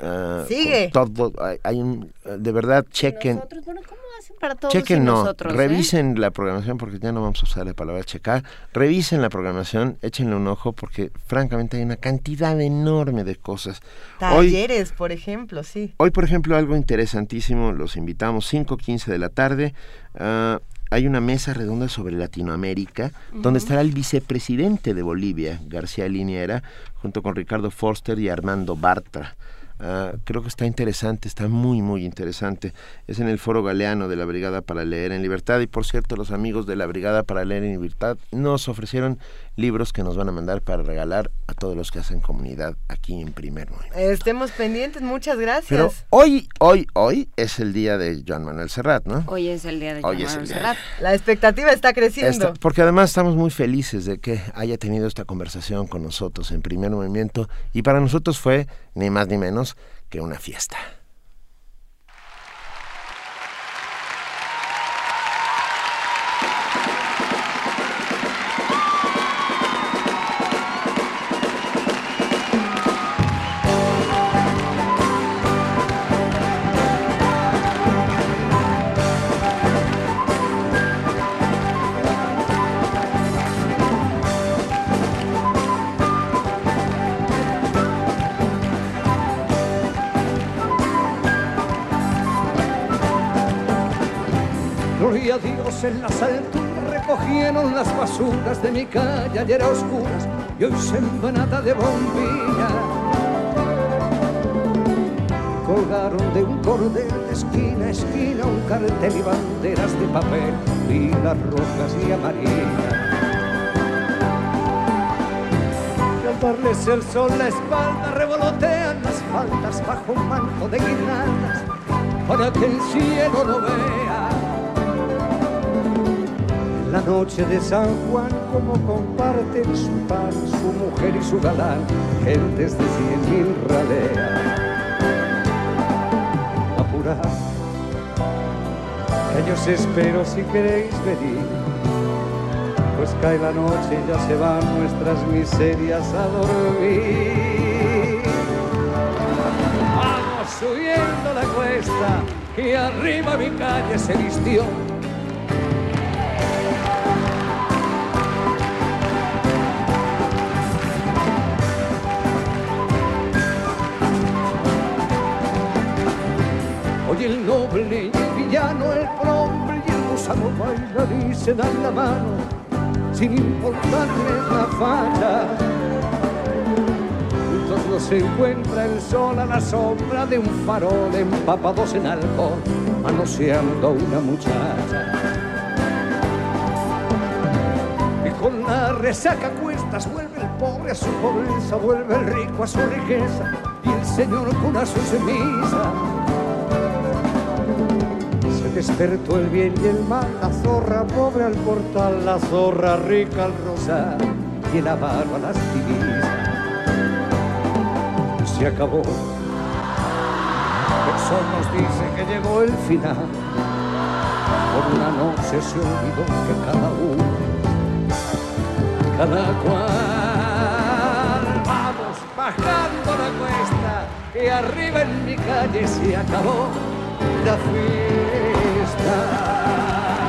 Uh, Sigue. Todo, hay, hay, un, de verdad, chequen. Nosotros, bueno, ¿cómo hacen para todos chequen, no. nosotros, eh? Revisen la programación, porque ya no vamos a usar la palabra checar. Revisen la programación, échenle un ojo, porque francamente hay una cantidad enorme de cosas. Talleres, hoy, por ejemplo, sí. Hoy, por ejemplo, algo interesantísimo, los invitamos 5.15 de la tarde. Uh, hay una mesa redonda sobre Latinoamérica, uh -huh. donde estará el vicepresidente de Bolivia, García Liniera, junto con Ricardo Forster y Armando Bartra. Uh, creo que está interesante, está muy, muy interesante. Es en el Foro Galeano de la Brigada para Leer en Libertad. Y por cierto, los amigos de la Brigada para Leer en Libertad nos ofrecieron libros que nos van a mandar para regalar a todos los que hacen comunidad aquí en Primer Movimiento. Estemos pendientes, muchas gracias. Pero hoy, hoy, hoy es el día de Joan Manuel Serrat, ¿no? Hoy es el día de hoy Joan Manuel Serrat. La expectativa está creciendo. Esta, porque además estamos muy felices de que haya tenido esta conversación con nosotros en Primer Movimiento. Y para nosotros fue ni más ni menos que una fiesta. Mi calle ayer a oscuras y hoy sembrada de bombilla. Colgaron de un cordel de esquina a esquina un cartel y banderas de papel, lilas rojas y amarillas. Y al darles el sol la espalda revolotean las faldas bajo un manto de guirnaldas para que el cielo lo vea la noche de San Juan como comparten su pan, su mujer y su galán, gentes de cien mil raleas. Apurad, que yo os espero si queréis venir, pues cae la noche y ya se van nuestras miserias a dormir. Vamos subiendo la cuesta y arriba mi calle se vistió el noble y el villano, el hombre y el gusano bailan y se dan la mano sin importarles la falla. lejos nos encuentra el sol a la sombra de un farol empapados en alcohol, manoseando una muchacha. Y con la resaca a cuestas vuelve el pobre a su pobreza, vuelve el rico a su riqueza y el señor cura su semilla. Despertó el bien y el mal, la zorra pobre al portal, la zorra rica al rosar y el avaro a las divisas. Se acabó. El sol nos dice que llegó el final. Por una noche se olvidó que cada uno, cada cual, vamos bajando la cuesta y arriba en mi calle se acabó la fiesta. Primer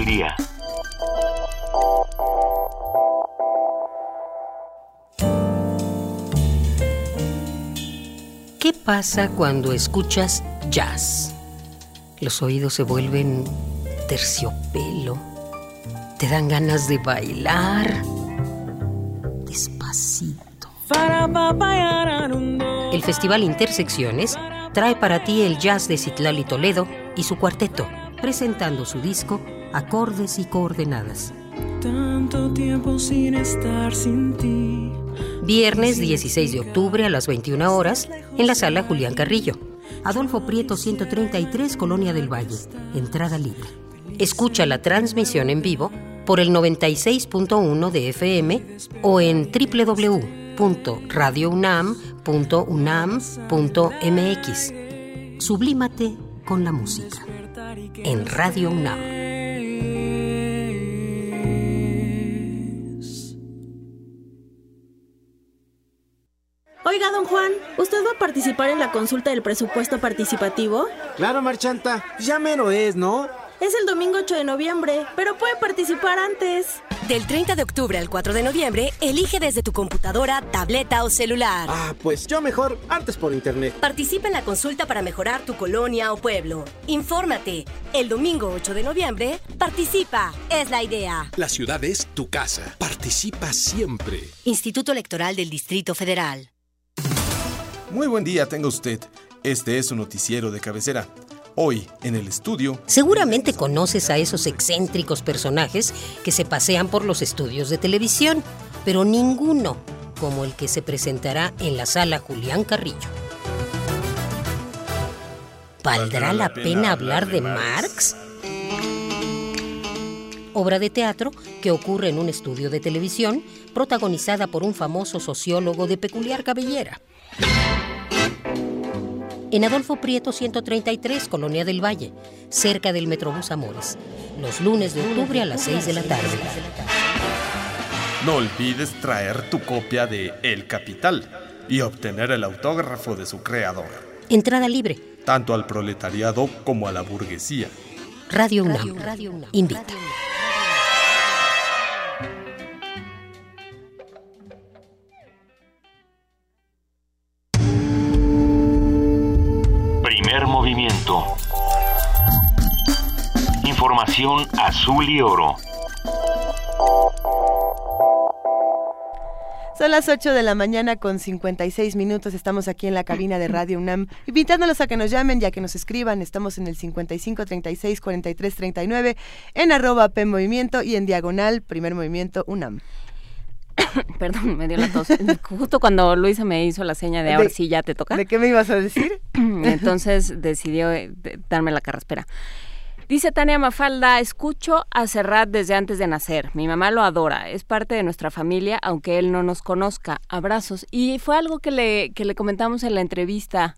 Día. ¿Qué pasa cuando escuchas jazz? Los oídos se vuelven terciopelo. Te dan ganas de bailar. Despacito. El Festival Intersecciones trae para ti el jazz de Citlali Toledo y su cuarteto, presentando su disco Acordes y Coordenadas. Tanto tiempo sin estar sin ti. Viernes 16 de octubre a las 21 horas en la sala Julián Carrillo. Adolfo Prieto 133, Colonia del Valle. Entrada libre. Escucha la transmisión en vivo por el 96.1 de FM o en www.radiounam.unam.mx. Sublímate con la música. En Radio UNAM. Oiga, don Juan, ¿usted va a participar en la consulta del presupuesto participativo? Claro, Marchanta, ya mero es, ¿no? Es el domingo 8 de noviembre, pero puede participar antes. Del 30 de octubre al 4 de noviembre, elige desde tu computadora, tableta o celular. Ah, pues yo mejor antes por internet. Participa en la consulta para mejorar tu colonia o pueblo. Infórmate. El domingo 8 de noviembre, participa. Es la idea. La ciudad es tu casa. Participa siempre. Instituto Electoral del Distrito Federal. Muy buen día tenga usted. Este es su noticiero de cabecera. Hoy, en el estudio... Seguramente conoces a esos excéntricos personajes que se pasean por los estudios de televisión, pero ninguno como el que se presentará en la sala Julián Carrillo. ¿Valdrá la pena hablar de Marx? Obra de teatro que ocurre en un estudio de televisión protagonizada por un famoso sociólogo de peculiar cabellera. En Adolfo Prieto 133, Colonia del Valle, cerca del Metrobús Amores, los lunes de octubre a las 6 de la tarde. No olvides traer tu copia de El Capital y obtener el autógrafo de su creador. Entrada libre. Tanto al proletariado como a la burguesía. Radio UNAM. Invita. Movimiento. Información azul y oro. Son las 8 de la mañana con 56 minutos. Estamos aquí en la cabina de Radio UNAM, invitándolos a que nos llamen y a que nos escriban. Estamos en el 55 36 43 39 en arroba P Movimiento y en diagonal Primer Movimiento UNAM. *coughs* Perdón, me dio la tos. Justo cuando Luisa me hizo la seña de ahora sí ya te toca. ¿De qué me ibas a decir? *coughs* Entonces decidió eh, darme la carraspera. Dice Tania Mafalda, escucho a Serrat desde antes de nacer. Mi mamá lo adora, es parte de nuestra familia, aunque él no nos conozca. Abrazos. Y fue algo que le, que le comentamos en la entrevista,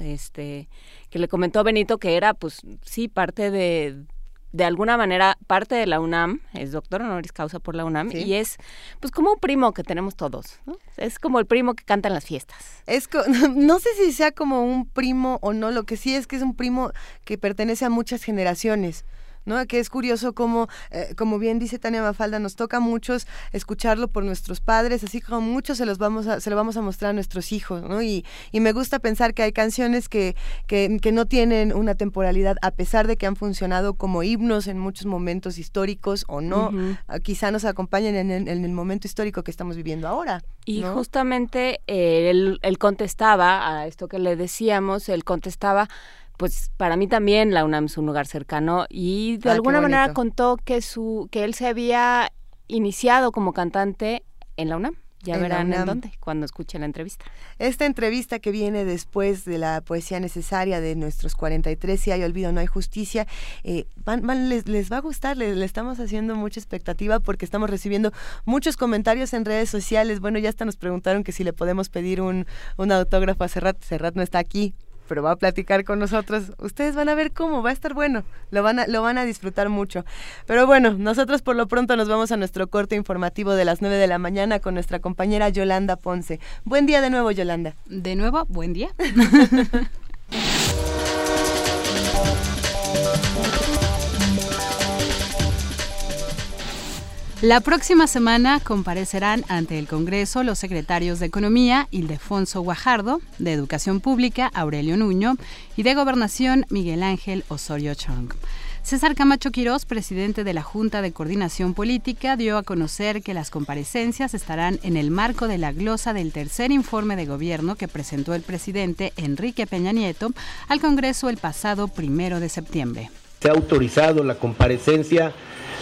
este, que le comentó Benito que era, pues sí, parte de, de alguna manera parte de la UNAM, es doctor honoris causa por la UNAM, y es pues como un primo que tenemos todos, ¿no? Es como el primo que canta en las fiestas. Es *laughs* no sé si sea como un primo o no, lo que sí es que es un primo que pertenece a muchas generaciones. ¿No? Que es curioso como, eh, como bien dice Tania Mafalda, nos toca a muchos escucharlo por nuestros padres, así como muchos se los vamos a, se lo vamos a mostrar a nuestros hijos, ¿no? Y, y me gusta pensar que hay canciones que, que, que, no tienen una temporalidad, a pesar de que han funcionado como himnos en muchos momentos históricos o no, ah, quizá nos acompañen en, en, el momento histórico que estamos viviendo ahora. Y justamente eh, él, él contestaba a esto que le decíamos, él contestaba pues para mí también la UNAM es un lugar cercano y de ah, alguna manera contó que su que él se había iniciado como cantante en la UNAM. Ya verán en dónde, cuando escuchen la entrevista. Esta entrevista que viene después de la poesía necesaria de nuestros 43, si hay olvido, no hay justicia, eh, van, les, les, va a gustar, le, estamos haciendo mucha expectativa porque estamos recibiendo muchos comentarios en redes sociales. Bueno, ya hasta nos preguntaron que si le podemos pedir un, un autógrafo a Serrat. Serrat no está aquí, pero va a platicar con nosotros. Ustedes van a ver cómo, va a estar bueno, lo van a, lo van a disfrutar mucho. Pero bueno, nosotros por lo pronto nos vamos a nuestro corte informativo de las 9 de la mañana con nuestra compañera Yolanda Ponce. Buen día de nuevo, Yolanda. De nuevo, buen día. *laughs* La próxima semana comparecerán ante el Congreso los secretarios de Economía, Ildefonso Guajardo, de Educación Pública, Aurelio Nuño, y de Gobernación, Miguel Ángel Osorio Chong. César Camacho Quirós, presidente de la Junta de Coordinación Política, dio a conocer que las comparecencias estarán en el marco de la glosa del tercer informe de gobierno que presentó el presidente Enrique Peña Nieto al Congreso el pasado primero de septiembre. Se ha autorizado la comparecencia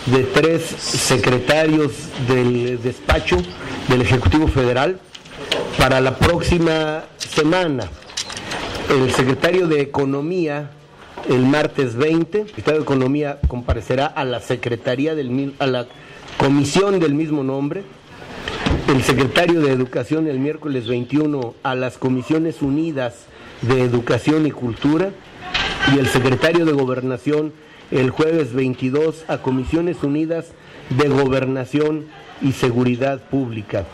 de tres secretarios del despacho del Ejecutivo Federal para la próxima semana. El secretario de Economía el martes 20, el secretario de Economía comparecerá a la Secretaría del a la comisión del mismo nombre. El secretario de Educación el miércoles 21 a las Comisiones Unidas de Educación y Cultura y el secretario de Gobernación el jueves 22 a Comisiones Unidas de Gobernación y Seguridad Pública.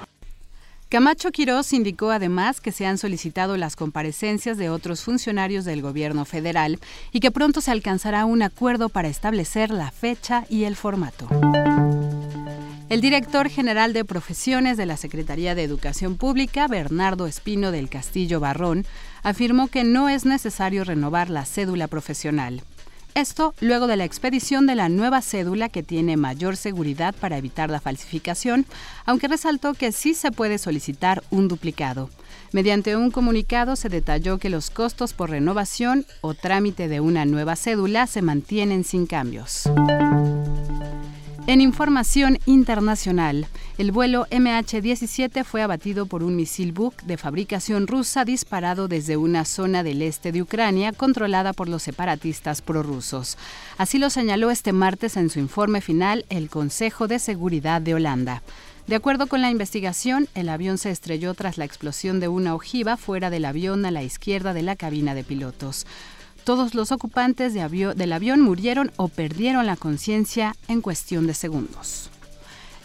Camacho Quirós indicó además que se han solicitado las comparecencias de otros funcionarios del gobierno federal y que pronto se alcanzará un acuerdo para establecer la fecha y el formato. El director general de profesiones de la Secretaría de Educación Pública, Bernardo Espino del Castillo Barrón, afirmó que no es necesario renovar la cédula profesional. Esto luego de la expedición de la nueva cédula que tiene mayor seguridad para evitar la falsificación, aunque resaltó que sí se puede solicitar un duplicado. Mediante un comunicado se detalló que los costos por renovación o trámite de una nueva cédula se mantienen sin cambios. En información internacional, el vuelo MH17 fue abatido por un misil Buk de fabricación rusa disparado desde una zona del este de Ucrania controlada por los separatistas prorrusos. Así lo señaló este martes en su informe final el Consejo de Seguridad de Holanda. De acuerdo con la investigación, el avión se estrelló tras la explosión de una ojiva fuera del avión a la izquierda de la cabina de pilotos. Todos los ocupantes del avión murieron o perdieron la conciencia en cuestión de segundos.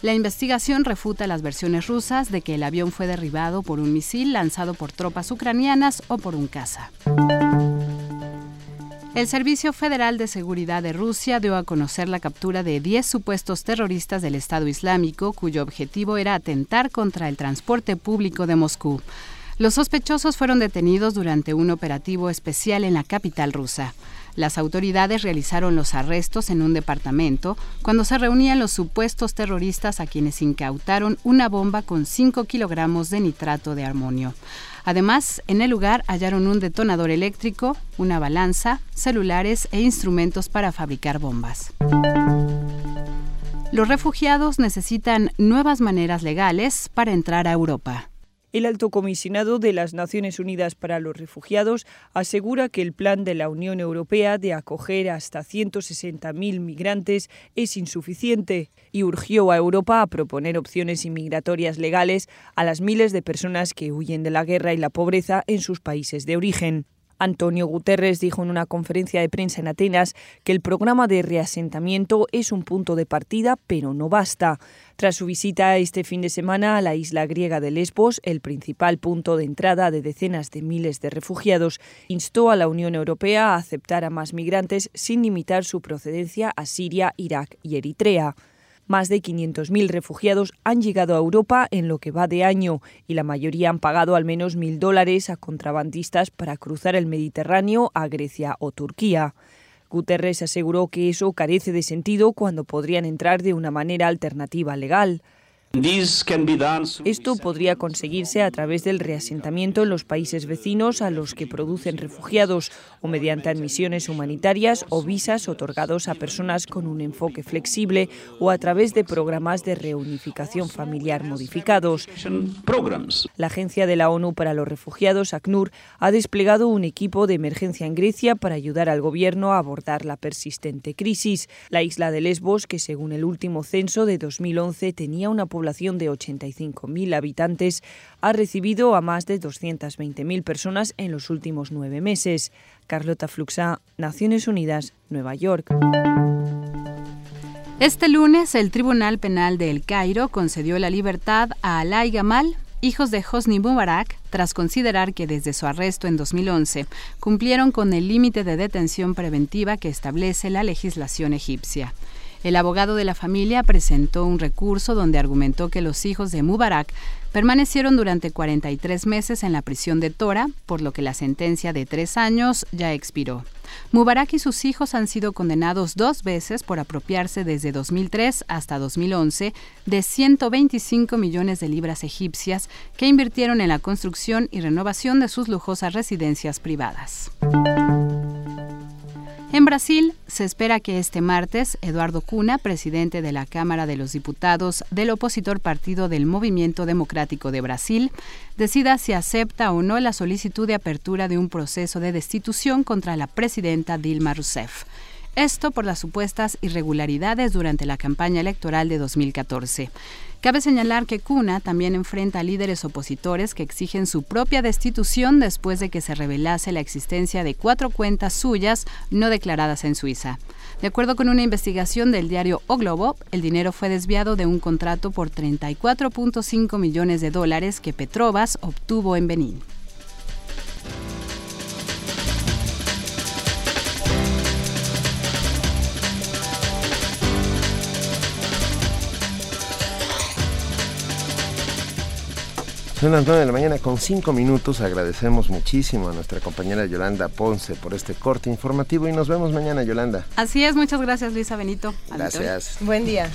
La investigación refuta las versiones rusas de que el avión fue derribado por un misil lanzado por tropas ucranianas o por un caza. El Servicio Federal de Seguridad de Rusia dio a conocer la captura de 10 supuestos terroristas del Estado Islámico cuyo objetivo era atentar contra el transporte público de Moscú. Los sospechosos fueron detenidos durante un operativo especial en la capital rusa. Las autoridades realizaron los arrestos en un departamento cuando se reunían los supuestos terroristas a quienes incautaron una bomba con 5 kilogramos de nitrato de armonio. Además, en el lugar hallaron un detonador eléctrico, una balanza, celulares e instrumentos para fabricar bombas. Los refugiados necesitan nuevas maneras legales para entrar a Europa. El alto comisionado de las Naciones Unidas para los Refugiados asegura que el plan de la Unión Europea de acoger hasta 160.000 migrantes es insuficiente y urgió a Europa a proponer opciones inmigratorias legales a las miles de personas que huyen de la guerra y la pobreza en sus países de origen. Antonio Guterres dijo en una conferencia de prensa en Atenas que el programa de reasentamiento es un punto de partida, pero no basta. Tras su visita este fin de semana a la isla griega de Lesbos, el principal punto de entrada de decenas de miles de refugiados, instó a la Unión Europea a aceptar a más migrantes sin limitar su procedencia a Siria, Irak y Eritrea. Más de 500.000 refugiados han llegado a Europa en lo que va de año y la mayoría han pagado al menos mil dólares a contrabandistas para cruzar el Mediterráneo a Grecia o Turquía. Guterres aseguró que eso carece de sentido cuando podrían entrar de una manera alternativa legal. Esto podría conseguirse a través del reasentamiento en los países vecinos a los que producen refugiados o mediante admisiones humanitarias o visas otorgados a personas con un enfoque flexible o a través de programas de reunificación familiar modificados. La Agencia de la ONU para los Refugiados, ACNUR, ha desplegado un equipo de emergencia en Grecia para ayudar al gobierno a abordar la persistente crisis. La isla de Lesbos, que según el último censo de 2011 tenía una población población de 85.000 habitantes, ha recibido a más de 220.000 personas en los últimos nueve meses. Carlota Fluxa, Naciones Unidas, Nueva York. Este lunes, el Tribunal Penal de El Cairo concedió la libertad a Alay Gamal, hijos de Hosni Mubarak, tras considerar que desde su arresto en 2011 cumplieron con el límite de detención preventiva que establece la legislación egipcia. El abogado de la familia presentó un recurso donde argumentó que los hijos de Mubarak permanecieron durante 43 meses en la prisión de Tora, por lo que la sentencia de tres años ya expiró. Mubarak y sus hijos han sido condenados dos veces por apropiarse desde 2003 hasta 2011 de 125 millones de libras egipcias que invirtieron en la construcción y renovación de sus lujosas residencias privadas. En Brasil, se espera que este martes Eduardo Cuna, presidente de la Cámara de los Diputados del opositor partido del Movimiento Democrático de Brasil, decida si acepta o no la solicitud de apertura de un proceso de destitución contra la presidenta Dilma Rousseff. Esto por las supuestas irregularidades durante la campaña electoral de 2014. Cabe señalar que Cuna también enfrenta a líderes opositores que exigen su propia destitución después de que se revelase la existencia de cuatro cuentas suyas no declaradas en Suiza. De acuerdo con una investigación del diario O Globo, el dinero fue desviado de un contrato por 34.5 millones de dólares que Petrobras obtuvo en Benín. Son las 9 de la mañana con 5 minutos. Agradecemos muchísimo a nuestra compañera Yolanda Ponce por este corte informativo y nos vemos mañana, Yolanda. Así es, muchas gracias Luisa Benito. Gracias. Buen día.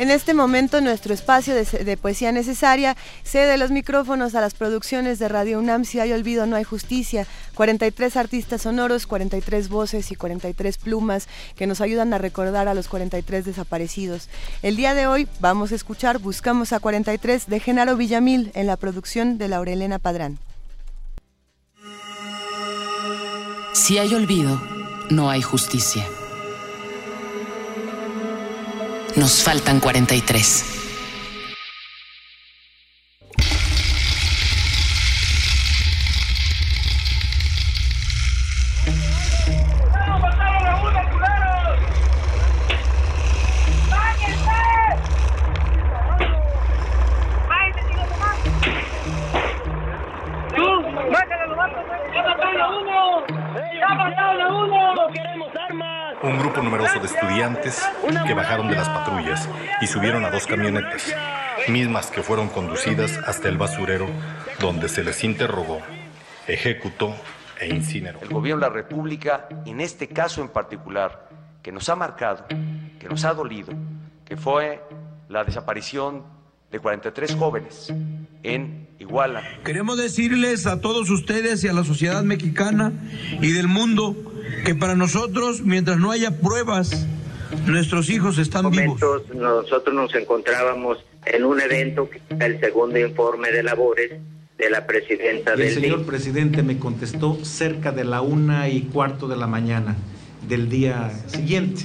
En este momento nuestro espacio de, poesía necesaria cede los micrófonos a las producciones de Radio UNAM Si hay olvido no hay justicia, 43 artistas sonoros, 43 voces y 43 plumas que nos ayudan a recordar a los 43 desaparecidos. El día de hoy vamos a escuchar Buscamos a 43 de Genaro Villamil en la producción de Laurelena Padrán. Si hay olvido, no hay justicia. Nos faltan 43. un grupo numeroso de estudiantes que bajaron de las y subieron a dos camionetas. mismas que fueron conducidas hasta el basurero donde se les interrogó, ejecutó e incineró. El gobierno de la República, en este caso en particular, que nos ha marcado, que nos ha dolido, que fue la desaparición de 43 jóvenes en Iguala. Queremos decirles a todos ustedes y a la sociedad mexicana y del mundo que para nosotros, mientras no haya pruebas, nuestros hijos están vivos. Nosotros nos encontrábamos en un evento que el segundo informe de labores de la presidenta Y del el señor DIF. presidente me contestó cerca de la una y cuarto de la mañana del día siguiente,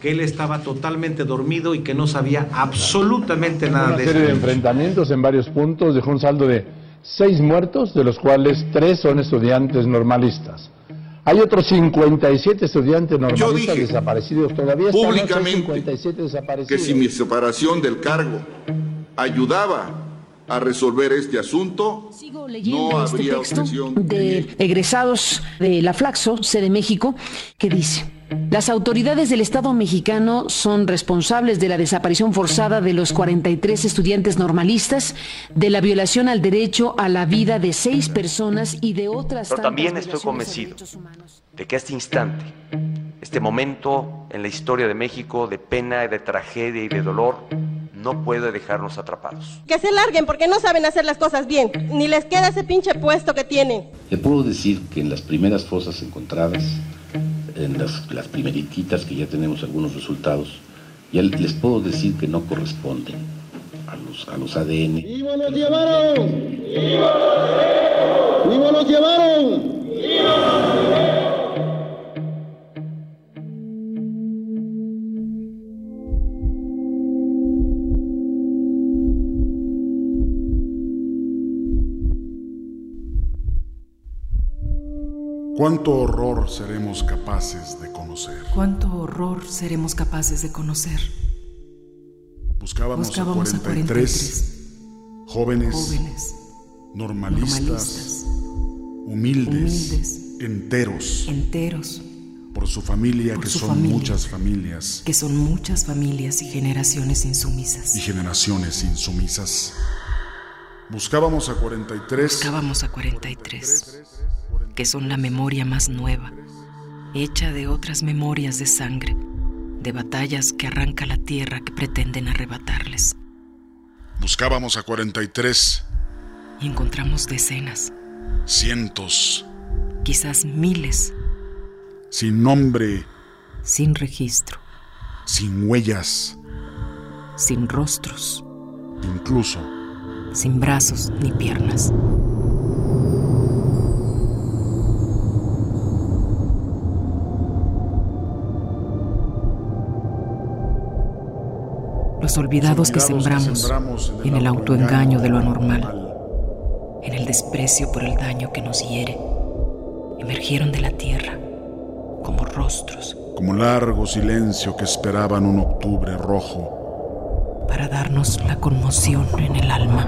que él estaba totalmente dormido y que no sabía absolutamente nada Una de serie de eso. enfrentamientos en varios puntos dejó un saldo de seis muertos, de los cuales tres son estudiantes normalistas. Hay otros 57 estudiantes normalistas dije desaparecidos todavía. públicamente 57 que si mi separación del cargo ayudaba a resolver este asunto, no este habría texto objeción. de egresados de la Flaxo, sede México, que dice, las autoridades del Estado mexicano son responsables de la desaparición forzada de los 43 estudiantes normalistas, de la violación al derecho a la vida de seis personas y de otras Pero también estoy convencido de que este instante, este momento en la historia de México de pena, de tragedia y de dolor, no puede dejarnos atrapados. Que se larguen porque no saben hacer las cosas bien. Ni les queda ese pinche puesto que tienen. Le puedo decir que en las primeras fosas encontradas, en las, las primerititas que ya tenemos algunos resultados, ya les puedo decir que no corresponden a los, a los ADN. ¡Viva los llevaron! ¡Viva los llevaron! ¿Cuánto horror seremos capaces de conocer? ¿Cuánto horror seremos capaces de conocer? Buscábamos, Buscábamos a a 43, jóvenes, jóvenes normalistas, normalistas, humildes, humildes, enteros, enteros, por su familia, por que su son familia, muchas familias que son muchas familias y generaciones insumisas. y generaciones insumisas. Buscábamos a 43, Buscábamos a 43, que son la memoria más nueva, hecha de otras memorias de sangre, de batallas que arranca la tierra que pretenden arrebatarles. buscábamos a 43, Y encontramos decenas, cientos, quizás miles, sin nombre, sin registro, sin huellas, sin rostros, incluso. Sin brazos ni piernas. Los olvidados que sembramos en el autoengaño de lo anormal, en el desprecio por el daño que nos hiere, emergieron de la tierra como rostros como largo silencio que esperaban un octubre rojo. para darnos la conmoción en el alma.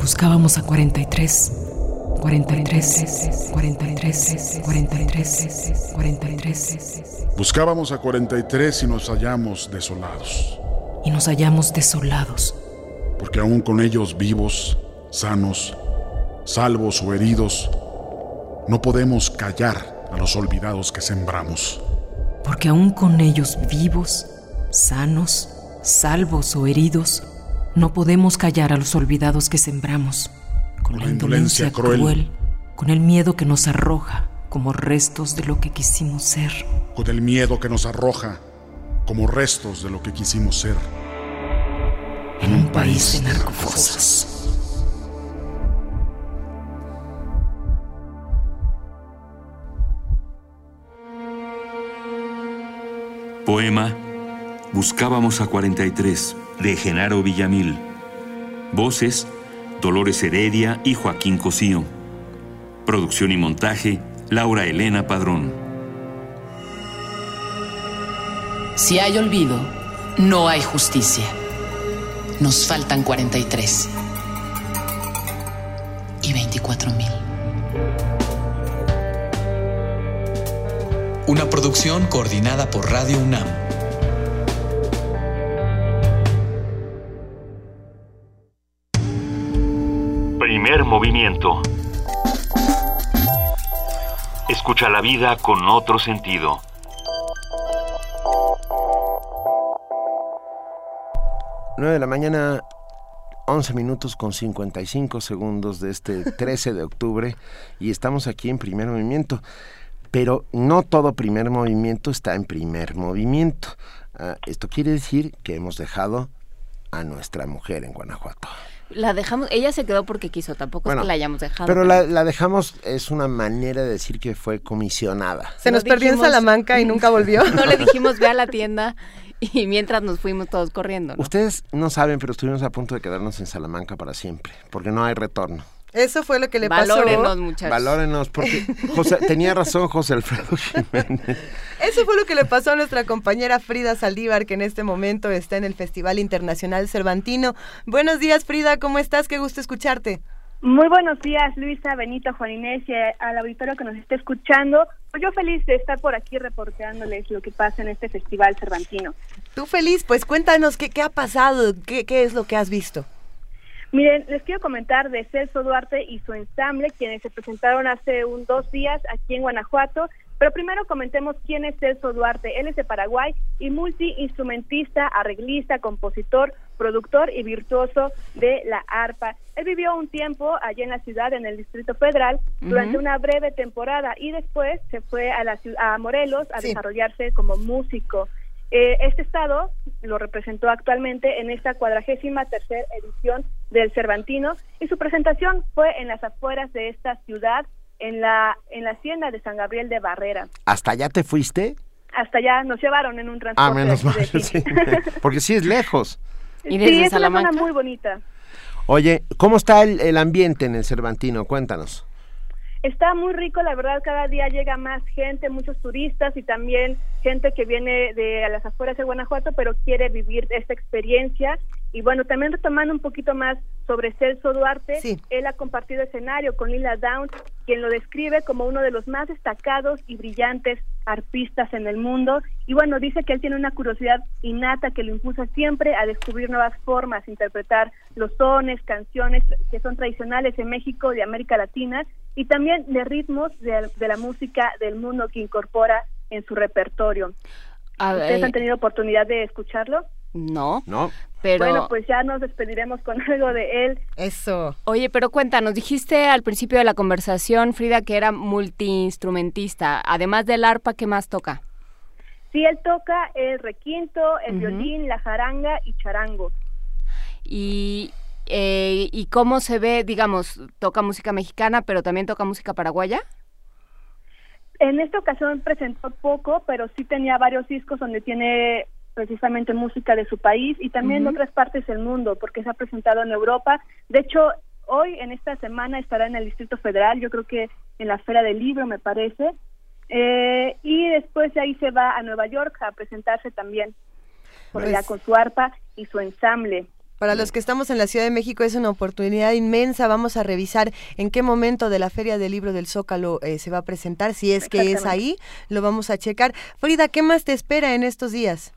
Buscábamos a 43, 43, 43, 43, 43, Buscábamos a 43 y nos hallamos desolados, y nos hallamos desolados, porque aún con ellos vivos, sanos, salvos o heridos, no podemos callar a los olvidados que sembramos. porque aún con ellos vivos, sanos, salvos o heridos, no podemos callar a los olvidados que sembramos, con la indolencia indolencia cruel. cruel, con el miedo que nos arroja como restos de lo que quisimos ser. con el miedo que nos arroja como restos de lo que quisimos ser. En un país de narcofosas. Poema Buscábamos a 43 de Genaro Villamil. Voces Dolores Heredia y Joaquín Cosío. Producción y montaje Laura Elena Padrón. Si hay olvido, no hay justicia. Nos faltan 43 y 24 mil. una producción coordinada por Radio UNAM. Primer movimiento. Escucha la vida con otro sentido. Nueve de la mañana, 11 minutos con 55 segundos de este *laughs* 13 de octubre y estamos aquí en primer movimiento pero no todo primer movimiento está en primer movimiento. Ah, esto quiere decir que hemos dejado a nuestra mujer en Guanajuato. La dejamos, ella se quedó porque quiso, tampoco es que la hayamos dejado. Pero la, dejamos, es una manera de decir que fue comisionada. Se nos perdió en Salamanca y nunca volvió. *laughs* no le dijimos ve a la tienda y mientras nos fuimos todos corriendo. Ustedes no saben, pero estuvimos a punto de quedarnos en Salamanca para siempre, porque no hay retorno. Eso fue lo que le pasó. Valórenos, muchachos. Valórenos, porque *laughs* tenía razón José Alfredo Jiménez. Eso fue lo que le pasó a nuestra compañera Frida Saldívar, que en este momento está en el Festival Internacional Cervantino. Buenos días, Frida, ¿cómo estás? Qué gusto escucharte. Muy buenos días, Luisa, Benito, Juan Inés y al auditorio que nos esté escuchando. Pues yo feliz de estar por aquí reporteándoles lo que pasa en este Festival Cervantino. Tú feliz, pues cuéntanos qué, qué ha pasado, qué, qué es lo que has visto. Miren, les quiero comentar de Celso Duarte y su ensamble, quienes se presentaron hace un dos días aquí en Guanajuato. Pero primero comentemos quién es Celso Duarte. Él es de Paraguay y multiinstrumentista, arreglista, compositor, productor y virtuoso de la arpa. Él vivió un tiempo allí en la ciudad, en el Distrito Federal, durante una breve temporada y después se fue a, la, a Morelos a desarrollarse como músico. Eh, este estado lo representó actualmente en esta cuadragésima tercera edición del Cervantino y su presentación fue en las afueras de esta ciudad, en la, en la hacienda de San Gabriel de Barrera. ¿Hasta allá te fuiste? Hasta allá nos llevaron en un transporte. Ah, menos mal, *laughs* *laughs* porque sí es lejos. ¿Y sí, es una zona muy bonita. Oye, ¿cómo está el ambiente en el Cervantino? Cuéntanos. Está muy rico, la verdad, cada día llega más gente, muchos turistas y también gente que viene de a las afueras de Guanajuato, pero quiere vivir esta experiencia. Y bueno, también retomando un poquito más sobre Celso Duarte, él ha compartido escenario con Lila Downs, quien lo describe como uno de los más destacados y brillantes arpistas en el mundo. Y bueno, dice que él tiene una curiosidad innata que lo impulsa siempre a descubrir nuevas formas, interpretar los sones, canciones que son tradicionales en México, de América Latina, y también de ritmos de, la música del mundo que incorpora en su repertorio. ¿Ustedes han tenido oportunidad de escucharlo? No. No. Pero... Bueno, pues ya nos despediremos con algo de él. Eso. Oye, pero cuéntanos, dijiste al principio de la conversación, Frida, que era multiinstrumentista. Además del arpa, ¿qué más toca? Sí, él toca el requinto, el violín, la jaranga y charango. Y eh, ¿Y cómo se ve, digamos, toca música mexicana, pero también toca música paraguaya? En esta ocasión presentó poco, pero sí tenía varios discos donde tiene precisamente música de su país y también de otras partes del mundo, porque se ha presentado en Europa. De hecho, hoy en esta semana estará en el Distrito Federal, yo creo que en la Feria del Libro, me parece. Eh, y después de ahí se va a Nueva York a presentarse también por allá pues con su arpa y su ensamble. Para los que estamos en la Ciudad de México es una oportunidad inmensa. Vamos a revisar en qué momento de la Feria del Libro del Zócalo eh, se va a presentar. Si es que es ahí, lo vamos a checar. Frida, ¿qué más te espera en estos días?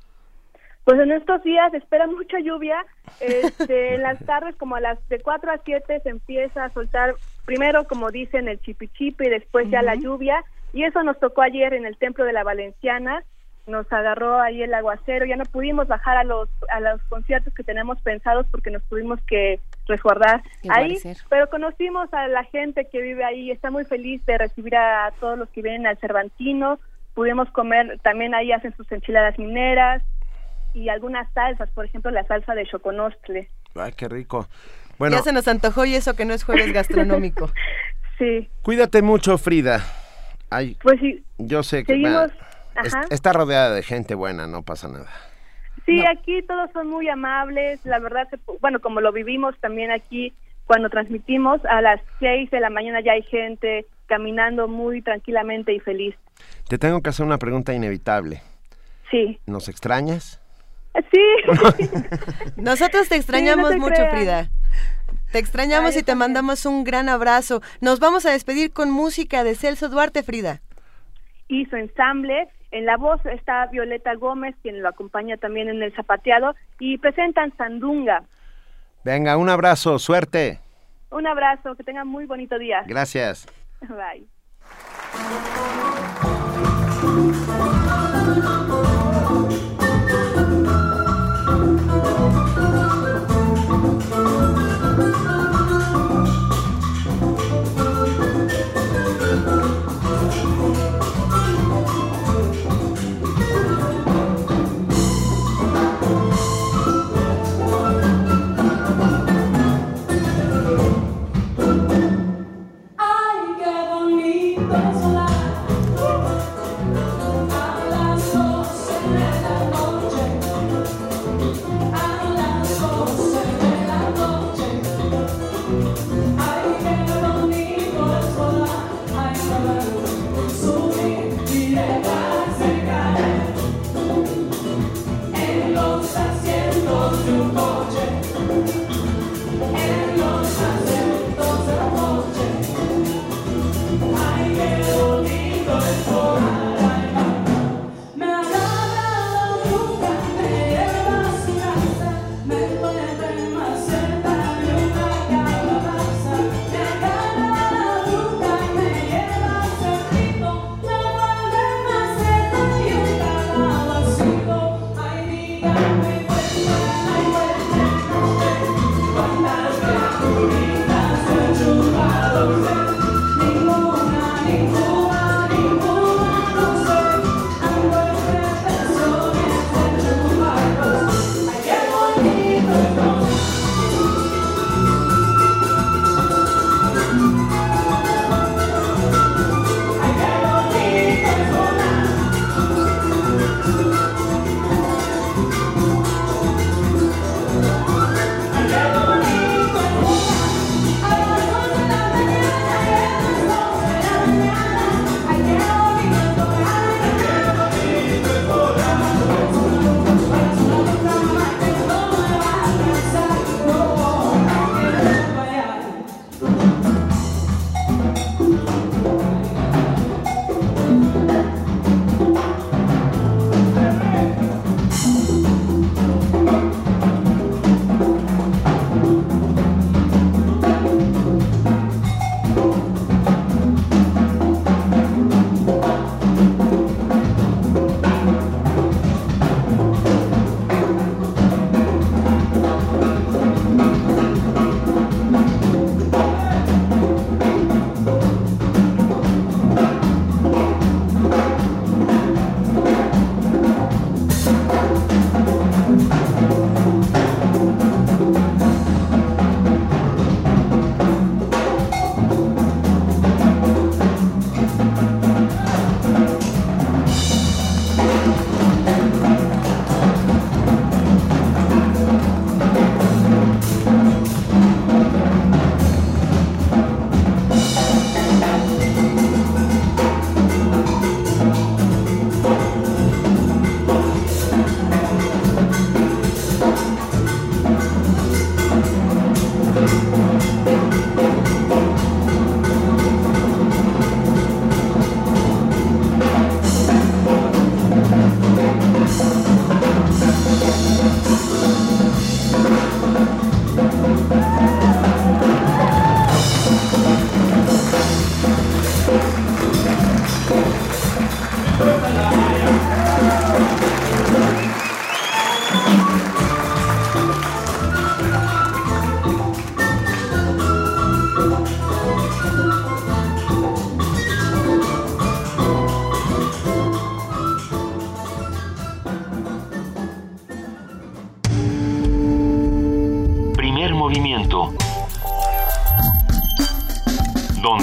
Pues en estos días espera mucha lluvia. Este, en las *laughs* tardes, como a las de 4 a 7, se empieza a soltar, primero, como dicen, el chipichipi y después ya la lluvia. Y eso nos tocó ayer en el Templo de la Valenciana. Nos agarró ahí el aguacero, ya no pudimos bajar a los a los conciertos que tenemos pensados porque nos tuvimos que resguardar ahí, pero conocimos a la gente que vive ahí, está muy feliz de recibir a todos los que vienen al Cervantino, pudimos comer, también ahí hacen sus enchiladas mineras y algunas salsas, por ejemplo la salsa de choconostle. Ay, qué rico. Bueno, ya se nos antojó y eso que no es jueves gastronómico. *laughs* sí. Cuídate mucho, Frida. Ay, pues sí. Yo sé que seguimos está rodeada de gente buena, no pasa nada. Sí, aquí todos son muy amables, la verdad, bueno, como lo vivimos también aquí cuando transmitimos, a las 6 de la mañana ya hay gente caminando muy tranquilamente y feliz. Te tengo que hacer una pregunta inevitable. Sí. ¿Nos extrañas? Sí. *laughs* Nosotros te extrañamos mucho, Frida. Te extrañamos y te mandamos un gran abrazo. Nos vamos a despedir con música de Celso Duarte, Frida. y su ensamble. En la voz está Violeta Gómez, quien lo acompaña también en el zapateado, y presentan Sandunga. Venga, un abrazo, suerte. Un abrazo, que tengan muy bonito día. Gracias. Bye.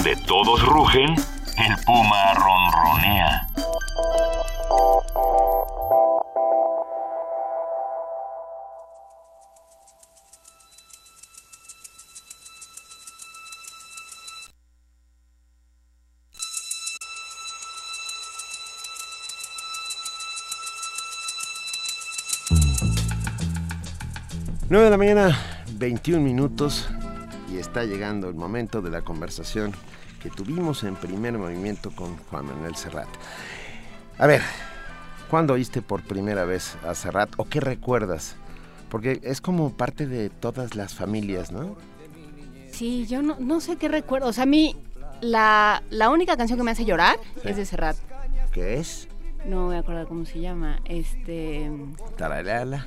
Donde todos rugen, el puma ronronea. Nueve de la mañana, 21 minutos y está llegando el momento de la conversación que tuvimos en primer movimiento con Juan Manuel Serrat. A ver, ¿cuándo oíste por primera vez a Serrat o qué recuerdas? Porque es como parte de todas las familias, ¿no? Sí, yo no, no sé qué recuerdo. O sea, a mí la, la única canción que me hace llorar es de Serrat. ¿Qué es? No me acuerdo cómo se llama. Este. Taralala.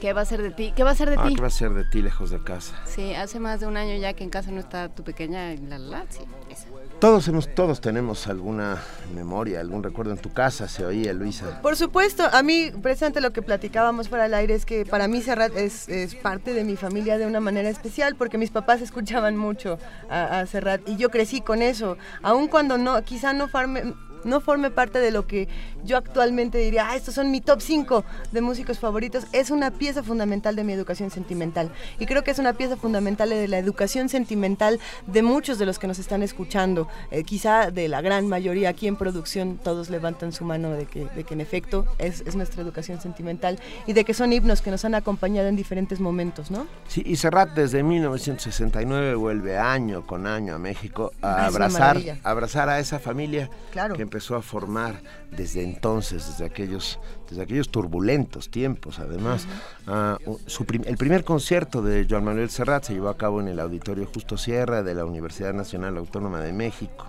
¿Qué va a ser de ti? ¿Qué va a ser de ah, ti? ¿Qué va a ser de ti lejos de casa? Sí, hace más de un año ya que en casa no está tu pequeña la la, sí, esa. Todos, hemos, todos tenemos alguna memoria, algún recuerdo en tu casa, se oía, Luisa. Por supuesto, a mí, precisamente lo que platicábamos fuera del aire es que para mí Serrat es, es parte de mi familia de una manera especial, porque mis papás escuchaban mucho a, a Serrat y yo crecí con eso, aun cuando no, quizá no farme, no forme parte de lo que yo actualmente diría, ah, estos son mi top 5 de músicos favoritos, es una pieza fundamental de mi educación sentimental. Y creo que es una pieza fundamental de la educación sentimental de muchos de los que nos están escuchando, eh, quizá de la gran mayoría aquí en producción, todos levantan su mano de que, de que en efecto es, es nuestra educación sentimental y de que son himnos que nos han acompañado en diferentes momentos, ¿no? Sí, y Serrat desde 1969 vuelve año con año a México a abrazar, a abrazar a esa familia claro. que empezó a formar desde entonces, desde aquellos, desde aquellos turbulentos tiempos, además. Uh, su prim el primer concierto de Joan Manuel Serrat se llevó a cabo en el Auditorio Justo Sierra de la Universidad Nacional Autónoma de México.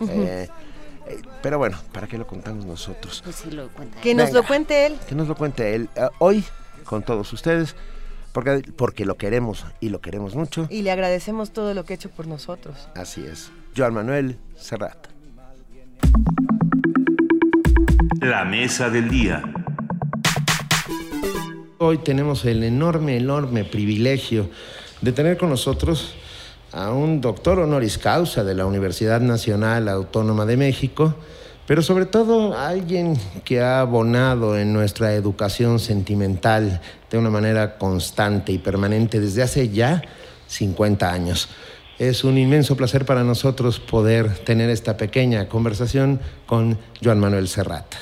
Uh -huh. eh, eh, pero bueno, ¿para qué lo contamos nosotros? Pues sí lo que nos Venga, lo cuente él. Que nos lo cuente él. Uh, hoy, con todos ustedes, porque, porque lo queremos y lo queremos mucho. Y le agradecemos todo lo que ha hecho por nosotros. Así es. Joan Manuel Serrat. La mesa del día. Hoy tenemos el enorme, enorme privilegio de tener con nosotros a un doctor honoris causa de la Universidad Nacional Autónoma de México, pero sobre todo a alguien que ha abonado en nuestra educación sentimental de una manera constante y permanente desde hace ya 50 años. Es un inmenso placer para nosotros poder tener esta pequeña conversación con Joan Manuel Serrat.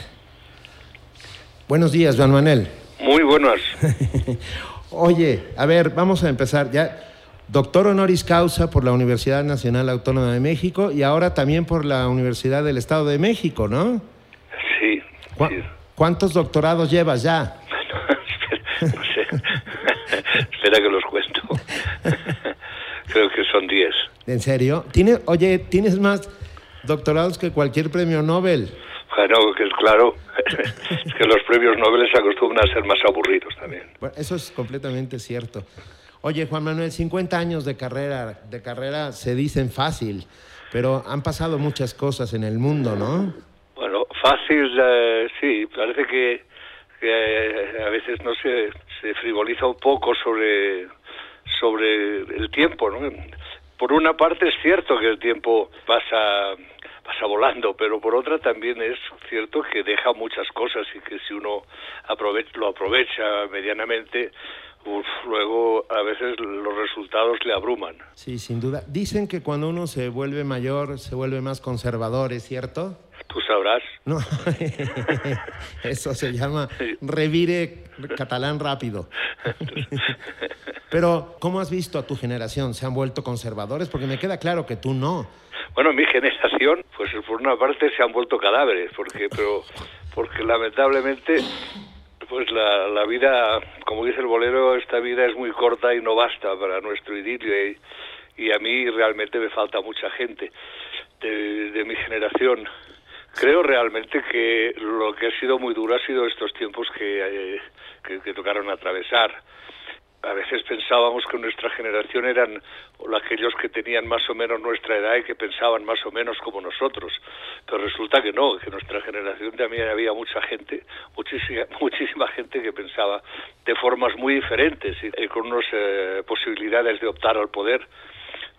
Buenos días, Joan Manuel. Muy buenas. *laughs* Oye, a ver, vamos a empezar ya. Doctor honoris causa por la Universidad Nacional Autónoma de México y ahora también por la Universidad del Estado de México, ¿no? Sí. ¿Cu sí. ¿Cuántos doctorados llevas ya? *laughs* No, no sé. *laughs* Espera que los cuento. Creo que son 10. ¿En serio? ¿Tiene, oye, tienes más doctorados que cualquier premio Nobel. Bueno, que es claro, *laughs* es que los premios Nobel se acostumbran a ser más aburridos también. Bueno, eso es completamente cierto. Oye, Juan Manuel, 50 años de carrera, de carrera se dicen fácil, pero han pasado muchas cosas en el mundo, ¿no? Bueno, fácil, eh, sí, parece que, que eh, a veces no se, se frivoliza un poco sobre sobre el tiempo, ¿no? Por una parte es cierto que el tiempo pasa pasa volando, pero por otra también es cierto que deja muchas cosas y que si uno lo aprovecha medianamente, uf, luego a veces los resultados le abruman. Sí, sin duda. Dicen que cuando uno se vuelve mayor se vuelve más conservador, ¿es cierto? Tú sabrás. No, *laughs* eso se llama revire catalán rápido. *laughs* Pero, ¿cómo has visto a tu generación? ¿Se han vuelto conservadores? Porque me queda claro que tú no. Bueno, mi generación, pues por una parte se han vuelto cadáveres, porque, pero, porque lamentablemente, pues la, la vida, como dice el bolero, esta vida es muy corta y no basta para nuestro idilio y, y a mí realmente me falta mucha gente de, de mi generación. Creo realmente que lo que ha sido muy duro ha sido estos tiempos que, eh, que, que tocaron atravesar a veces pensábamos que nuestra generación eran aquellos que tenían más o menos nuestra edad y que pensaban más o menos como nosotros. Pero resulta que no, que nuestra generación también había mucha gente, muchísima, *laughs* muchísima gente que pensaba de formas muy diferentes y con unas eh, posibilidades de optar al poder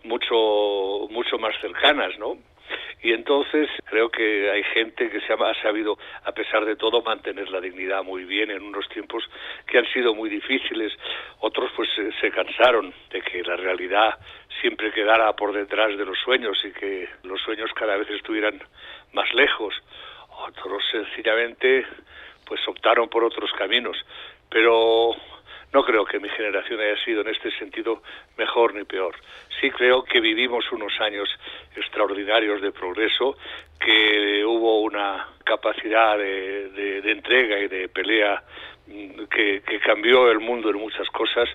mucho, mucho más cercanas, ¿no? Y entonces creo que hay gente que se ha sabido, a pesar de todo, mantener la dignidad muy bien en unos tiempos que han sido muy difíciles. Otros pues se, se cansaron de que la realidad siempre quedara por detrás de los sueños y que los sueños cada vez estuvieran más lejos. Otros sencillamente pues optaron por otros caminos. Pero no creo que mi generación haya sido en este sentido mejor ni peor. Sí creo que vivimos unos años extraordinarios de progreso, que hubo una capacidad de, entrega y de pelea mm, que, cambió el mundo en muchas cosas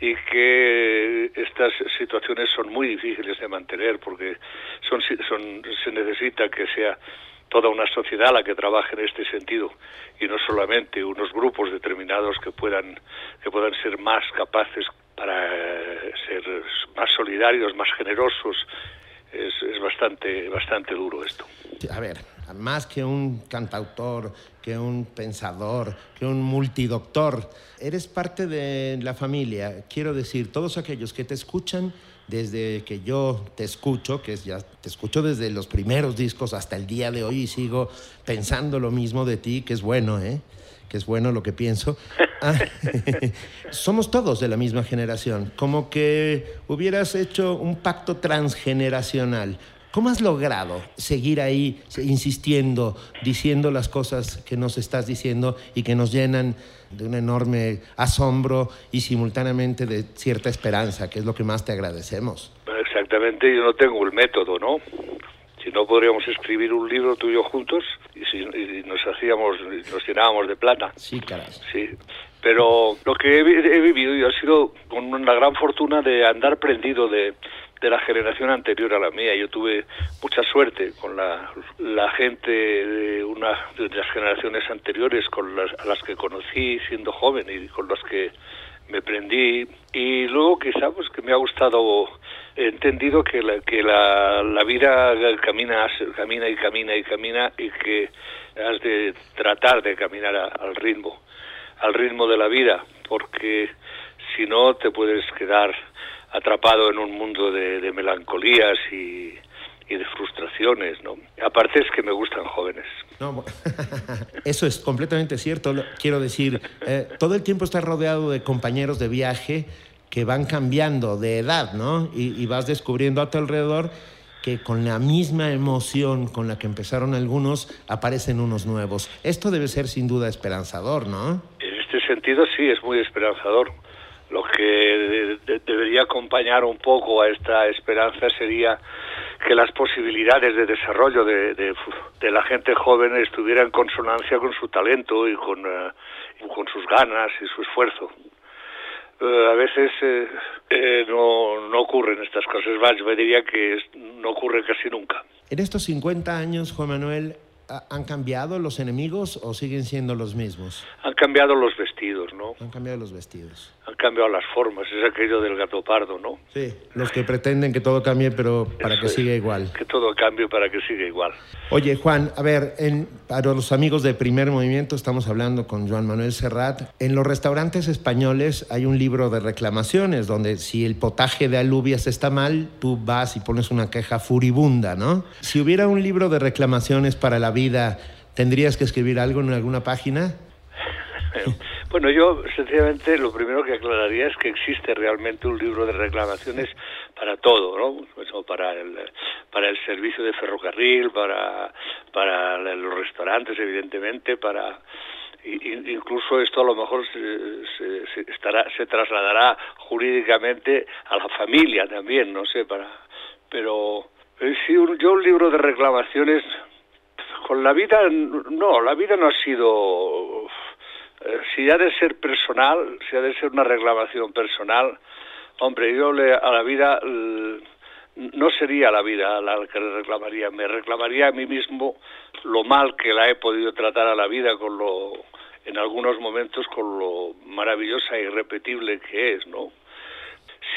y que estas situaciones son muy difíciles de mantener porque son, son, se necesita que sea toda una sociedad la que trabaje en este sentido y no solamente unos grupos determinados que puedan que puedan ser más capaces para ser más solidarios, más generosos. Es, es bastante bastante duro esto. A ver, más que un cantautor, que un pensador, que un multidoctor, eres parte de la familia. Quiero decir, todos aquellos que te escuchan desde que yo te escucho, que es ya te escucho desde los primeros discos hasta el día de hoy y sigo pensando lo mismo de ti, que es bueno, ¿eh? que es bueno lo que pienso. *laughs* Ah, *laughs* somos todos de la misma generación, como que hubieras hecho un pacto transgeneracional. ¿Cómo has logrado seguir ahí insistiendo, diciendo las cosas que nos estás diciendo y que nos llenan de un enorme asombro y simultáneamente de cierta esperanza, que es lo que más te agradecemos. Exactamente, yo no tengo el método, ¿no? Si no podríamos escribir un libro tú y yo juntos y, si, nos hacíamos, nos llenábamos de plata. Sí, caray. Sí, pero lo que he, he vivido yo ha sido con una gran fortuna de andar prendido de, de la generación anterior a la mía. Yo tuve mucha suerte con la, gente de una de las generaciones anteriores con las, las que conocí siendo joven y con las que me prendí y luego quizá pues que me ha gustado he entendido que la, que la, la vida camina camina y camina y camina y que has de tratar de caminar al ritmo al ritmo de la vida porque si no te puedes quedar atrapado en un mundo de, melancolías y, de frustraciones, ¿no? Aparte es que me gustan jóvenes. *laughs* eso es completamente cierto. Quiero decir, eh, todo el tiempo estás rodeado de compañeros de viaje que van cambiando de edad, ¿no? Y, y, vas descubriendo a tu alrededor que con la misma emoción con la que empezaron algunos, aparecen unos nuevos. Esto debe ser sin duda esperanzador, ¿no? En este sentido sí, es muy esperanzador. Lo que debería acompañar un poco a esta esperanza sería que las posibilidades de desarrollo de, de, la gente joven estuvieran en consonancia con su talento y con, eh, con sus ganas y su esfuerzo. Eh, a veces eh, no, no ocurren estas cosas, yo diría que no ocurre casi nunca. En estos 50 años, Juan Manuel, ¿Han cambiado los enemigos o siguen siendo los mismos? Han cambiado los vestidos, ¿no? Han cambiado los vestidos. Han cambiado las formas, es aquello del gato pardo, ¿no? Sí, los que pretenden que todo cambie, pero para que siga igual. Que todo cambie para que siga igual. Oye, Juan, a ver, en, para los amigos de Primer Movimiento, estamos hablando con Juan Manuel Serrat. En los restaurantes españoles hay un libro de reclamaciones donde si el potaje de alubias está mal, tú vas y pones una queja furibunda, ¿no? Si hubiera un libro de reclamaciones para la ¿tendrías que escribir algo en alguna página? *laughs* Bueno, yo sencillamente lo primero que aclararía es que existe realmente un libro de reclamaciones para todo, ¿no? para el para el servicio de ferrocarril, para para los restaurantes, evidentemente, para incluso esto a lo mejor se, se, estará, se trasladará jurídicamente a la familia también, no sé, para pero eh, si yo un libro de reclamaciones con la vida, no, la vida no ha sido... Eh, si ha de ser personal, si ha de ser una reclamación personal, hombre, yo le, a la vida no sería la vida la que le reclamaría, me reclamaría a mí mismo lo mal que la he podido tratar a la vida con lo en algunos momentos con lo maravillosa e irrepetible que es, ¿no?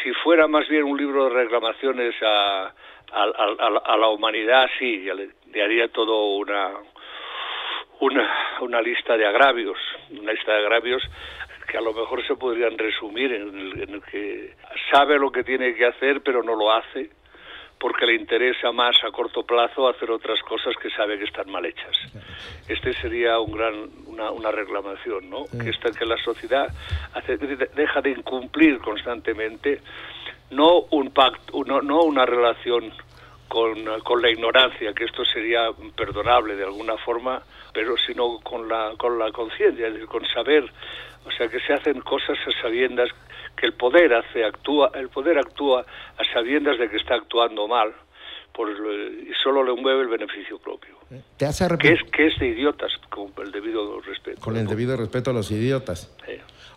Si fuera más bien un libro de reclamaciones a, a, la humanidad, sí, le, haría todo una, una, una lista de agravios, una lista de agravios que a lo mejor se podrían resumir en el, en el que sabe lo que tiene que hacer pero no lo hace porque le interesa más a corto plazo hacer otras cosas que sabe que están mal hechas. Este sería un gran, una, una reclamación, ¿no? Que, esta, que la sociedad hace, deja de incumplir constantemente no un pacto, no, no una relación con, con la ignorancia, que esto sería perdonable de alguna forma, pero sino con la, con la conciencia, es decir, con saber, o sea, que se hacen cosas a sabiendas que el poder hace, actúa, el poder actúa a sabiendas de que está actuando mal por, y solo le mueve el beneficio propio. ¿Te has Que arrepentido? es, que es de idiotas, con el debido respeto. Con el debido respeto a los idiotas.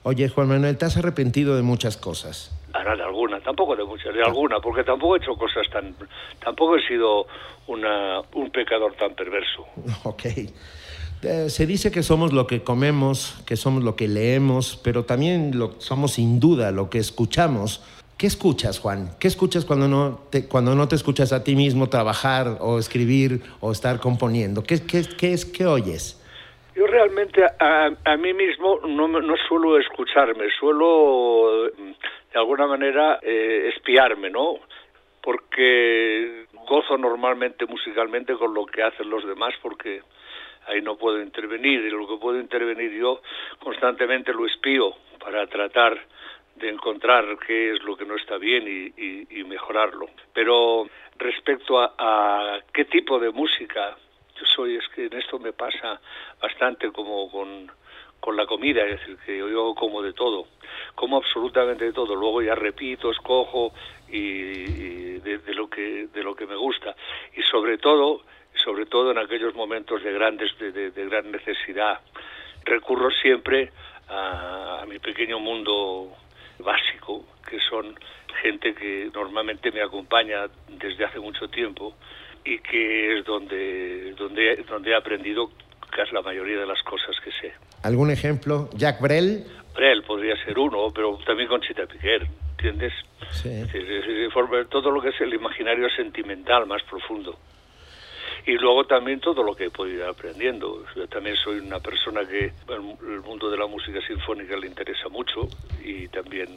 Oye, Juan Manuel, ¿te has arrepentido de muchas cosas? Ahora, de alguna, tampoco de muchas, de alguna, porque tampoco he hecho cosas tan... Tampoco he sido una, un pecador tan perverso. *laughs* Ok. Eh, se dice que somos lo que comemos, que somos lo que leemos, pero también lo, somos sin duda lo que escuchamos. ¿Qué escuchas, Juan? ¿Qué escuchas cuando no te, cuando no te escuchas a ti mismo trabajar o escribir o estar componiendo? ¿Qué, qué, qué es, qué oyes? Yo realmente a, a mí mismo no, no suelo escucharme, suelo de alguna manera eh, espiarme, ¿no? Porque gozo normalmente musicalmente con lo que hacen los demás porque ahí no puedo intervenir y lo que puedo intervenir yo constantemente lo espío para tratar de encontrar qué es lo que no está bien y, y- mejorarlo. Pero respecto a, a qué tipo de música yo soy, es que en esto me pasa bastante como con, con la comida, es decir, que yo como de todo, como absolutamente de todo, luego ya repito, escojo y, de, de lo que de lo que me gusta. Y sobre todo sobre todo en aquellos momentos de grandes de, de- de gran necesidad recurro siempre a, a mi pequeño mundo básico que son gente que normalmente me acompaña desde hace mucho tiempo y que es donde donde donde he aprendido casi la mayoría de las cosas que sé ¿Algún ejemplo? Jack Brel. Brel podría ser uno, pero también Conchita Piquer, ¿entiendes? Sí. Es- es- es- forma- todo lo que es el imaginario sentimental más profundo. Y luego también todo lo que he podido ir aprendiendo. Yo también soy una persona que el, el mundo de la música sinfónica le interesa mucho y también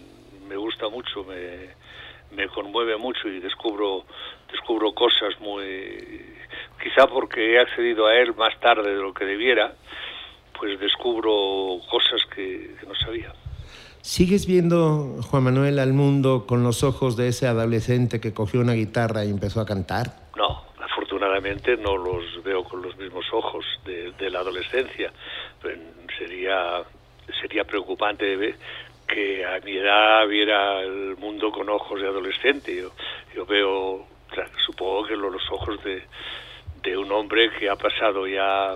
me gusta mucho, me, me conmueve mucho y descubro descubro cosas muy quizá porque he accedido a él más tarde de lo que debiera pues descubro cosas que, que no sabía ¿Sigues viendo, Juan Manuel, al mundo con los ojos de ese adolescente que cogió una guitarra y empezó a cantar? No, afortunadamente no los veo con los mismos ojos de, de la adolescencia. Sería, sería preocupante ver que a mi edad viera el mundo con ojos de adolescente. Yo, yo veo, supongo que los ojos de, de un hombre que ha pasado ya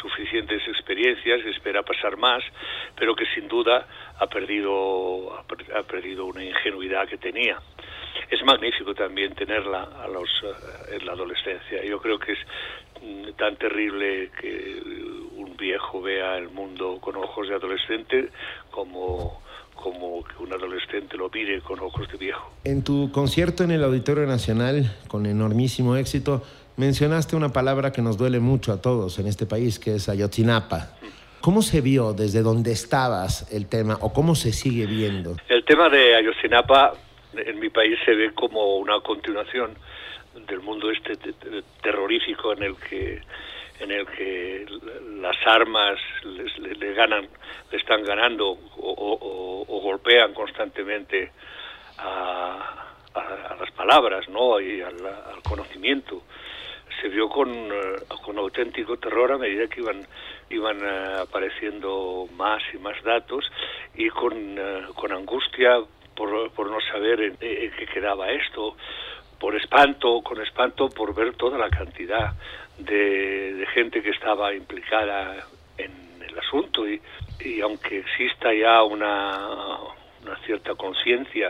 suficientes experiencias, espera pasar más, pero que sin duda ha perdido, ha per- ha perdido una ingenuidad que tenía. Es magnífico también tenerla a los, eh, en la adolescencia. Yo creo que es mm, tan terrible que un viejo vea el mundo con ojos de adolescente como, como que un adolescente lo mire con ojos de viejo. En tu concierto en el Auditorio Nacional, con enormísimo éxito, mencionaste una palabra que nos duele mucho a todos en este país, que es Ayotzinapa. ¿Cómo se vio desde donde estabas el tema o cómo se sigue viendo? El tema de Ayotzinapa en mi país se ve como una continuación del mundo este te- te- terrorífico en el que en el que las armas les- le, le ganan le están ganando o, golpean constantemente a, a- a las palabras no y al conocimiento se vio con, eh, con auténtico terror a medida que iban iban eh, apareciendo más y más datos y con, eh, con angustia por, por no saber en, qué quedaba esto, por espanto, con espanto por ver toda la cantidad de, de gente que estaba implicada en el asunto. Y, y aunque exista ya una, una cierta conciencia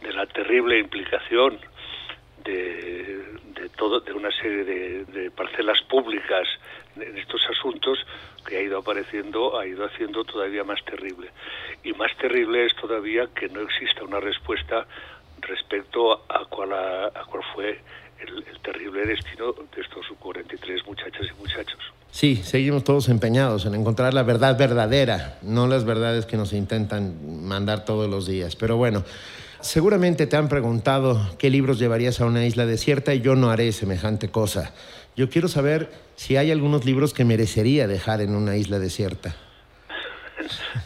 de la terrible implicación de, de todo de una serie de, de parcelas públicas en estos asuntos que ha ido apareciendo ha ido haciendo todavía más terrible y más terrible es todavía que no exista una respuesta respecto a cuál a, cuál fue el, el terrible destino de estos 43 muchachas y muchachos Sí, seguimos todos empeñados en encontrar la verdad verdadera, no las verdades que nos intentan mandar todos los días. Pero bueno, seguramente te han preguntado qué libros llevarías a una isla desierta y yo no haré semejante cosa. Yo quiero saber si hay algunos libros que merecería dejar en una isla desierta.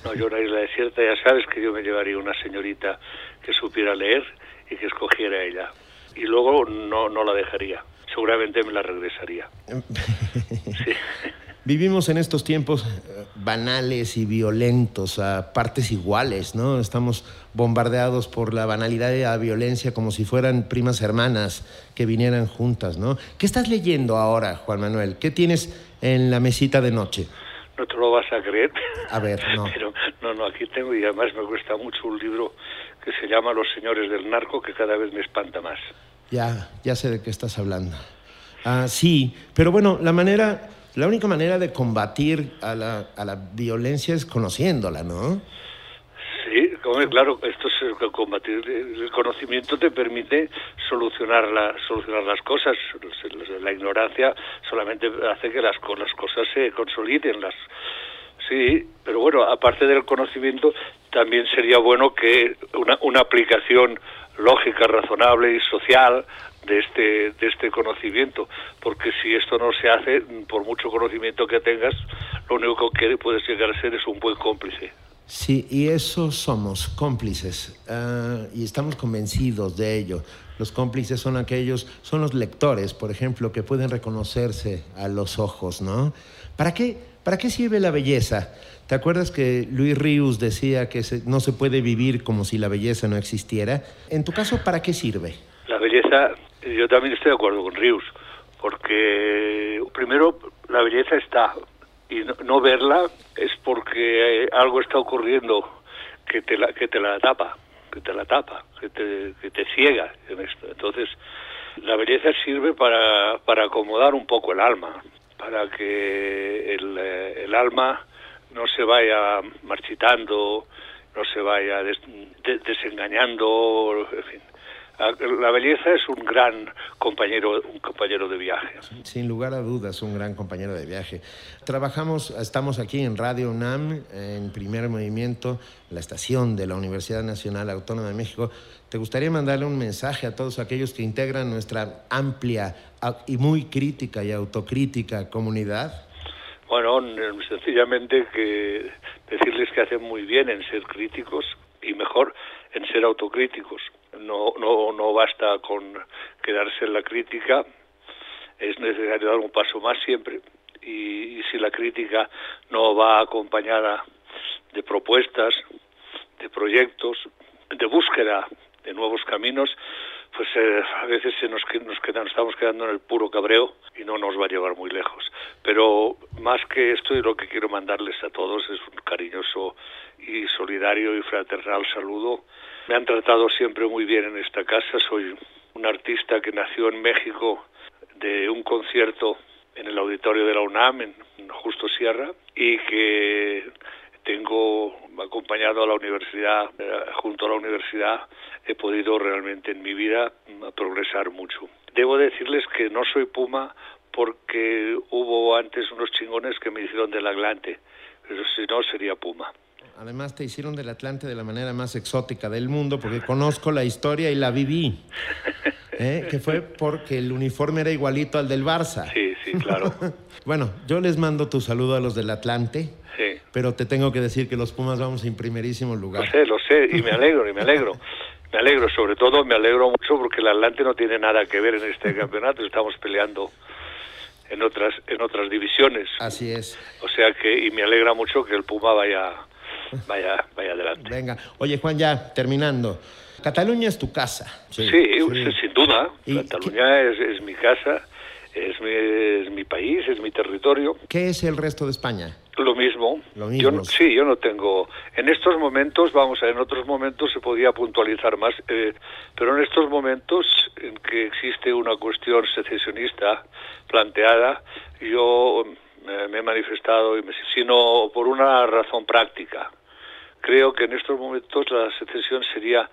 no yo una isla desierta ya sabes que yo me llevaría una señorita que supiera leer y que escogiera ella y luego no, no la dejaría. Seguramente me la regresaría. *laughs* Vivimos en estos tiempos eh, banales y violentos a partes iguales, ¿no? Estamos bombardeados por la banalidad y la violencia como si fueran primas hermanas que vinieran juntas, ¿no? ¿Qué estás leyendo ahora, Juan Manuel? ¿Qué tienes en la mesita de noche? No te lo vas a creer. A ver, no. *laughs* Pero, no, no, aquí tengo y además me cuesta mucho un libro que se llama Los Señores del Narco, que cada vez me espanta más. Ya, ya sé de qué estás hablando. Ah, sí, pero bueno, la manera la única manera de combatir a la, a la violencia es conociéndola, ¿no? Sí, claro, esto es combatir. El conocimiento te permite solucionar, la, solucionar las cosas. La ignorancia solamente hace que las, las cosas se consoliden. Las, sí, pero bueno, aparte del conocimiento, también sería bueno que una, una aplicación lógica, razonable y social de este, de este conocimiento, porque si esto no se hace, por mucho conocimiento que tengas, lo único que puedes llegar a ser es un buen cómplice. Sí, y eso somos, cómplices, ah, y estamos convencidos de ello. Los cómplices son aquellos, son los lectores, por ejemplo, que pueden reconocerse a los ojos, ¿no? ¿Para qué, para qué sirve la belleza? ¿Te acuerdas que Luis Ríos decía que no se puede vivir como si la belleza no existiera? En tu caso, ¿para qué sirve? La belleza yo también estoy de acuerdo con Rius, porque primero la belleza está y no, verla es porque algo está ocurriendo que te la, que te la tapa, que te la tapa, que te, que te ciega en esto. Entonces, la belleza sirve para, para acomodar un poco el alma, para que el, eh, el alma no se vaya marchitando, no se vaya desengañando, en fin la belleza es un gran compañero, un compañero de viaje. Sin lugar a dudas, un gran compañero de viaje. Trabajamos, estamos aquí en Radio UNAM, en primer movimiento, la estación de la Universidad Nacional Autónoma de México. ¿Te gustaría mandarle un mensaje a todos aquellos que integran nuestra amplia y muy crítica y autocrítica comunidad? Bueno, sencillamente que decirles que hacen muy bien en ser críticos y mejor en ser autocríticos no, no, no basta con quedarse en la crítica, es necesario dar un paso más siempre. Y, si la crítica no va acompañada de propuestas, de proyectos, de búsqueda de nuevos caminos, pues eh, a veces se nos, nos, quedamos, estamos quedando en el puro cabreo y no nos va a llevar muy lejos. Pero más que esto, y lo que quiero mandarles a todos es un cariñoso y solidario y fraternal saludo me han tratado siempre muy bien en esta casa. Soy un artista que nació en México de un concierto en el auditorio de la UNAM, en Justo Sierra, y que tengo acompañado a la universidad, eh, junto a la universidad, he podido realmente en mi vida progresar mucho. Debo decirles que no soy Puma porque hubo antes unos chingones que me hicieron del Atlante, pero si no sería Puma. Además te hicieron del Atlante de la manera más exótica del mundo, porque conozco la historia y la viví. ¿eh? *laughs* Que fue porque el uniforme era igualito al del Barça. Sí, sí, claro. *laughs* bueno, yo les mando tu saludo a los del Atlante. Sí. Pero te tengo que decir que los Pumas vamos en primerísimo lugar. Lo sé, lo sé, y me alegro, y me alegro. Me alegro, sobre todo me alegro mucho porque el Atlante no tiene nada que ver en este campeonato. Estamos peleando en otras en otras divisiones. Así es. O sea que y me alegra mucho que el Puma vaya vaya, vaya adelante. Venga, oye Juan, ya terminando. Cataluña es tu casa. Sí, sin duda. Cataluña es, mi casa, es mi, es mi país, es mi territorio. ¿Qué es el resto de España? Lo mismo. Lo mismo. sí, yo no tengo. En estos momentos, vamos a en otros momentos se podía puntualizar más, eh, pero en estos momentos en que existe una cuestión secesionista planteada, yo me he manifestado, sino por una razón práctica creo que en estos momentos la secesión sería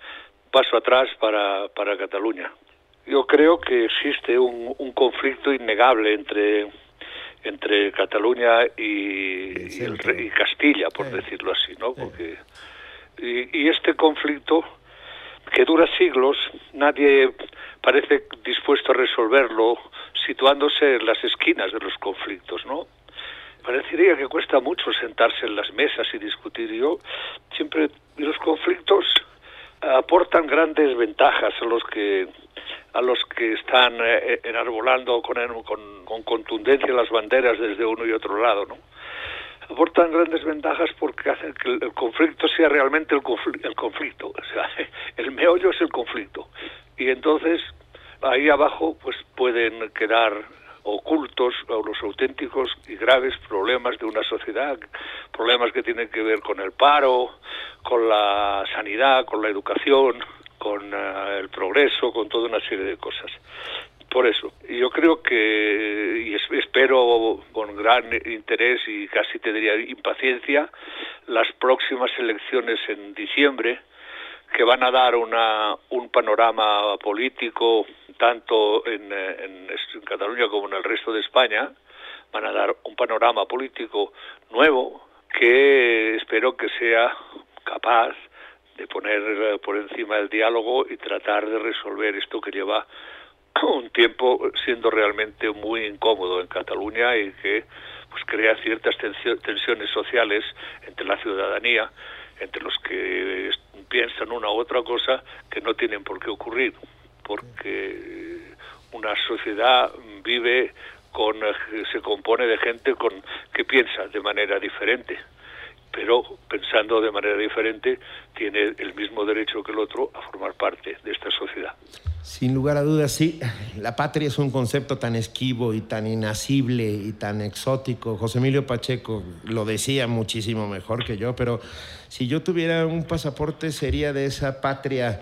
paso atrás para, para Cataluña. Yo creo que existe un, un conflicto innegable entre, entre Cataluña y, y, Castilla, por decirlo así, ¿no? Porque, y, y este conflicto que dura siglos, nadie parece dispuesto a resolverlo situándose en las esquinas de los conflictos, ¿no? Parecería que cuesta mucho sentarse en las mesas y discutir. Yo siempre los conflictos aportan grandes ventajas a los que a los que están eh, enarbolando con, con, con, contundencia las banderas desde uno y otro lado, ¿no? aportan grandes ventajas porque hacen que el, conflicto sea realmente el, el conflicto, o sea, *laughs* el meollo es el conflicto. Y entonces ahí abajo pues pueden quedar ocultos los auténticos y graves problemas de una sociedad, problemas que tienen que ver con el paro, con la sanidad, con la educación, con eh, el progreso, con toda una serie de cosas. Por eso, yo creo que, y espero con gran interés y casi te diría impaciencia, las próximas elecciones en diciembre, que van a dar una, un panorama político tanto en, en, Cataluña como en el resto de España, van a dar un panorama político nuevo que espero que sea capaz de poner por encima del diálogo y tratar de resolver esto que lleva *clears throat* un tiempo siendo realmente muy incómodo en Cataluña y que pues crea ciertas tensiones sociales entre la ciudadanía, entre los que piensan una u otra cosa que no tienen por qué ocurrir, porque una sociedad vive con se compone de gente con que piensa de manera diferente pero pensando de manera diferente, tiene el mismo derecho que el otro a formar parte de esta sociedad. Sin lugar a dudas, sí. La patria es un concepto tan esquivo y tan inasible y tan exótico. José Emilio Pacheco lo decía muchísimo mejor que yo, pero si yo tuviera un pasaporte sería de esa patria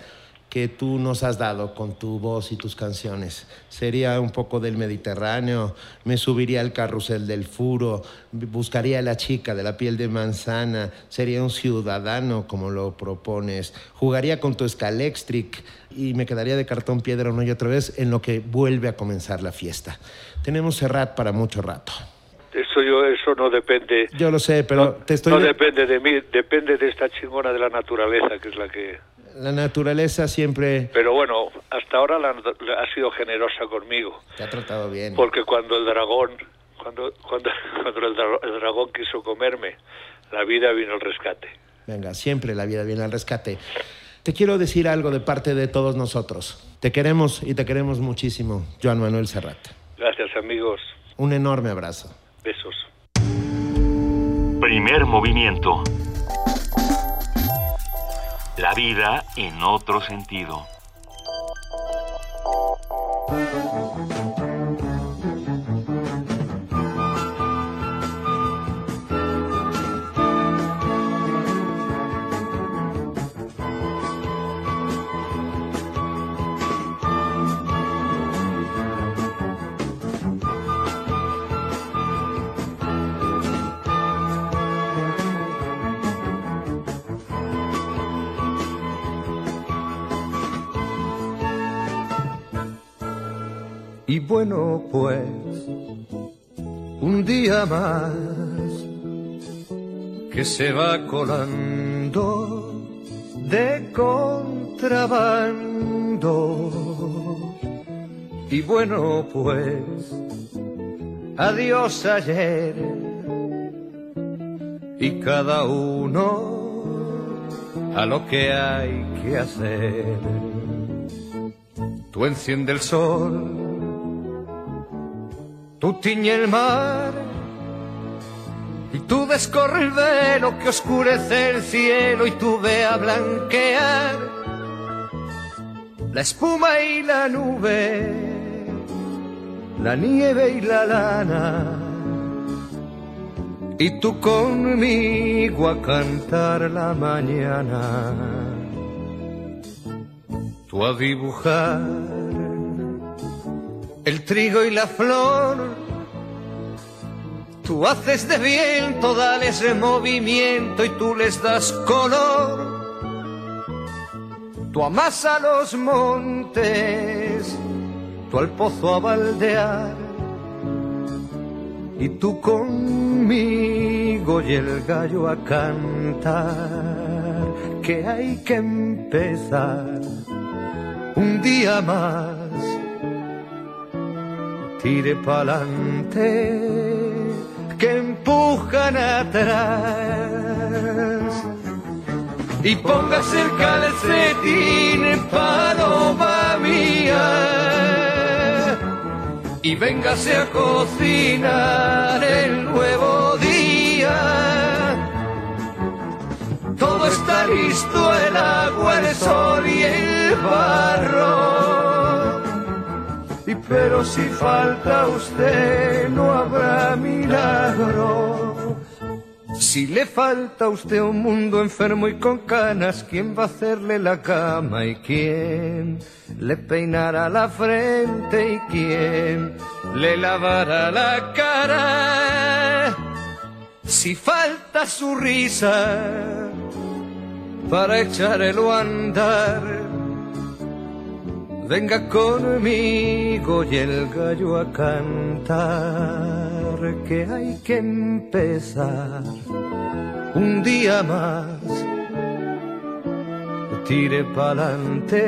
que tú nos has dado con tu voz y tus canciones. Sería un poco del Mediterráneo, me subiría al carrusel del furo, buscaría a la chica de la piel de manzana, sería un ciudadano como lo propones, jugaría con tu Scalextric y me quedaría de cartón piedra una y otra vez en lo que vuelve a comenzar la fiesta. Tenemos Serrat para mucho rato. Eso yo, eso no depende. Yo lo sé, pero te estoy. No depende de mí, depende de esta chingona de la naturaleza, que es la que la naturaleza siempre... Pero bueno, hasta ahora la, ha sido generosa conmigo. Te ha tratado bien. Porque cuando el dragón, cuando, cuando, *laughs* cuando el, dragón quiso comerme, la vida vino al rescate. Venga, siempre la vida viene al rescate. Te quiero decir algo de parte de todos nosotros. Te queremos y te queremos muchísimo, Joan Manuel Serrat. Gracias, amigos. Un enorme abrazo. Besos. Primer movimiento la vida en otro sentido. Pues, un día más que se va colando de contrabando. Y bueno, pues, adiós ayer y cada uno a lo que hay que hacer. Tú enciende el sol Tú tiñe el mar y tú descorre el velo que oscurece el cielo y tú ve a blanquear la espuma y la nube, la nieve y la lana. Y tú conmigo a cantar la mañana, tú a dibujar el trigo y la flor. Tú haces de viento, dales movimiento y tú les das color. Tú amas a los montes, tú al pozo a baldear. Y tú conmigo y el gallo a cantar, que hay que empezar un día más tire pa'lante, que empujan atrás. Y ponga cerca del cetín, paloma mía y véngase a cocinar el nuevo día. Todo está listo, el agua, el sol y el barro. Y pero si falta usted, no habrá milagro. Si le falta a usted un mundo enfermo y con canas, ¿quién va a hacerle la cama y quién le peinará la frente y quién le lavará la cara? Si falta su risa para echarlo a andar, venga conmigo y el gallo a cantar que hay que empezar un día más. Tire pa'lante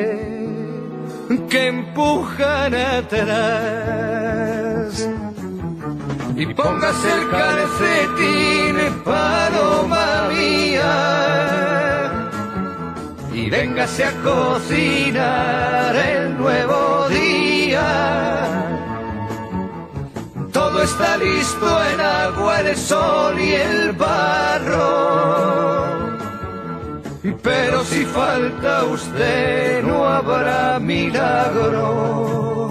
que empujan atrás. Y póngase el calcetín, paloma mía. Y véngase a cocinar el nuevo día todo está listo en agua, el sol y el barro. Pero si falta usted, no habrá milagro.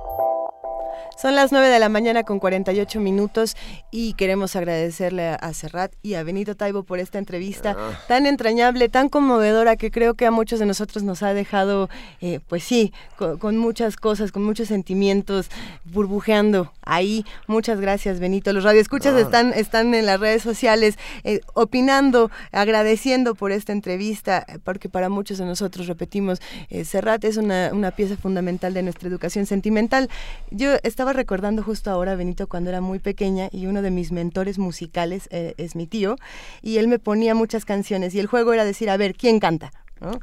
Son las 9 de la mañana con 48 minutos y queremos agradecerle a Serrat y a Benito Taibo por esta entrevista Ah. tan entrañable, tan conmovedora que creo que a muchos de nosotros nos ha dejado, eh, pues sí, con, con muchas cosas, con muchos sentimientos burbujeando ahí. Muchas gracias, Benito. Los radioescuchas Ah. están, están en las redes sociales eh, opinando, agradeciendo por esta entrevista, eh, porque para muchos de nosotros, repetimos, eh, Serrat es una, una pieza fundamental de nuestra educación sentimental. Yo estaba recordando justo ahora, Benito, cuando era muy pequeña y uno de mis mentores musicales eh, es mi tío, y él me ponía muchas canciones y el juego era decir, a ver, ¿quién canta? ¿no?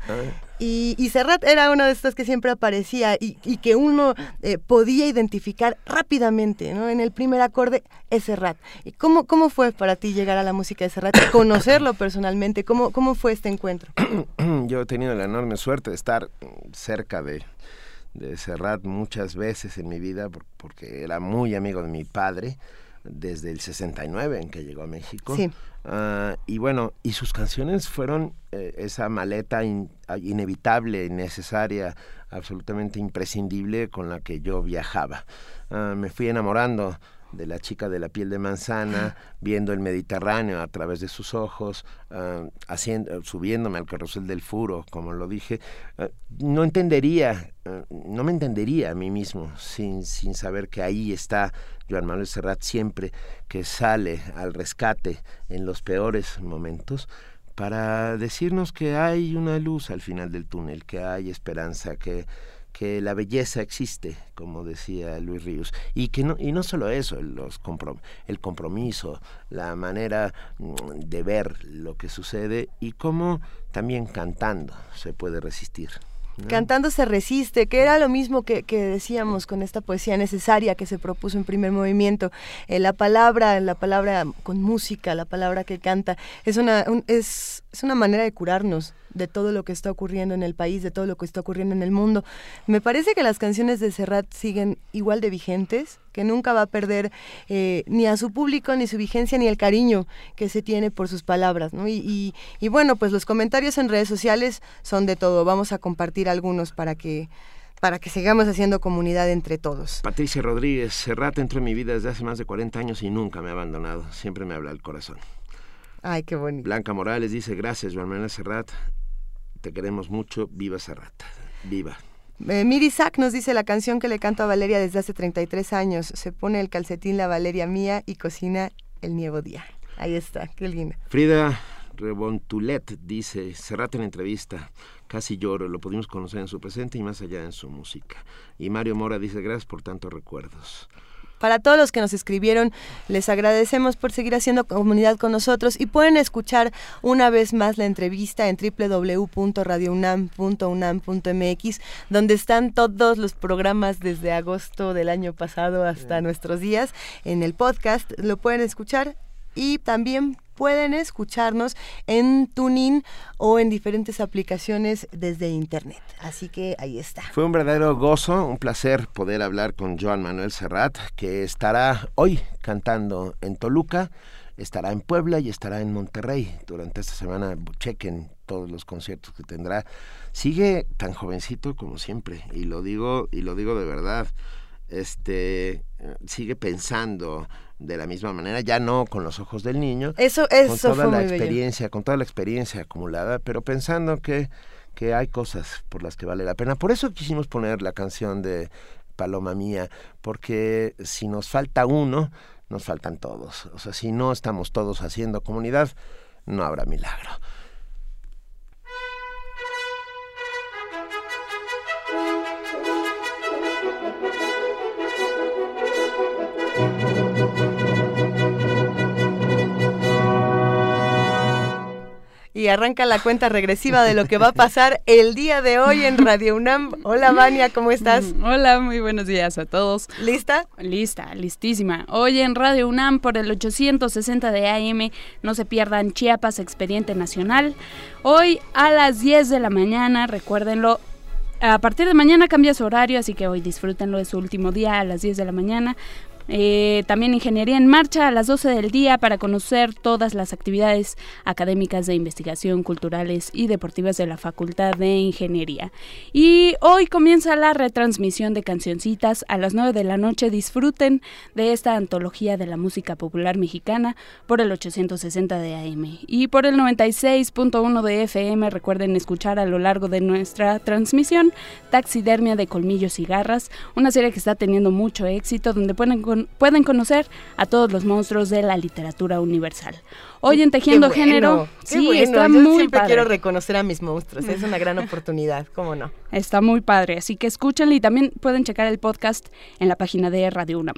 Y, y Serrat era uno de estos que siempre aparecía y, y que uno eh, podía identificar rápidamente, ¿no? En el primer acorde es Serrat. ¿Y cómo, cómo fue para ti llegar a la música de Serrat y conocerlo personalmente? ¿Cómo, ¿Cómo fue este encuentro? *coughs* Yo he tenido la enorme suerte de estar cerca de, de Serrat muchas veces en mi vida por- porque era muy amigo de mi padre desde el 69 en que llegó a México. Sí. Ah, y bueno, y sus canciones fueron eh, esa maleta in- ah, inevitable, necesaria, absolutamente imprescindible con la que yo viajaba. Ah, me fui enamorando de la chica de la piel de manzana, *gasps* viendo el Mediterráneo a través de sus ojos, ah, haciendo, subiéndome al carrusel del furo, como lo dije, ah, no entendería, ah, no me entendería a mí mismo sin, sin saber que ahí está Joan Manuel Serrat siempre que sale al rescate en los peores momentos para decirnos que hay una luz al final del túnel, que hay esperanza, que que la belleza existe, como decía Luis Ríos, y que no, y no solo eso, los el compromiso, la manera mm, de ver lo que sucede y cómo también cantando se puede resistir. Cantando se resiste, que era lo mismo que, que decíamos con esta poesía necesaria que se propuso en primer movimiento. Eh, la palabra, la palabra con música, la palabra que canta, es una, un- es, es una manera de curarnos de todo lo que está ocurriendo en el país, de todo lo que está ocurriendo en el mundo. Me parece que las canciones de Serrat siguen igual de vigentes, que nunca va a perder eh, ni a su público, ni su vigencia, ni el cariño que se tiene por sus palabras. y bueno, pues los comentarios en redes sociales son de todo. Vamos a compartir algunos para que para que sigamos haciendo comunidad entre todos. Patricia Rodríguez, Serrat entró en mi vida desde hace más de 40 años y nunca me ha abandonado, siempre me habla el corazón. Ay, qué bonito. Blanca Morales dice, gracias, Manuel Serrat, te queremos mucho, viva Serrat, viva. Eh, Miri Sack nos dice la canción que le canto a Valeria desde hace 33 años. Se pone el calcetín la Valeria mía y cocina el nuevo día. Ahí está, qué linda. Frida Rebontulet dice, Serrat en entrevista, casi lloro, lo pudimos conocer en su presente y más allá en su música. Y Mario Mora dice, gracias por tantos recuerdos. Para todos los que nos escribieron, les agradecemos por seguir haciendo comunidad con nosotros y pueden escuchar una vez más la entrevista en www.radiounam.unam.mx, donde están todos los programas desde agosto del año pasado hasta nuestros días en el podcast. Lo pueden escuchar y también pueden escucharnos en Tunin o en diferentes aplicaciones desde internet. Así que ahí está. Fue un verdadero gozo, un placer poder hablar con Joan Manuel Serrat, que estará hoy cantando en Toluca, estará en Puebla y estará en Monterrey. Durante esta semana chequen todos los conciertos que tendrá. Sigue tan jovencito como siempre y lo digo y lo digo de verdad. Este sigue pensando de la misma manera, ya no con los ojos del niño, eso, eso con toda la experiencia, con toda la experiencia acumulada, pero pensando que, que hay cosas por las que vale la pena. Por eso quisimos poner la canción de Paloma Mía, porque si nos falta uno, nos faltan todos. O sea, si no estamos todos haciendo comunidad, no habrá milagro. Y arranca la cuenta regresiva de lo que va a pasar el día de hoy en Radio UNAM. Hola Vania, ¿cómo estás? Hola, muy buenos días a todos. ¿Lista? Lista, listísima. Hoy en Radio UNAM por el 860 de AM, no se pierdan Chiapas Expediente Nacional. Hoy a las 10 de la mañana, recuérdenlo, a partir de mañana cambia su horario, así que hoy disfrútenlo de su último día a las 10 de la mañana. Eh, también Ingeniería en Marcha a las 12 del día para conocer todas las actividades académicas de investigación, culturales y deportivas de la Facultad de Ingeniería. Y hoy comienza la retransmisión de cancioncitas a las 9 de la noche. Disfruten de esta antología de la música popular mexicana por el 860 de AM. Y por el 96.1 de FM recuerden escuchar a lo largo de nuestra transmisión Taxidermia de Colmillos y Garras, una serie que está teniendo mucho éxito donde pueden pueden conocer a todos los monstruos de la literatura universal. Hoy en Tejiendo Género, sí, está Yo muy siempre padre. quiero reconocer a mis monstruos, es una gran *laughs* oportunidad, ¿cómo no? Está muy padre, así que escúchenlo y también pueden checar el podcast en la página de Radio UNAM.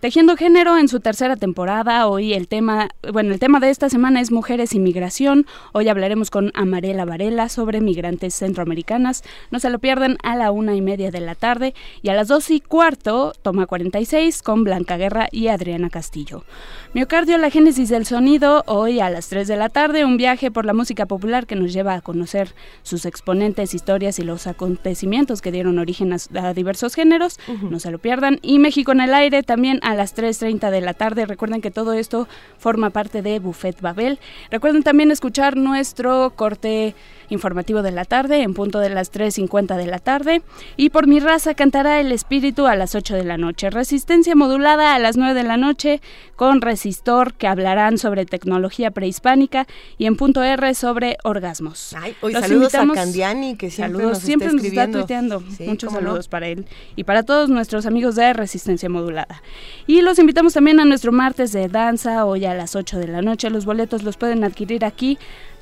Tejiendo Género en su tercera temporada. Hoy el tema, bueno, el tema de esta semana es mujeres y migración. Hoy hablaremos con Amarela Varela sobre migrantes centroamericanas. No se lo pierdan a la una y media de la tarde y a las dos y cuarto, toma 46 con Blanca Guerra y Adriana Castillo. Miocardio, la génesis del sonido. Hoy a las 3 de la tarde, un viaje por la música popular que nos lleva a conocer sus exponentes, historias y los acontecimientos que dieron origen a, a diversos géneros. No se lo pierdan. Y México en el aire también a las 3.30 de la tarde. Recuerden que todo esto forma parte de Buffet Babel. Recuerden también escuchar nuestro corte informativo de la tarde en punto de las 3.50 de la tarde. Y por mi raza cantará el espíritu a las 8 de la noche. Resistencia modulada a las 9 de la noche con Resistor que hablarán sobre tecnología prehispánica y en punto R sobre orgasmos. Ay, hoy Los saludos invitamos- a Candiani que siempre saludos, nos está siempre nos está escribiendo. tuiteando. Sí, Muchos cómo no. saludos para él y para todos nuestros amigos de Resistencia Modulada. Y los invitamos también a nuestro martes de danza, hoy a las 8 de la noche. Los boletos los pueden adquirir aquí.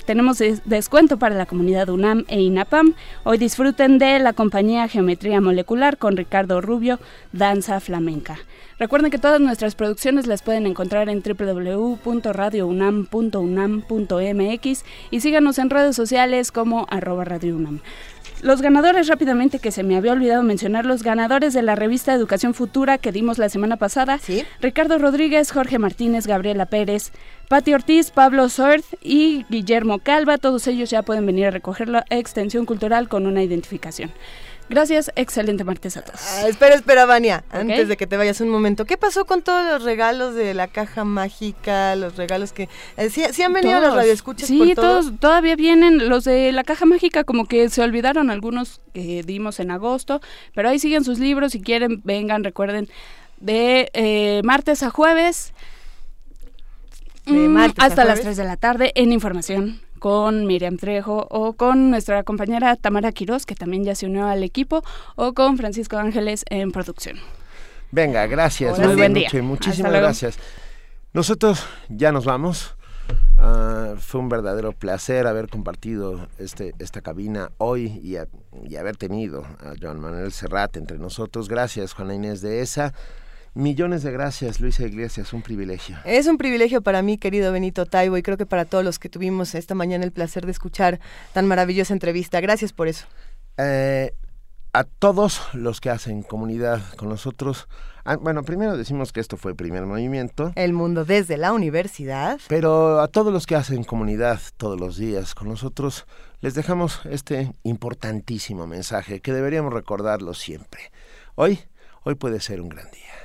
Tenemos des- descuento para la comunidad UNAM e INAPAM. Hoy disfruten de la compañía Geometría Molecular con Ricardo Rubio, Danza Flamenca. Recuerden que todas nuestras producciones las pueden encontrar en www.radiounam.unam.mx y síganos en redes sociales como arroba Radio UNAM. Los ganadores, rápidamente, que se me había olvidado mencionar, los ganadores de la revista Educación Futura que dimos la semana pasada. Ricardo Rodríguez, Jorge Martínez, Gabriela Pérez, Pati Ortiz, Pablo Sorth y Guillermo Calva. Todos ellos ya pueden venir a recoger la extensión cultural con una identificación. Gracias, excelente martes a todos. Ah, espera, espera, Vania, antes de que te vayas un momento. ¿Qué pasó con todos los regalos de la caja mágica? Los regalos que... eh, ¿sí, sí han venido los Todos. radioescuchas Sí, por todo? todos todavía vienen. Los de la caja mágica como que se olvidaron algunos que dimos en agosto, pero ahí siguen sus libros. Si quieren, vengan, recuerden, de eh, martes a jueves. De mm, martes a hasta las jueves. 3 de la tarde en información con Miriam Trejo o con nuestra compañera Tamara Quiroz, que también ya se unió al equipo, o con Francisco Ángeles en producción. Venga, gracias. Muy buen día. Muchísimas gracias. Nosotros ya nos vamos. Ah, fue un verdadero placer haber compartido este, esta cabina hoy y, a- y haber tenido a Joan Manuel Serrat entre nosotros. Gracias, Juana Inés de ESA. Millones de gracias, Luisa Iglesias, un privilegio. Es un privilegio para mí, querido Benito Taibo, y creo que para todos los que tuvimos esta mañana el placer de escuchar tan maravillosa entrevista. Gracias por eso. Eh, a todos los que hacen comunidad con nosotros, ah, bueno, primero decimos que esto fue el primer movimiento. El mundo desde la universidad. Pero a todos los que hacen comunidad todos los días con nosotros, les dejamos este importantísimo mensaje que deberíamos recordarlo siempre. Hoy, hoy puede ser un gran día.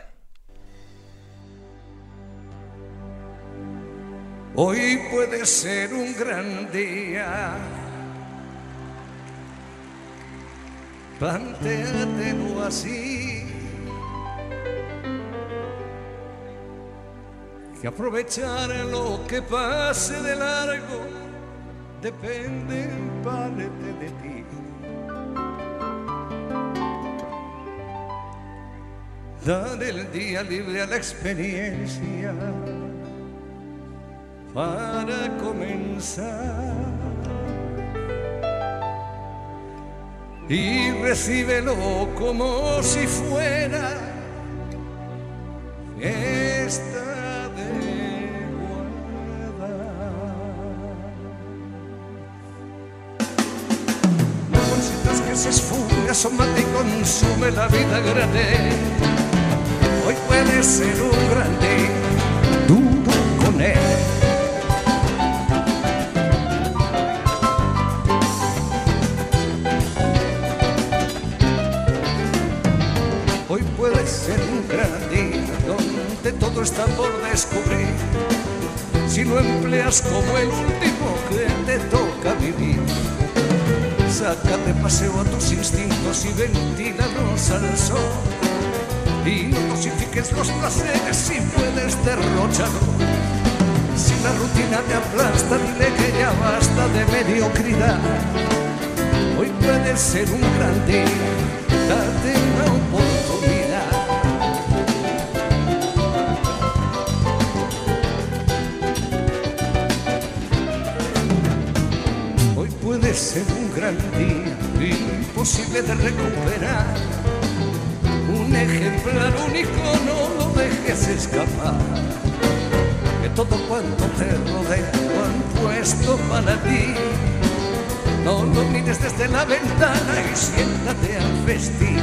Hoy puede ser un gran día. Plantéatelo así. Que aprovechar lo que pase de largo depende en parte de ti. Dar el día libre a la experiencia para comenzar. Y recíbelo como si fuera fiesta de guarda. No consientas que se esfume, asómate y consume la vida grande. Hoy puede ser un grande, duro con él. Puede ser un gran día donde todo está por descubrir. Si lo empleas como el último que te toca vivir, saca paseo a tus instintos y ventílalos al sol. Y no dosifiques los placeres si puedes derrocharlo. Si la rutina te aplasta, dile que ya basta de mediocridad. Hoy puede ser un gran día, Ser un gran día, imposible de recuperar. Un ejemplar único, no lo dejes escapar. Que todo cuanto te rodea lo han puesto para ti. No lo mires desde la ventana y siéntate al festín.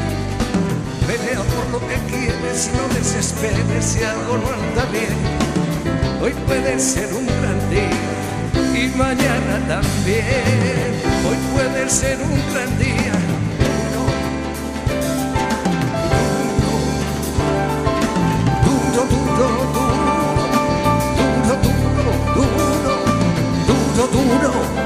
Pelea por lo que quieres no desesperes si algo no anda bien. Hoy puede ser un gran día y mañana también. Hoy puede ser un gran día. Duro, duro, duro, duro, duro, duro, duro, duro, duro